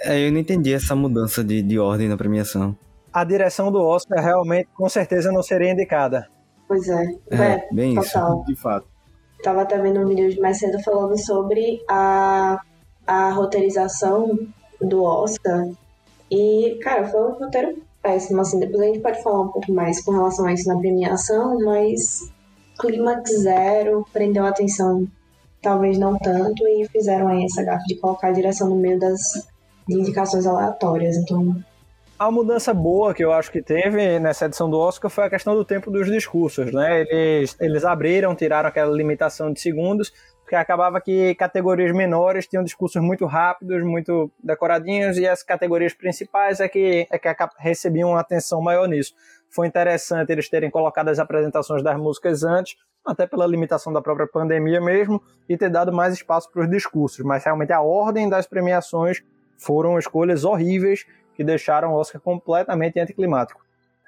É, eu não entendi essa mudança de, de ordem na premiação. A direção do Oscar realmente, com certeza, não seria indicada. Pois é, é, é bem total. isso. De fato. Tava até vendo um vídeo de mais cedo falando sobre a, a roteirização do Oscar. E, cara, foi um roteiro péssimo, assim, depois a gente pode falar um pouco mais com relação a isso na premiação, mas clímax zero, prendeu a atenção talvez não tanto, e fizeram aí essa gafe de colocar a direção no meio das indicações aleatórias, então... A mudança boa que eu acho que teve nessa edição do Oscar foi a questão do tempo dos discursos, né? Eles, eles abriram, tiraram aquela limitação de segundos, porque acabava que categorias menores tinham discursos muito rápidos, muito decoradinhos, e as categorias principais é que, é que recebiam uma atenção maior nisso. Foi interessante eles terem colocado as apresentações das músicas antes, até pela limitação da própria pandemia mesmo, e ter dado mais espaço para os discursos, mas realmente a ordem das premiações foram escolhas horríveis que deixaram o Oscar completamente anticlimático.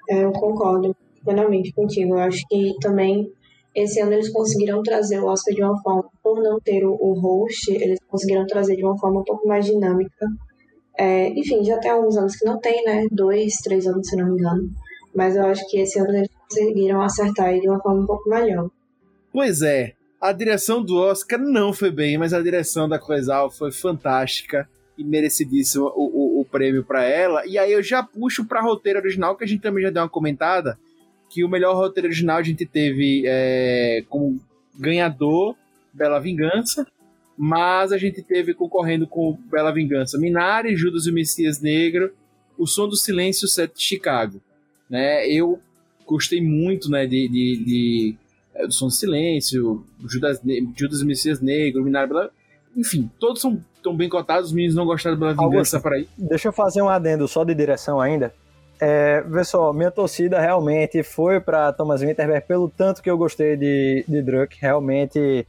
Eu concordo plenamente contigo. Eu acho que também esse ano eles conseguiram trazer o Oscar de uma forma, por não ter o, o host, eles conseguiram trazer de uma forma um pouco mais dinâmica. É, enfim, já tem alguns anos que não tem, né? Dois, três anos, se não me engano. Mas eu acho que esse ano eles conseguiram acertar de uma forma um pouco melhor. Pois é, a direção do Oscar não foi bem, mas a direção da Coisal foi fantástica e merecidíssimo o, o, o prêmio para ela. E aí eu já puxo para roteiro original, que a gente também já deu uma comentada, que o melhor roteiro original a gente teve é, como ganhador Bela Vingança, mas a gente teve concorrendo com Bela Vingança Minari, Judas e o Messias Negro, O Som do Silêncio, Sete de Chicago. Né? Eu gostei muito né, de, de, de é, do Som do Silêncio, Judas, Judas e o Messias Negro, Minari, Bela... enfim, todos são tão bem cotados, os meninos não gostaram da Vingança para aí. Deixa eu fazer um adendo só de direção ainda. É, só, minha torcida realmente foi para Thomas Winterberg pelo tanto que eu gostei de, de Druck. Realmente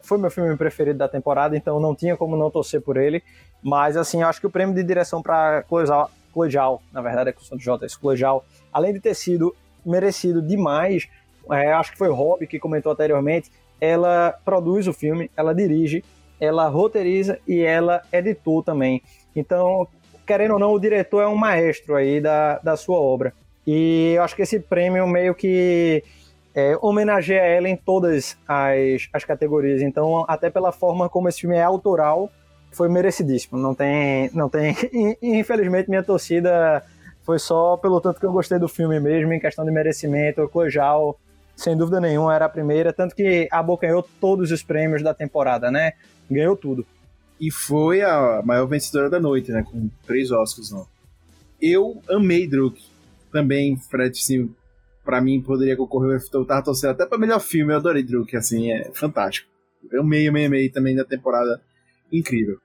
foi meu filme preferido da temporada, então não tinha como não torcer por ele. Mas, assim, acho que o prêmio de direção para Clojal, na verdade é com o J, esse Clojal, além de ter sido merecido demais, é, acho que foi Rob que comentou anteriormente, ela produz o filme, ela dirige, ela roteiriza e ela editou também. Então, querendo ou não, o diretor é um maestro aí da, da sua obra. E eu acho que esse prêmio meio que é, homenageia ela em todas as, as categorias. Então, até pela forma como esse filme é autoral, foi merecidíssimo. Não tem, não tem. Infelizmente, minha torcida foi só pelo tanto que eu gostei do filme mesmo, em questão de merecimento. O Kojal, sem dúvida nenhuma, era a primeira, tanto que abocanhou todos os prêmios da temporada, né? Ganhou tudo e foi a maior vencedora da noite, né? Com três Oscars. Não. Eu amei Druk. Também, Fred, sim, pra mim poderia concorrer. Eu tava torcendo até pra melhor filme. Eu adorei Druk, assim, é fantástico. Eu amei, amei, amei também da temporada. Incrível.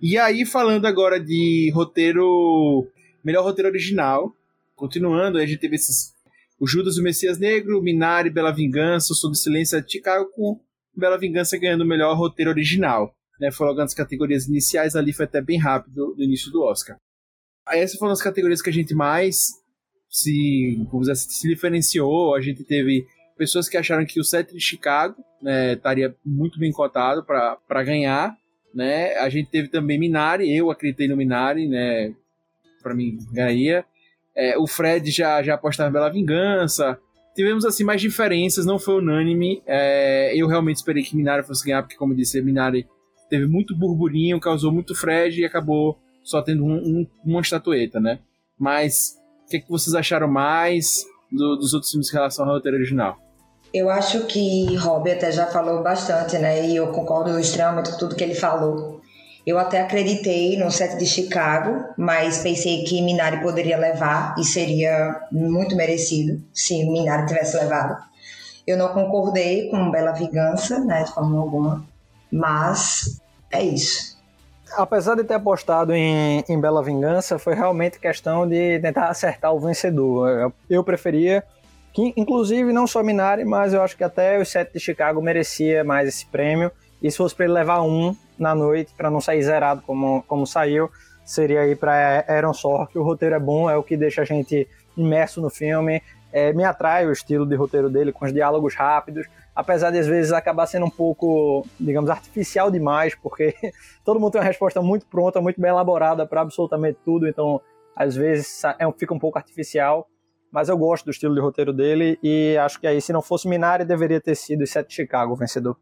E aí, falando agora de roteiro. Melhor roteiro original. Continuando, a gente teve esses. O Judas e o Messias Negro, Minari, Bela Vingança, o do Silêncio Chicago, com Bela Vingança ganhando o melhor roteiro original né, logo nas categorias iniciais, ali foi até bem rápido no início do Oscar. Aí essa foram as categorias que a gente mais se, dizer, se diferenciou, a gente teve pessoas que acharam que o set de Chicago né, estaria muito bem cotado para ganhar, né? A gente teve também Minari, eu acreditei no Minari, né? Para mim ganharia. É, o Fred já já apostava em Bela Vingança. tivemos assim mais diferenças, não foi unânime. É, eu realmente esperei que Minari fosse ganhar, porque, como eu disse, Minari teve muito burburinho, causou muito frege e acabou só tendo um, um, uma estatueta, né? Mas o que, é que vocês acharam mais do, dos outros filmes em relação ao roteiro original? Eu acho que Robbie até já falou bastante, né? E eu concordo extremamente com tudo que ele falou. Eu até acreditei no set de Chicago, mas pensei que Minari poderia levar e seria muito merecido se Minari tivesse levado. Eu não concordei com Bela Vingança, né, de forma alguma, mas é isso. Apesar de ter apostado em, em Bela Vingança, foi realmente questão de tentar acertar o vencedor. Eu, preferia que, inclusive, não só Minari, mas eu acho que até o set de Chicago merecia mais esse prêmio. E se fosse para ele levar um, na noite para não sair zerado como, como saiu, seria aí para Aaron Sorkin. O roteiro é bom, é o que deixa a gente imerso no filme. É, me atrai o estilo de roteiro dele, com os diálogos rápidos, apesar de às vezes acabar sendo um pouco, digamos, artificial demais, porque todo mundo tem uma resposta muito pronta, muito bem elaborada para absolutamente tudo, então às vezes é, fica um pouco artificial. Mas eu gosto do estilo de roteiro dele e acho que aí, se não fosse Minari, deveria ter sido o Sete Chicago vencedor.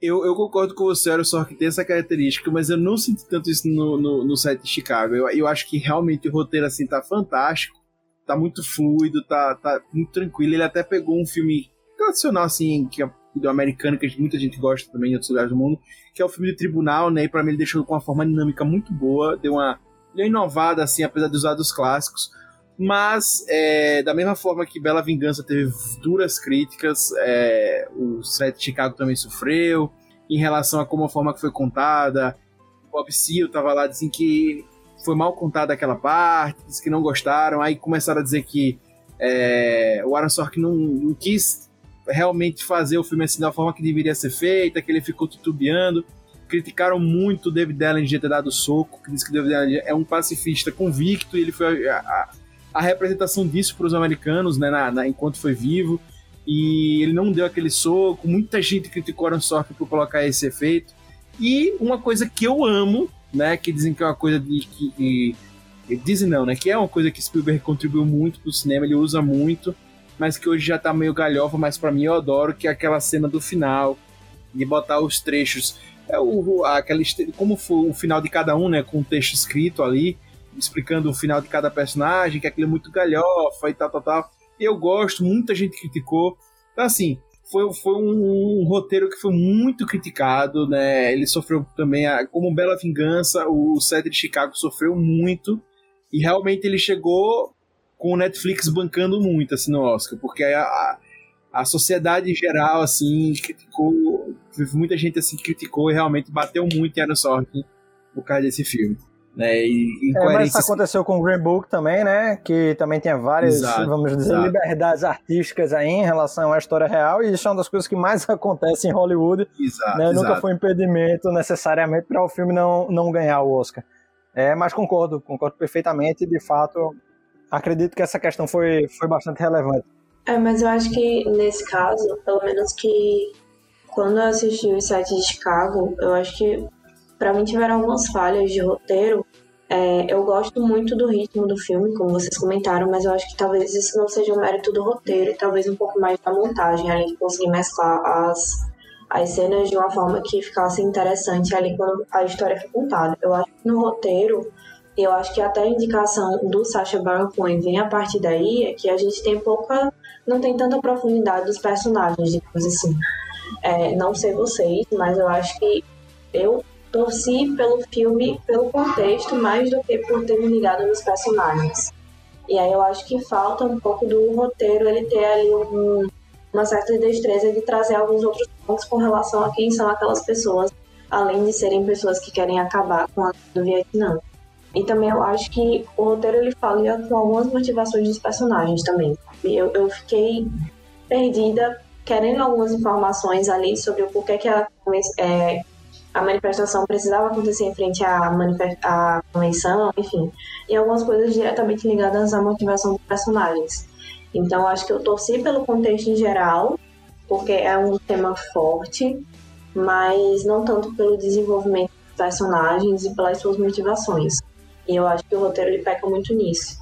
Eu, eu concordo com você, Aaron Sorkin tem essa característica, mas eu não senti tanto isso no, no, no set de Chicago. Eu, eu acho que realmente o roteiro assim tá fantástico, tá muito fluido, tá, tá muito tranquilo. Ele até pegou um filme tradicional, assim, que é do americano, que muita gente gosta também em outros lugares do mundo, que é o filme de tribunal, né? E pra mim ele deixou com uma forma dinâmica muito boa, deu uma, deu uma inovada, assim, apesar de usar dos clássicos. Mas, é, da mesma forma que Bela Vingança teve duras críticas, é, o set de Chicago também sofreu, em relação a como a forma que foi contada. Bob Seale tava lá dizendo que foi mal contada aquela parte, disse que não gostaram, aí começaram a dizer que é, o Aaron Sorkin não, não, quis realmente fazer o filme assim da forma que deveria ser feita, que ele ficou titubeando. Criticaram muito o David Allen ter dado soco, que disse que David Allen é um pacifista convicto e ele foi a, a, a representação disso para os americanos, né, na, na, enquanto foi vivo. E ele não deu aquele soco. Muita gente criticou Aaron Sorkin por colocar esse efeito. E uma coisa que eu amo, né, que dizem que é uma coisa de que, dizem não, né, que é uma coisa que Spielberg contribuiu muito para o cinema, ele usa muito, mas que hoje já tá meio galhofa, mas para mim eu adoro que é aquela cena do final de botar os trechos, é o aquela como foi o final de cada um, né, com o texto escrito ali explicando o final de cada personagem, que aquilo é muito galhofa e tal, tal, tal. Eu gosto, muita gente criticou. Então, assim, foi, foi um, um, roteiro que foi muito criticado, né? Ele sofreu também, a, como Bela Vingança, o set de Chicago sofreu muito. E realmente ele chegou com o Netflix bancando muito, assim, no Oscar, porque a, a, a sociedade em geral, assim, criticou, muita gente, assim, criticou e realmente bateu muito em Aaron Sorkin por causa desse filme. Né, e, é, mas isso aconteceu com o Green Book também, né? Que também tinha várias, exato, vamos dizer, exato. liberdades artísticas aí em relação à história real, e isso é uma das coisas que mais acontece em Hollywood. Exato, né? Nunca foi impedimento necessariamente para o filme não, não ganhar o Oscar. É, mas concordo, concordo perfeitamente. De fato, acredito que essa questão foi, foi bastante relevante. É, mas eu acho que nesse caso, pelo menos que quando eu assisti o site de Chicago, eu acho que para mim tiveram algumas falhas de roteiro. É, eu gosto muito do ritmo do filme, como vocês comentaram, mas eu acho que talvez isso não seja um mérito do roteiro e talvez um pouco mais da montagem, além de conseguir mesclar as, as cenas de uma forma que ficasse interessante ali quando a história foi contada. Eu acho que no roteiro, eu acho que até a indicação do Sacha Baron Cohen vem a partir daí, é que a gente tem pouca, não tem tanta profundidade dos personagens, digamos assim. É, não sei vocês, mas eu acho que eu torci pelo filme, pelo contexto, mais do que por ter me ligado nos personagens. E aí eu acho que falta um pouco do roteiro ele ter ali um, uma certa destreza de trazer alguns outros pontos com relação a quem são aquelas pessoas, além de serem pessoas que querem acabar com a do Vietnã. E também eu acho que o roteiro ele fala com algumas motivações dos personagens também. Eu, eu fiquei perdida, querendo algumas informações ali sobre o porquê que a, é, a manifestação precisava acontecer em frente à, à convenção, enfim, e algumas coisas diretamente ligadas à motivação dos personagens. Então, acho que eu torci pelo contexto em geral, porque é um tema forte, mas não tanto pelo desenvolvimento dos personagens e pelas suas motivações. E eu acho que o roteiro ele peca muito nisso.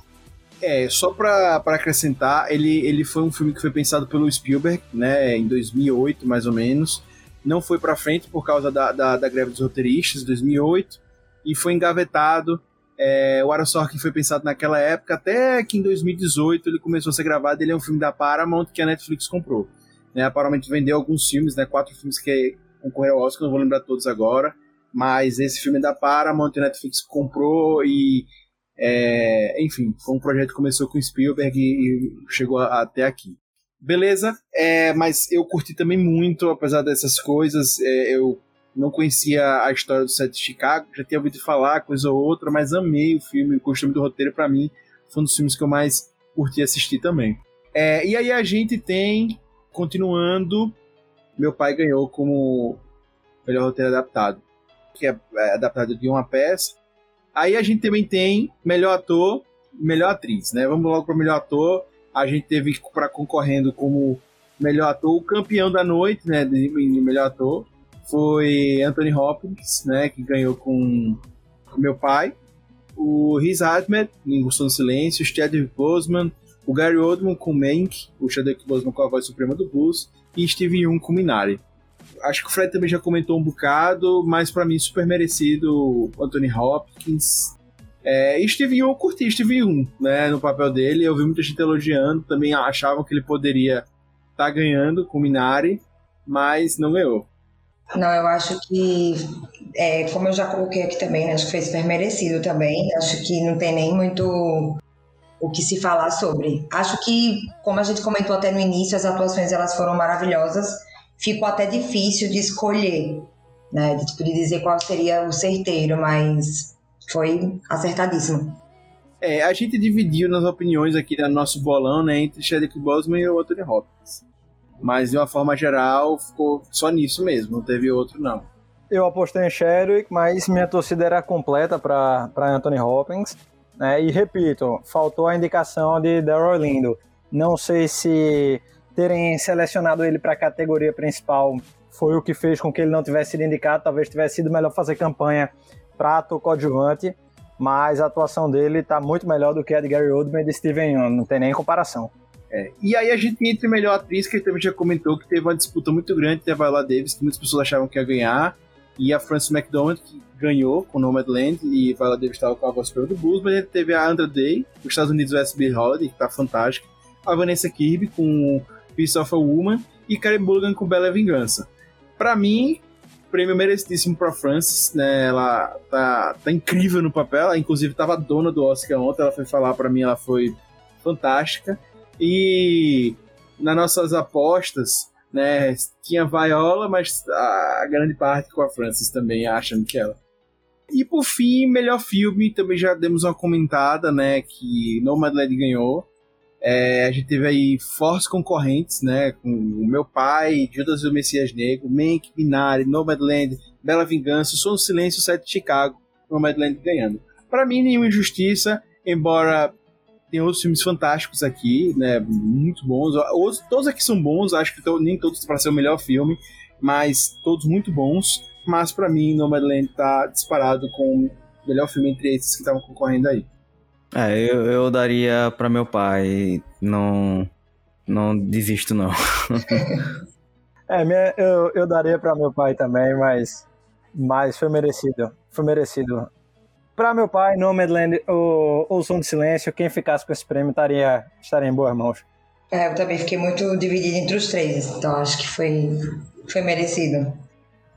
É, só pra acrescentar, ele, ele foi um filme que foi pensado pelo Spielberg, né, em 2008, mais ou menos. Não foi pra frente por causa da, da, da greve dos roteiristas, 2008, e foi engavetado. É, o Aaron Sorkin foi pensado naquela época, até que em 2018 ele começou a ser gravado. Ele é um filme da Paramount que a Netflix comprou. Né, a Paramount vendeu alguns filmes, né, quatro filmes que concorreram ao Oscar, não vou lembrar todos agora, mas esse filme é da Paramount, a Netflix comprou e é, enfim, foi um projeto que começou com Spielberg e, e chegou a, até aqui. Beleza, é, mas eu curti também muito, apesar dessas coisas. É, eu não conhecia a história do set de Chicago, já tinha ouvido falar coisa ou outra, mas amei o filme, gostei muito do roteiro. Para mim, foi um dos filmes que eu mais curti assistir também. É, e aí a gente tem, continuando, meu pai ganhou como melhor roteiro adaptado, que é, é adaptado de uma peça Aí a gente também tem melhor ator, melhor atriz, né? Vamos logo para melhor ator. A gente teve para concorrendo como melhor ator, o campeão da noite, né, de, melhor ator, foi Anthony Hopkins, né, que ganhou com, com meu pai. O Riz Ahmed, em Gostou do Silêncio, o Chadwick Boseman, o Gary Oldman com Mank, o Chadwick Boseman com a voz suprema do Blues, e Steve Young com Minari acho que o Fred também já comentou um bocado, mas para mim super merecido Anthony Hopkins. É, e Steve Young, eu curti Steve Young, né, no papel dele. Eu vi muita gente elogiando, também achavam que ele poderia estar tá ganhando com Minari, mas não ganhou. Não, eu acho que, é, como eu já coloquei aqui também, né, acho que foi super merecido também. Acho que não tem nem muito o que se falar sobre. Acho que, como a gente comentou até no início, as atuações elas foram maravilhosas ficou até difícil de escolher, né? De, tipo, de dizer qual seria o certeiro, mas foi acertadíssimo. É, a gente dividiu nas opiniões aqui no nosso bolão, né, entre Chadwick Boseman e o Anthony Hopkins. Mas de uma forma geral, ficou só nisso mesmo, não teve outro não. Eu apostei em Chadwick, mas minha torcida era completa para Anthony Hopkins. Né? E repito, faltou a indicação de Daryl Lindo. Não sei se terem selecionado ele para a categoria principal foi o que fez com que ele não tivesse sido indicado. Talvez tivesse sido melhor fazer campanha para ator coadjuvante, mas a atuação dele está muito melhor do que a de Gary Oldman e de Steven Yeun, não tem nem comparação. É, e aí a gente entra em melhor atriz, que ele também já comentou que teve uma disputa muito grande entre a Viola Davis, que muitas pessoas achavam que ia ganhar, e a Frances McDormand, que ganhou com Nomadland, e a Viola Davis estava com a voz do blues, mas ele teve a Andra Day, dos Estados Unidos, o SB Holiday, que está fantástica, a Vanessa Kirby com Piece of a Woman e Karen Mulligan com Bela Vingança. Para mim, prêmio merecidíssimo para Frances, né? Ela tá, tá incrível no papel, ela inclusive tava dona do Oscar ontem, ela foi falar para mim, ela foi fantástica. E nas nossas apostas, né, tinha Viola, mas a grande parte com a Frances também achando que ela. E por fim, melhor filme, também já demos uma comentada, né, que Nomadland ganhou. É, a gente teve aí fortes concorrentes, né? Com o meu pai, Judas e o Messias Negro, Mank, Minari, Nomadland, Bela Vingança, Som do Silêncio, Sete de Chicago, Nomadland ganhando. Para mim, nenhuma injustiça, embora tem outros filmes fantásticos aqui, né? Muito bons. Os, todos aqui são bons, acho que tô, nem todos para ser o melhor filme, mas todos muito bons. Mas para mim, Nomadland tá disparado com o melhor filme entre esses que estavam concorrendo aí. É, eu, eu daria para meu pai. Não, não desisto, não. é, minha, eu, eu daria para meu pai também, mas, mas foi merecido. Foi merecido. Para meu pai, Nomadland ou, ou Som de Silêncio, quem ficasse com esse prêmio estaria, estaria em boas mãos. É, eu também fiquei muito dividida entre os três, então acho que foi, foi merecido.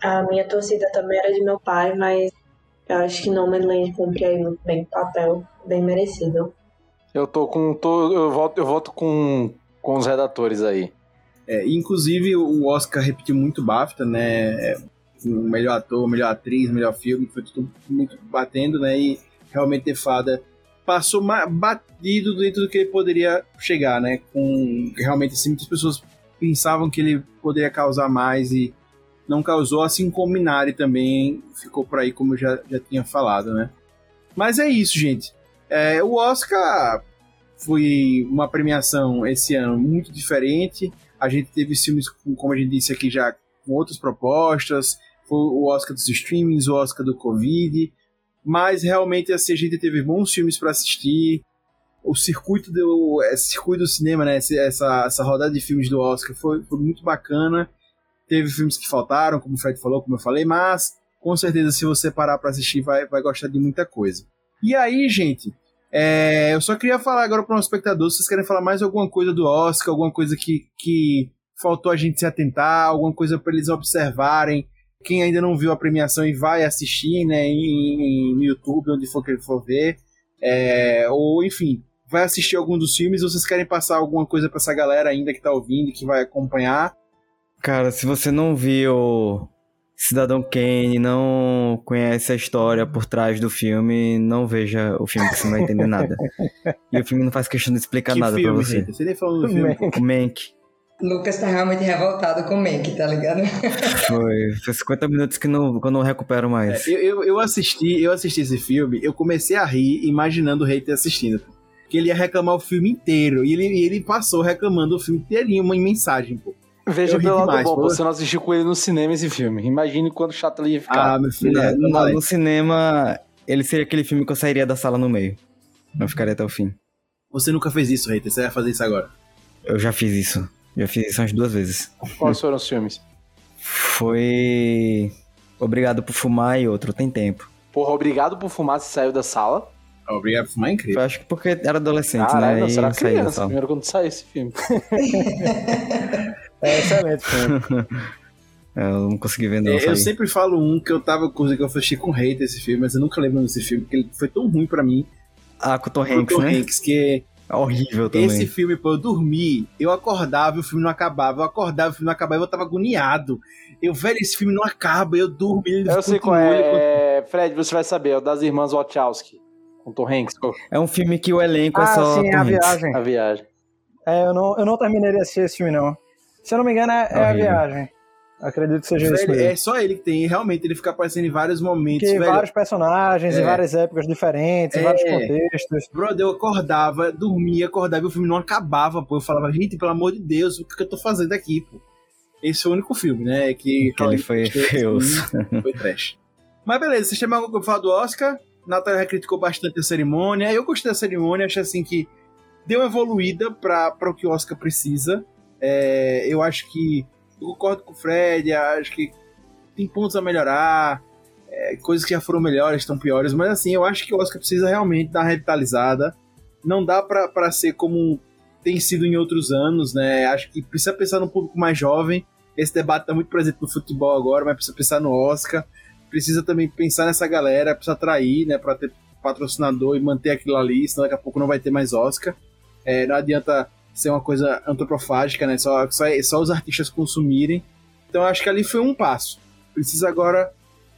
A minha torcida também era de meu pai, mas eu acho que Nomadland cumpre aí muito bem o papel, bem merecido. Eu tô com. Tô, eu, voto, eu voto com, com os redatores aí. É, inclusive, o Oscar repetiu muito BAFTA, né? O melhor ator, melhor atriz, melhor filme, foi tudo muito batendo, né? E realmente The Fada passou batido dentro do que ele poderia chegar, né? Com realmente assim, muitas pessoas pensavam que ele poderia causar mais e não causou, assim como Minari também ficou por aí, como eu já, já tinha falado, né? Mas é isso, gente. É, o Oscar foi uma premiação esse ano muito diferente. A gente teve filmes, como a gente disse aqui já, com outras propostas. Foi o Oscar dos streamings, o Oscar do Covid. Mas realmente assim, a gente teve bons filmes para assistir. o circuito do, esse circuito do cinema, né? Essa, essa rodada de filmes do Oscar foi, foi muito bacana. Teve filmes que faltaram, como o Fred falou, como eu falei, mas com certeza se você parar para assistir vai, vai gostar de muita coisa. E aí, gente, é, eu só queria falar agora para o nosso espectador, se vocês querem falar mais alguma coisa do Oscar, alguma coisa que, que faltou a gente se atentar, alguma coisa para eles observarem. Quem ainda não viu a premiação e vai assistir, né, em, em, no YouTube, onde for que ele for ver, é, ou enfim, vai assistir algum dos filmes, vocês querem passar alguma coisa para essa galera ainda que tá ouvindo, que vai acompanhar? Cara, se você não viu Cidadão Kane, não conhece a história por trás do filme, não veja o filme que você não vai entender nada. e o filme não faz questão de explicar que nada filme, pra você. Gente? Você nem falou do filme. O Mank. Lucas tá realmente revoltado com o Mank, tá ligado? Foi, foi 50 minutos que, não, que eu não recupero mais. É, eu, eu, assisti, eu assisti esse filme, eu comecei a rir imaginando o hater assistindo. Que ele ia reclamar o filme inteiro. E ele, ele passou reclamando o filme inteirinho, uma mensagem, pô. Veja pelo lado demais, bom, pô. você não assistiu com ele no cinema esse filme. Imagine quanto chato ele ia ficar. Ah, meu filho. É, no, no, no cinema, ele seria aquele filme que eu sairia da sala no meio. Não ficaria até o fim. Você nunca fez isso, hater. Você vai fazer isso agora. Eu já fiz isso. Já fiz isso umas duas vezes. Quais foram os filmes? Foi. Obrigado por fumar e outro, tem tempo. Porra, obrigado por fumar, você saiu da sala. Obrigado por fumar é incrível. Eu acho que porque era adolescente, né? Não, será criança, primeiro quando saiu esse filme. é excelente filme. É, eu não consegui ver não. É, eu sempre falo um que eu tava com que eu assisti com hate esse filme, mas eu nunca lembro desse filme, porque ele foi tão ruim pra mim. Ah, com o Tom Hanks, Tom né? Hanks, que é horrível também. Esse filme, pô, eu dormi, eu acordava e o filme não acabava. Eu acordava e o filme não acabava e eu tava agoniado. Eu, velho, esse filme não acaba, eu durmo. Ele eu sei qual é. é. Fred, você vai saber, é o das irmãs Wachowski. Com Tom Hanks. É um filme que o elenco ah, é só. Sim, Tom a Hanks. viagem. A viagem. É, eu não, eu não terminei de assistir esse filme, não. Se eu não me engano, é, é a viagem. Acredito que seja velho, isso mesmo. É só ele que tem. Realmente, ele fica aparecendo em vários momentos. Que velho. vários personagens, É. em várias épocas diferentes, em É. vários contextos. Brother, eu acordava, dormia, acordava e o filme não acabava, pô. Eu falava, gente, pelo amor de Deus, o que que eu tô fazendo aqui, pô? Esse foi o único filme, né? Que, Que ele foi filme Foi trash. Mas beleza, você tem mais alguma coisa pra falar do Oscar? Natália criticou bastante a cerimônia. Eu gostei da cerimônia, achei assim que deu uma evoluída pra o que o Oscar precisa. É, eu acho que. Eu concordo com o Fred, acho que tem pontos a melhorar. é, coisas que já foram melhores, estão piores, mas assim, eu acho que o Oscar precisa realmente dar uma revitalizada. Não dá pra ser como tem sido em outros anos, né? Acho que precisa pensar no público mais jovem. Esse debate tá muito presente no futebol agora, mas precisa pensar no Oscar. Precisa também pensar nessa galera, precisa atrair, né? Pra ter patrocinador e manter aquilo ali, senão daqui a pouco não vai ter mais Oscar. É, não adianta ser uma coisa antropofágica, né? Só, só, só os artistas consumirem. Então eu acho que ali foi um passo. Precisa agora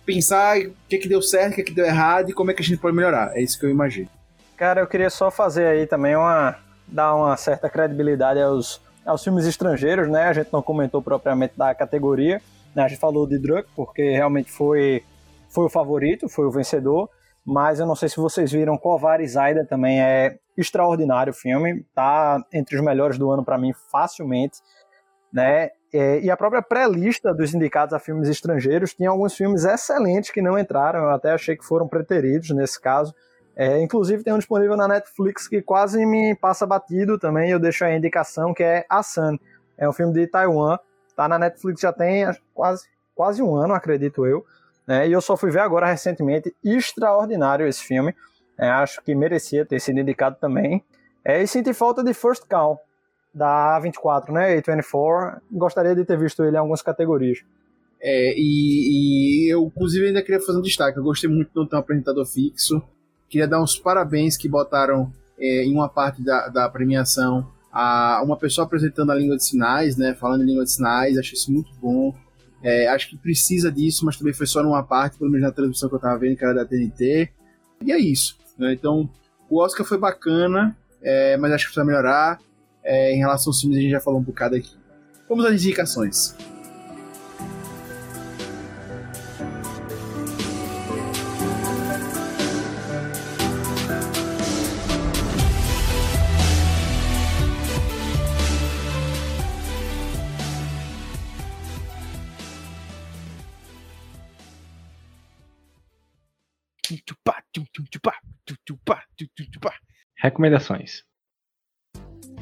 pensar o que, que deu certo, o que, que deu errado e como é que a gente pode melhorar. É isso que eu imagino. Cara, eu queria só fazer aí também uma. dar uma certa credibilidade aos, aos filmes estrangeiros, né? A gente não comentou propriamente da categoria, né? A gente falou de Druk, porque realmente foi, foi o favorito, foi o vencedor. Mas eu não sei se vocês viram, Kovar e Zaida também é extraordinário o filme, tá entre os melhores do ano para mim facilmente, né? É, e a própria pré-lista dos indicados a filmes estrangeiros tinha alguns filmes excelentes que não entraram, eu até achei que foram preteridos nesse caso. É, inclusive tem um disponível na Netflix que quase me passa batido também, eu deixo a indicação que é Asan. É um filme de Taiwan, tá na Netflix já tem quase, quase um ano, acredito eu. Né? E eu só fui ver agora recentemente, extraordinário esse filme. É, acho que merecia ter sido indicado também. É, e senti falta de First Call, da A24, né? A24. Gostaria de ter visto ele em algumas categorias. É, e, e eu, inclusive, ainda queria fazer um destaque. Eu gostei muito de não ter um apresentador fixo. Queria dar uns parabéns que botaram é, em uma parte da, da premiação a uma pessoa apresentando a língua de sinais, né? Falando em língua de sinais. Achei isso muito bom. É, acho que precisa disso, mas também foi só numa parte, pelo menos na transmissão que eu tava vendo, que era da TNT. E é isso. Né? Então, o Oscar foi bacana, é, mas acho que precisa melhorar. É, em relação aos filmes, a gente já falou um bocado aqui. Vamos às indicações. Recomendações.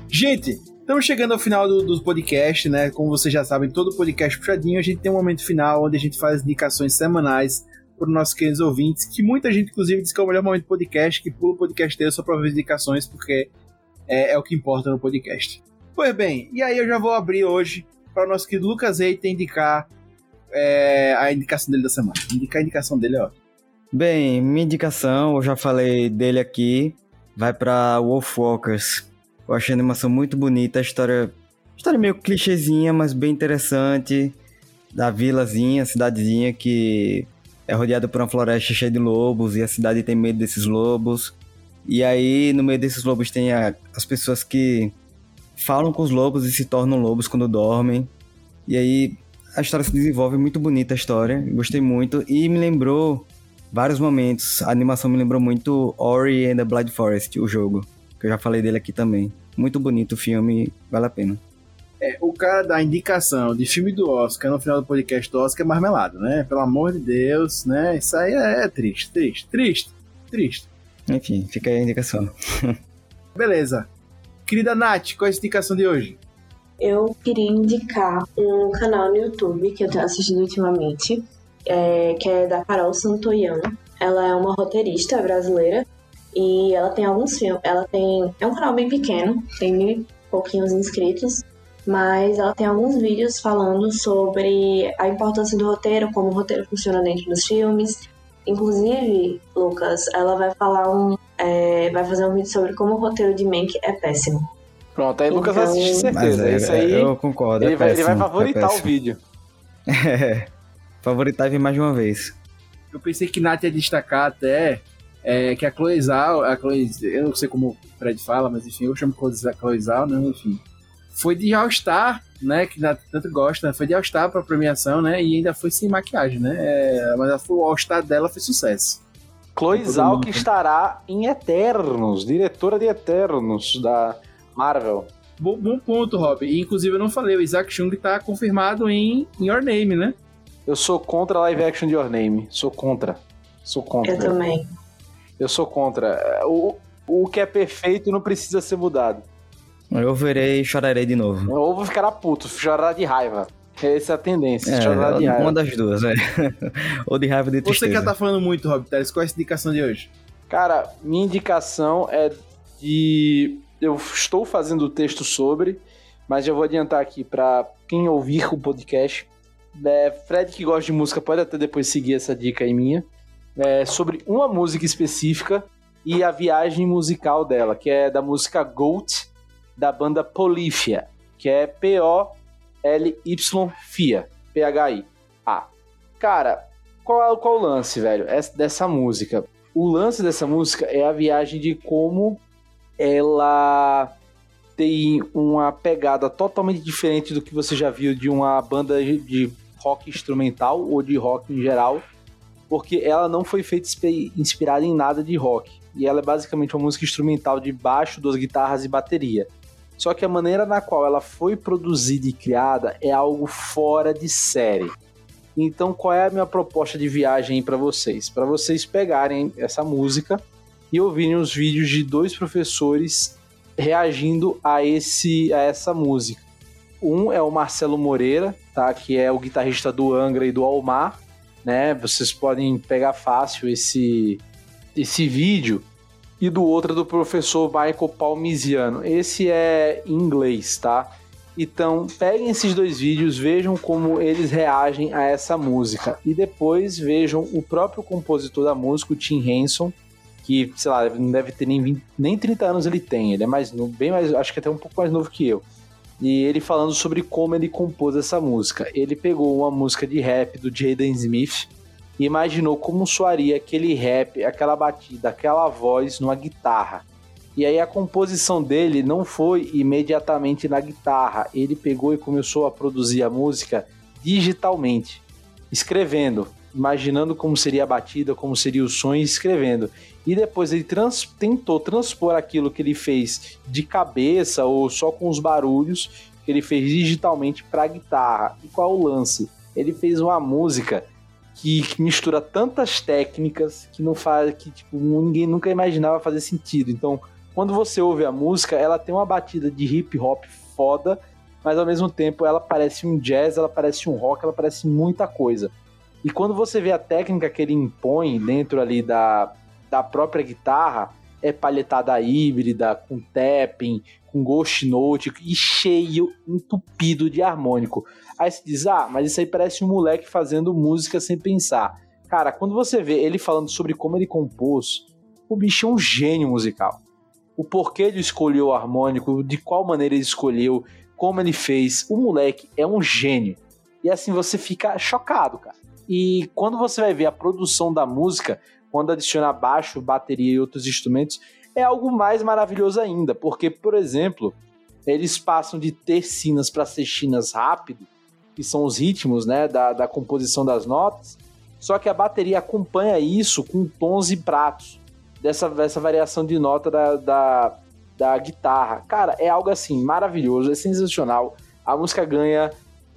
Gente, estamos chegando ao final do, do podcast, né? Como vocês já sabem, todo podcast puxadinho, a gente tem um momento final onde a gente faz indicações semanais para os nossos queridos ouvintes, que muita gente, inclusive, diz que é o melhor momento do podcast, que pula o podcast inteiro só para ver as indicações, porque é, é, o que importa no podcast. Pois bem, e aí eu já vou abrir hoje para o nosso querido Lucas Eita indicar é, a indicação dele da semana. Indicar a indicação dele, ó. Bem, minha indicação, eu já falei dele aqui, vai para Wolfwalkers. Eu achei a animação muito bonita, a história, história meio clichêzinha, mas bem interessante, da vilazinha, cidadezinha que é rodeada por uma floresta cheia de lobos e a cidade tem medo desses lobos. E aí, no meio desses lobos, tem a, as pessoas que falam com os lobos e se tornam lobos quando dormem. E aí, a história se desenvolve muito bonita a história, gostei muito e me lembrou vários momentos. A animação me lembrou muito Ori and the Blood Forest, o jogo, que eu já falei dele aqui também. Muito bonito o filme, vale a pena. É, o cara dá indicação de filme do Oscar no final do podcast do Oscar é marmelado, né? Pelo amor de Deus, né? Isso aí é, é triste, triste, triste, triste. Enfim, fica aí a indicação. Beleza. Querida Nath, qual é a indicação de hoje? Eu queria indicar um canal no YouTube que eu tenho assistido ultimamente, é, que é da Carol Santoyano. Ela é uma roteirista brasileira e ela tem alguns filmes. Ela tem. É um canal bem pequeno, tem mil pouquinhos inscritos, mas ela tem alguns vídeos falando sobre a importância do roteiro, como o roteiro funciona dentro dos filmes. Inclusive, Lucas, ela vai falar um. É, vai fazer um vídeo sobre como o roteiro de Mank é péssimo. Pronto, aí então, Lucas vai assistir certeza. É, Isso aí. Eu concordo. Ele, é vai, péssimo, ele vai favoritar o vídeo. É. Favoritar e mais de uma vez. Eu pensei que Nath ia destacar até é, que a Chloe Zhao, a Chloe, eu não sei como o Fred fala, mas enfim, eu chamo Chloe Zhao, né? Enfim, foi de All-Star, né? Que tanto gosta, né? foi de All-Star pra premiação, né? E ainda foi sem maquiagem, né? É, mas o All-Star dela foi sucesso. Chloe Zhao que estará em Eternos, diretora de Eternos da Marvel. Bom, bom ponto, Rob. E, inclusive eu não falei, o Isaac Chung tá confirmado em Your Name, né? Eu sou contra a live action de Your Name. Sou contra. Sou contra. Eu também. Eu sou contra. O, o que é perfeito não precisa ser mudado. Eu verei e chorarei de novo. Ou vou ficar puto, chorar de raiva. Essa é a tendência, é, chorar de raiva. Uma das duas, é. ou de raiva de tristeza. Você que já tá falando muito, Rob Teles, qual é a indicação de hoje? Cara, minha indicação é de... Eu estou fazendo o texto sobre, mas já vou adiantar aqui para quem ouvir o podcast. É, Fred, que gosta de música, pode até depois seguir essa dica aí minha. É, sobre uma música específica e a viagem musical dela, que é da música Goat, da banda Polifia, que é P-O-L-Y FIA, P-H-I-A. Cara, qual, qual o lance, velho, dessa música? O lance dessa música é a viagem de como ela tem uma pegada totalmente diferente do que você já viu de uma banda de rock instrumental ou de rock em geral, porque ela não foi feita inspirada em nada de rock. E ela é basicamente uma música instrumental de baixo, duas guitarras e bateria. Só que a maneira na qual ela foi produzida e criada é algo fora de série. Então, qual é a minha proposta de viagem para vocês? Para vocês pegarem essa música e ouvirem os vídeos de dois professores reagindo a esse a essa música. Um é o Marcelo Moreira, tá? Que é o guitarrista do Angra e do Almar, né? Vocês podem pegar fácil esse esse vídeo e do outro é do professor Michael Palmisiano. Esse é em inglês, tá? Então, peguem esses dois vídeos, vejam como eles reagem a essa música e depois vejam o próprio compositor da música, o Tim Henson, que, sei lá, não deve ter nem, 20, nem 30 anos ele tem, ele é mais bem mais, acho que até um pouco mais novo que eu. E ele falando sobre como ele compôs essa música. Ele pegou uma música de rap do Jaden Smith, e imaginou como soaria aquele rap, aquela batida, aquela voz numa guitarra. E aí a composição dele não foi imediatamente na guitarra, ele pegou e começou a produzir a música digitalmente, escrevendo, imaginando como seria a batida, como seria o e escrevendo. E depois ele trans tentou transpor aquilo que ele fez de cabeça ou só com os barulhos que ele fez digitalmente para guitarra. E qual o lance? Ele fez uma música que, que, mistura tantas técnicas que não faz que tipo, ninguém nunca imaginava fazer sentido. Então, quando você ouve a música, ela tem uma batida de hip hop foda, mas ao mesmo tempo ela parece um jazz, ela parece um rock, ela parece muita coisa. E quando você vê a técnica que ele impõe dentro ali da, da própria guitarra, é palhetada híbrida, com tapping, com ghost note e cheio, entupido de harmônico. Aí você diz, ah, mas isso aí parece um moleque fazendo música sem pensar. Cara, quando você vê ele falando sobre como ele compôs, o bicho é um gênio musical. O porquê ele escolheu o harmônico, de qual maneira ele escolheu, como ele fez. O moleque é um gênio. E assim você fica chocado, cara. E quando você vai ver a produção da música, quando adiciona baixo, bateria e outros instrumentos, é algo mais maravilhoso ainda, porque, por exemplo, eles passam de tercinas para sextinas rápido, que são os ritmos né, da, da composição das notas, só que a bateria acompanha isso com tons e pratos dessa, dessa variação de nota da, da, da guitarra. Cara, é algo assim maravilhoso, é sensacional. A música ganha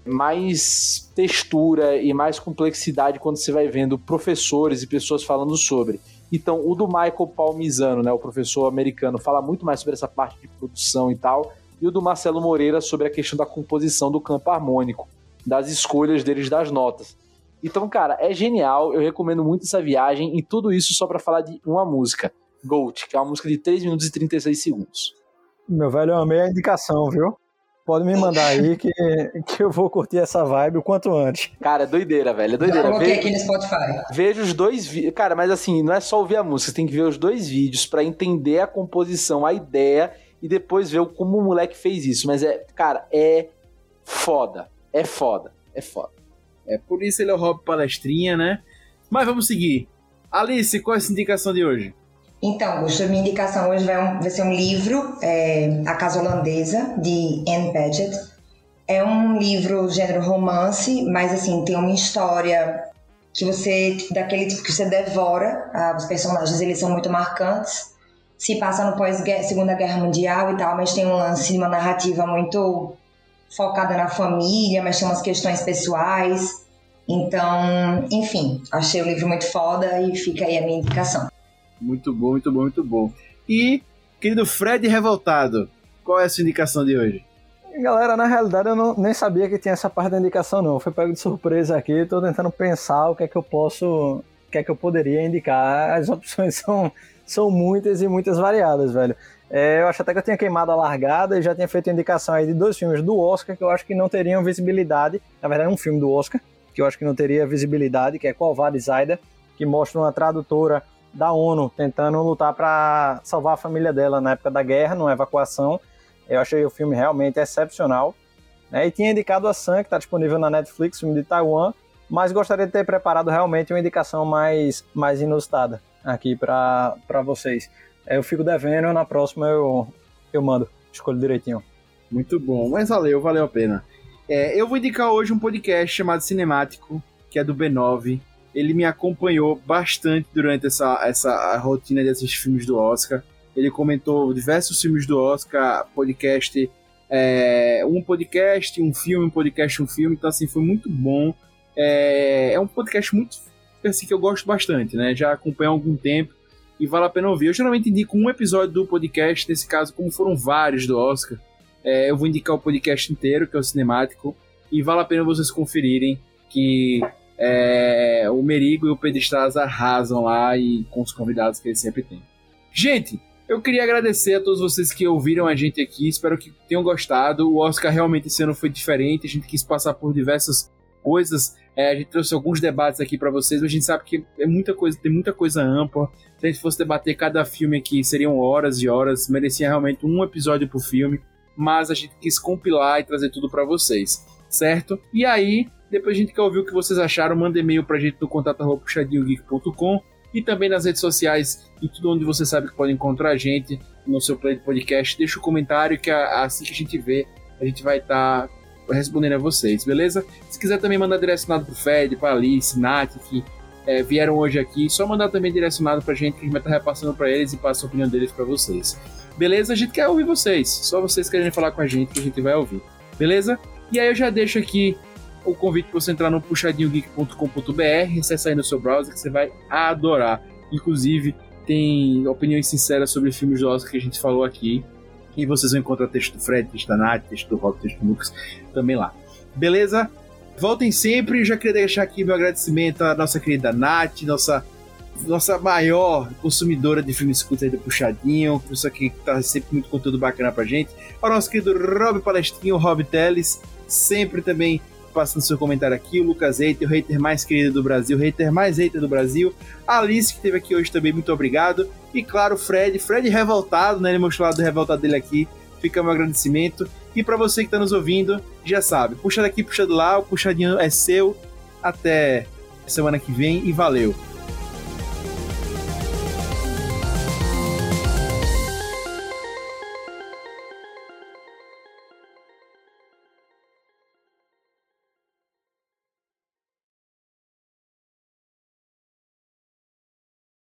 mais textura e mais complexidade quando você vai vendo professores e pessoas falando sobre. Então, o do Michael Palmisano, né, o professor americano, fala muito mais sobre essa parte de produção e tal, e o do Marcelo Moreira sobre a questão da composição do campo harmônico, das escolhas deles das notas. Então, cara, é genial, eu recomendo muito essa viagem e tudo isso só para falar de uma música, Gold, que é uma música de 3 minutos e 36 segundos. Meu velho, eu amei a indicação, viu? Pode me mandar aí que, que eu vou curtir essa vibe o quanto antes. Cara, é doideira, velho. É doideira. Eu coloquei aqui no Spotify. Veja os dois vídeos. Cara, mas assim, não é só ouvir a música, você tem que ver os dois vídeos para entender a composição, a ideia e depois ver como o moleque fez isso. Mas é, cara, é foda. É foda. É foda. É por isso ele é o Rob Palestrinha, né? Mas vamos seguir. Alice, qual é a indicação de hoje? Então, Augusto, minha indicação hoje vai, um, vai ser um livro, é, A Casa Holandesa, de Anne Patchett. É um livro gênero romance, mas assim, tem uma história que você, daquele tipo que você devora. Ah, os personagens, eles são muito marcantes. Se passa no pós-segunda guerra mundial e tal, mas tem um lance de uma narrativa muito focada na família, mas tem umas questões pessoais. Então, enfim, achei o livro muito foda e fica aí a minha indicação. Muito bom, muito bom, muito bom. E, querido Fred Revoltado, qual é a sua indicação de hoje? Galera, na realidade eu não, nem sabia que tinha essa parte da indicação não. Foi pego de surpresa aqui, tô tentando pensar o que é que eu posso, o que é que eu poderia indicar. As opções são, são muitas e muitas variadas, velho. É, eu acho até que eu tinha queimado a largada e já tinha feito indicação aí de dois filmes do Oscar que eu acho que não teriam visibilidade. Na verdade, um filme do Oscar que eu acho que não teria visibilidade, que é Qual Vale Zaida, que mostra uma tradutora da ONU tentando lutar para salvar a família dela na época da guerra, numa evacuação. Eu achei o filme realmente excepcional. Né? E tinha indicado a Sun, que está disponível na Netflix, filme de Taiwan, mas gostaria de ter preparado realmente uma indicação mais, mais inusitada aqui para vocês. É, eu fico devendo, na próxima eu, eu mando, escolho direitinho. Muito bom, mas valeu, valeu a pena. É, eu vou indicar hoje um podcast chamado Cinemático, que é do B9, ele me acompanhou bastante durante essa, essa rotina de assistir filmes do Oscar. Ele comentou diversos filmes do Oscar, podcast, é, um podcast, um filme, um podcast, um filme. Então, assim, foi muito bom. É, é um podcast muito, assim, que eu gosto bastante, né? Já acompanho há algum tempo e vale a pena ouvir. Eu geralmente indico um episódio do podcast, nesse caso, como foram vários do Oscar, é, eu vou indicar o podcast inteiro, que é o cinemático, e vale a pena vocês conferirem que é, o Merigo e o Pedro Estrada arrasam lá e com os convidados que ele sempre tem. Gente, eu queria agradecer a todos vocês que ouviram a gente aqui, espero que tenham gostado. O Oscar realmente esse ano foi diferente, a gente quis passar por diversas coisas, é, a gente trouxe alguns debates aqui para vocês, mas a gente sabe que é muita coisa, tem muita coisa ampla. Se a gente fosse debater cada filme aqui, seriam horas e horas, merecia realmente um episódio por filme, mas a gente quis compilar e trazer tudo para vocês, certo? E aí, depois a gente quer ouvir o que vocês acharam. Manda e-mail pra gente no contato.puxadinhogeek.com e também nas redes sociais e tudo onde você sabe que pode encontrar a gente no seu play de podcast. Deixa o um comentário que assim que a gente vê, a gente vai estar tá respondendo a vocês, beleza? Se quiser também mandar direcionado pro Fed, pra Alice, Nath, que é, vieram hoje aqui, só mandar também direcionado pra gente, que a gente vai estar tá repassando para eles e passa a opinião deles para vocês. Beleza? A gente quer ouvir vocês. Só vocês querem falar com a gente que a gente vai ouvir. Beleza? E aí eu já deixo aqui o convite para você entrar no puxadinhogeek.com.br, acessa aí no seu browser que você vai adorar. Inclusive, tem opiniões sinceras sobre filmes do Oscar que a gente falou aqui. E vocês vão encontrar texto do Fred, texto da Nath, texto do Rob, texto do Lucas também lá. Beleza? Voltem sempre. Já queria deixar aqui meu agradecimento à nossa querida Nath, nossa, nossa maior consumidora de filmes curtos aí do Puxadinho, pessoa que tá sempre muito conteúdo bacana pra gente. Ao nosso querido Rob Palestrinho, Rob Teles, sempre também passando seu comentário aqui, o Lucas Hater, o hater mais querido do Brasil, o hater mais hater do Brasil, a Alice, que esteve aqui hoje também, muito obrigado, e claro, o Fred, Fred revoltado, né, ele mostrou o lado revoltado dele aqui, fica meu agradecimento, e para você que está nos ouvindo, já sabe, puxa daqui, puxa do lá, o puxadinho é seu, até semana que vem, e valeu!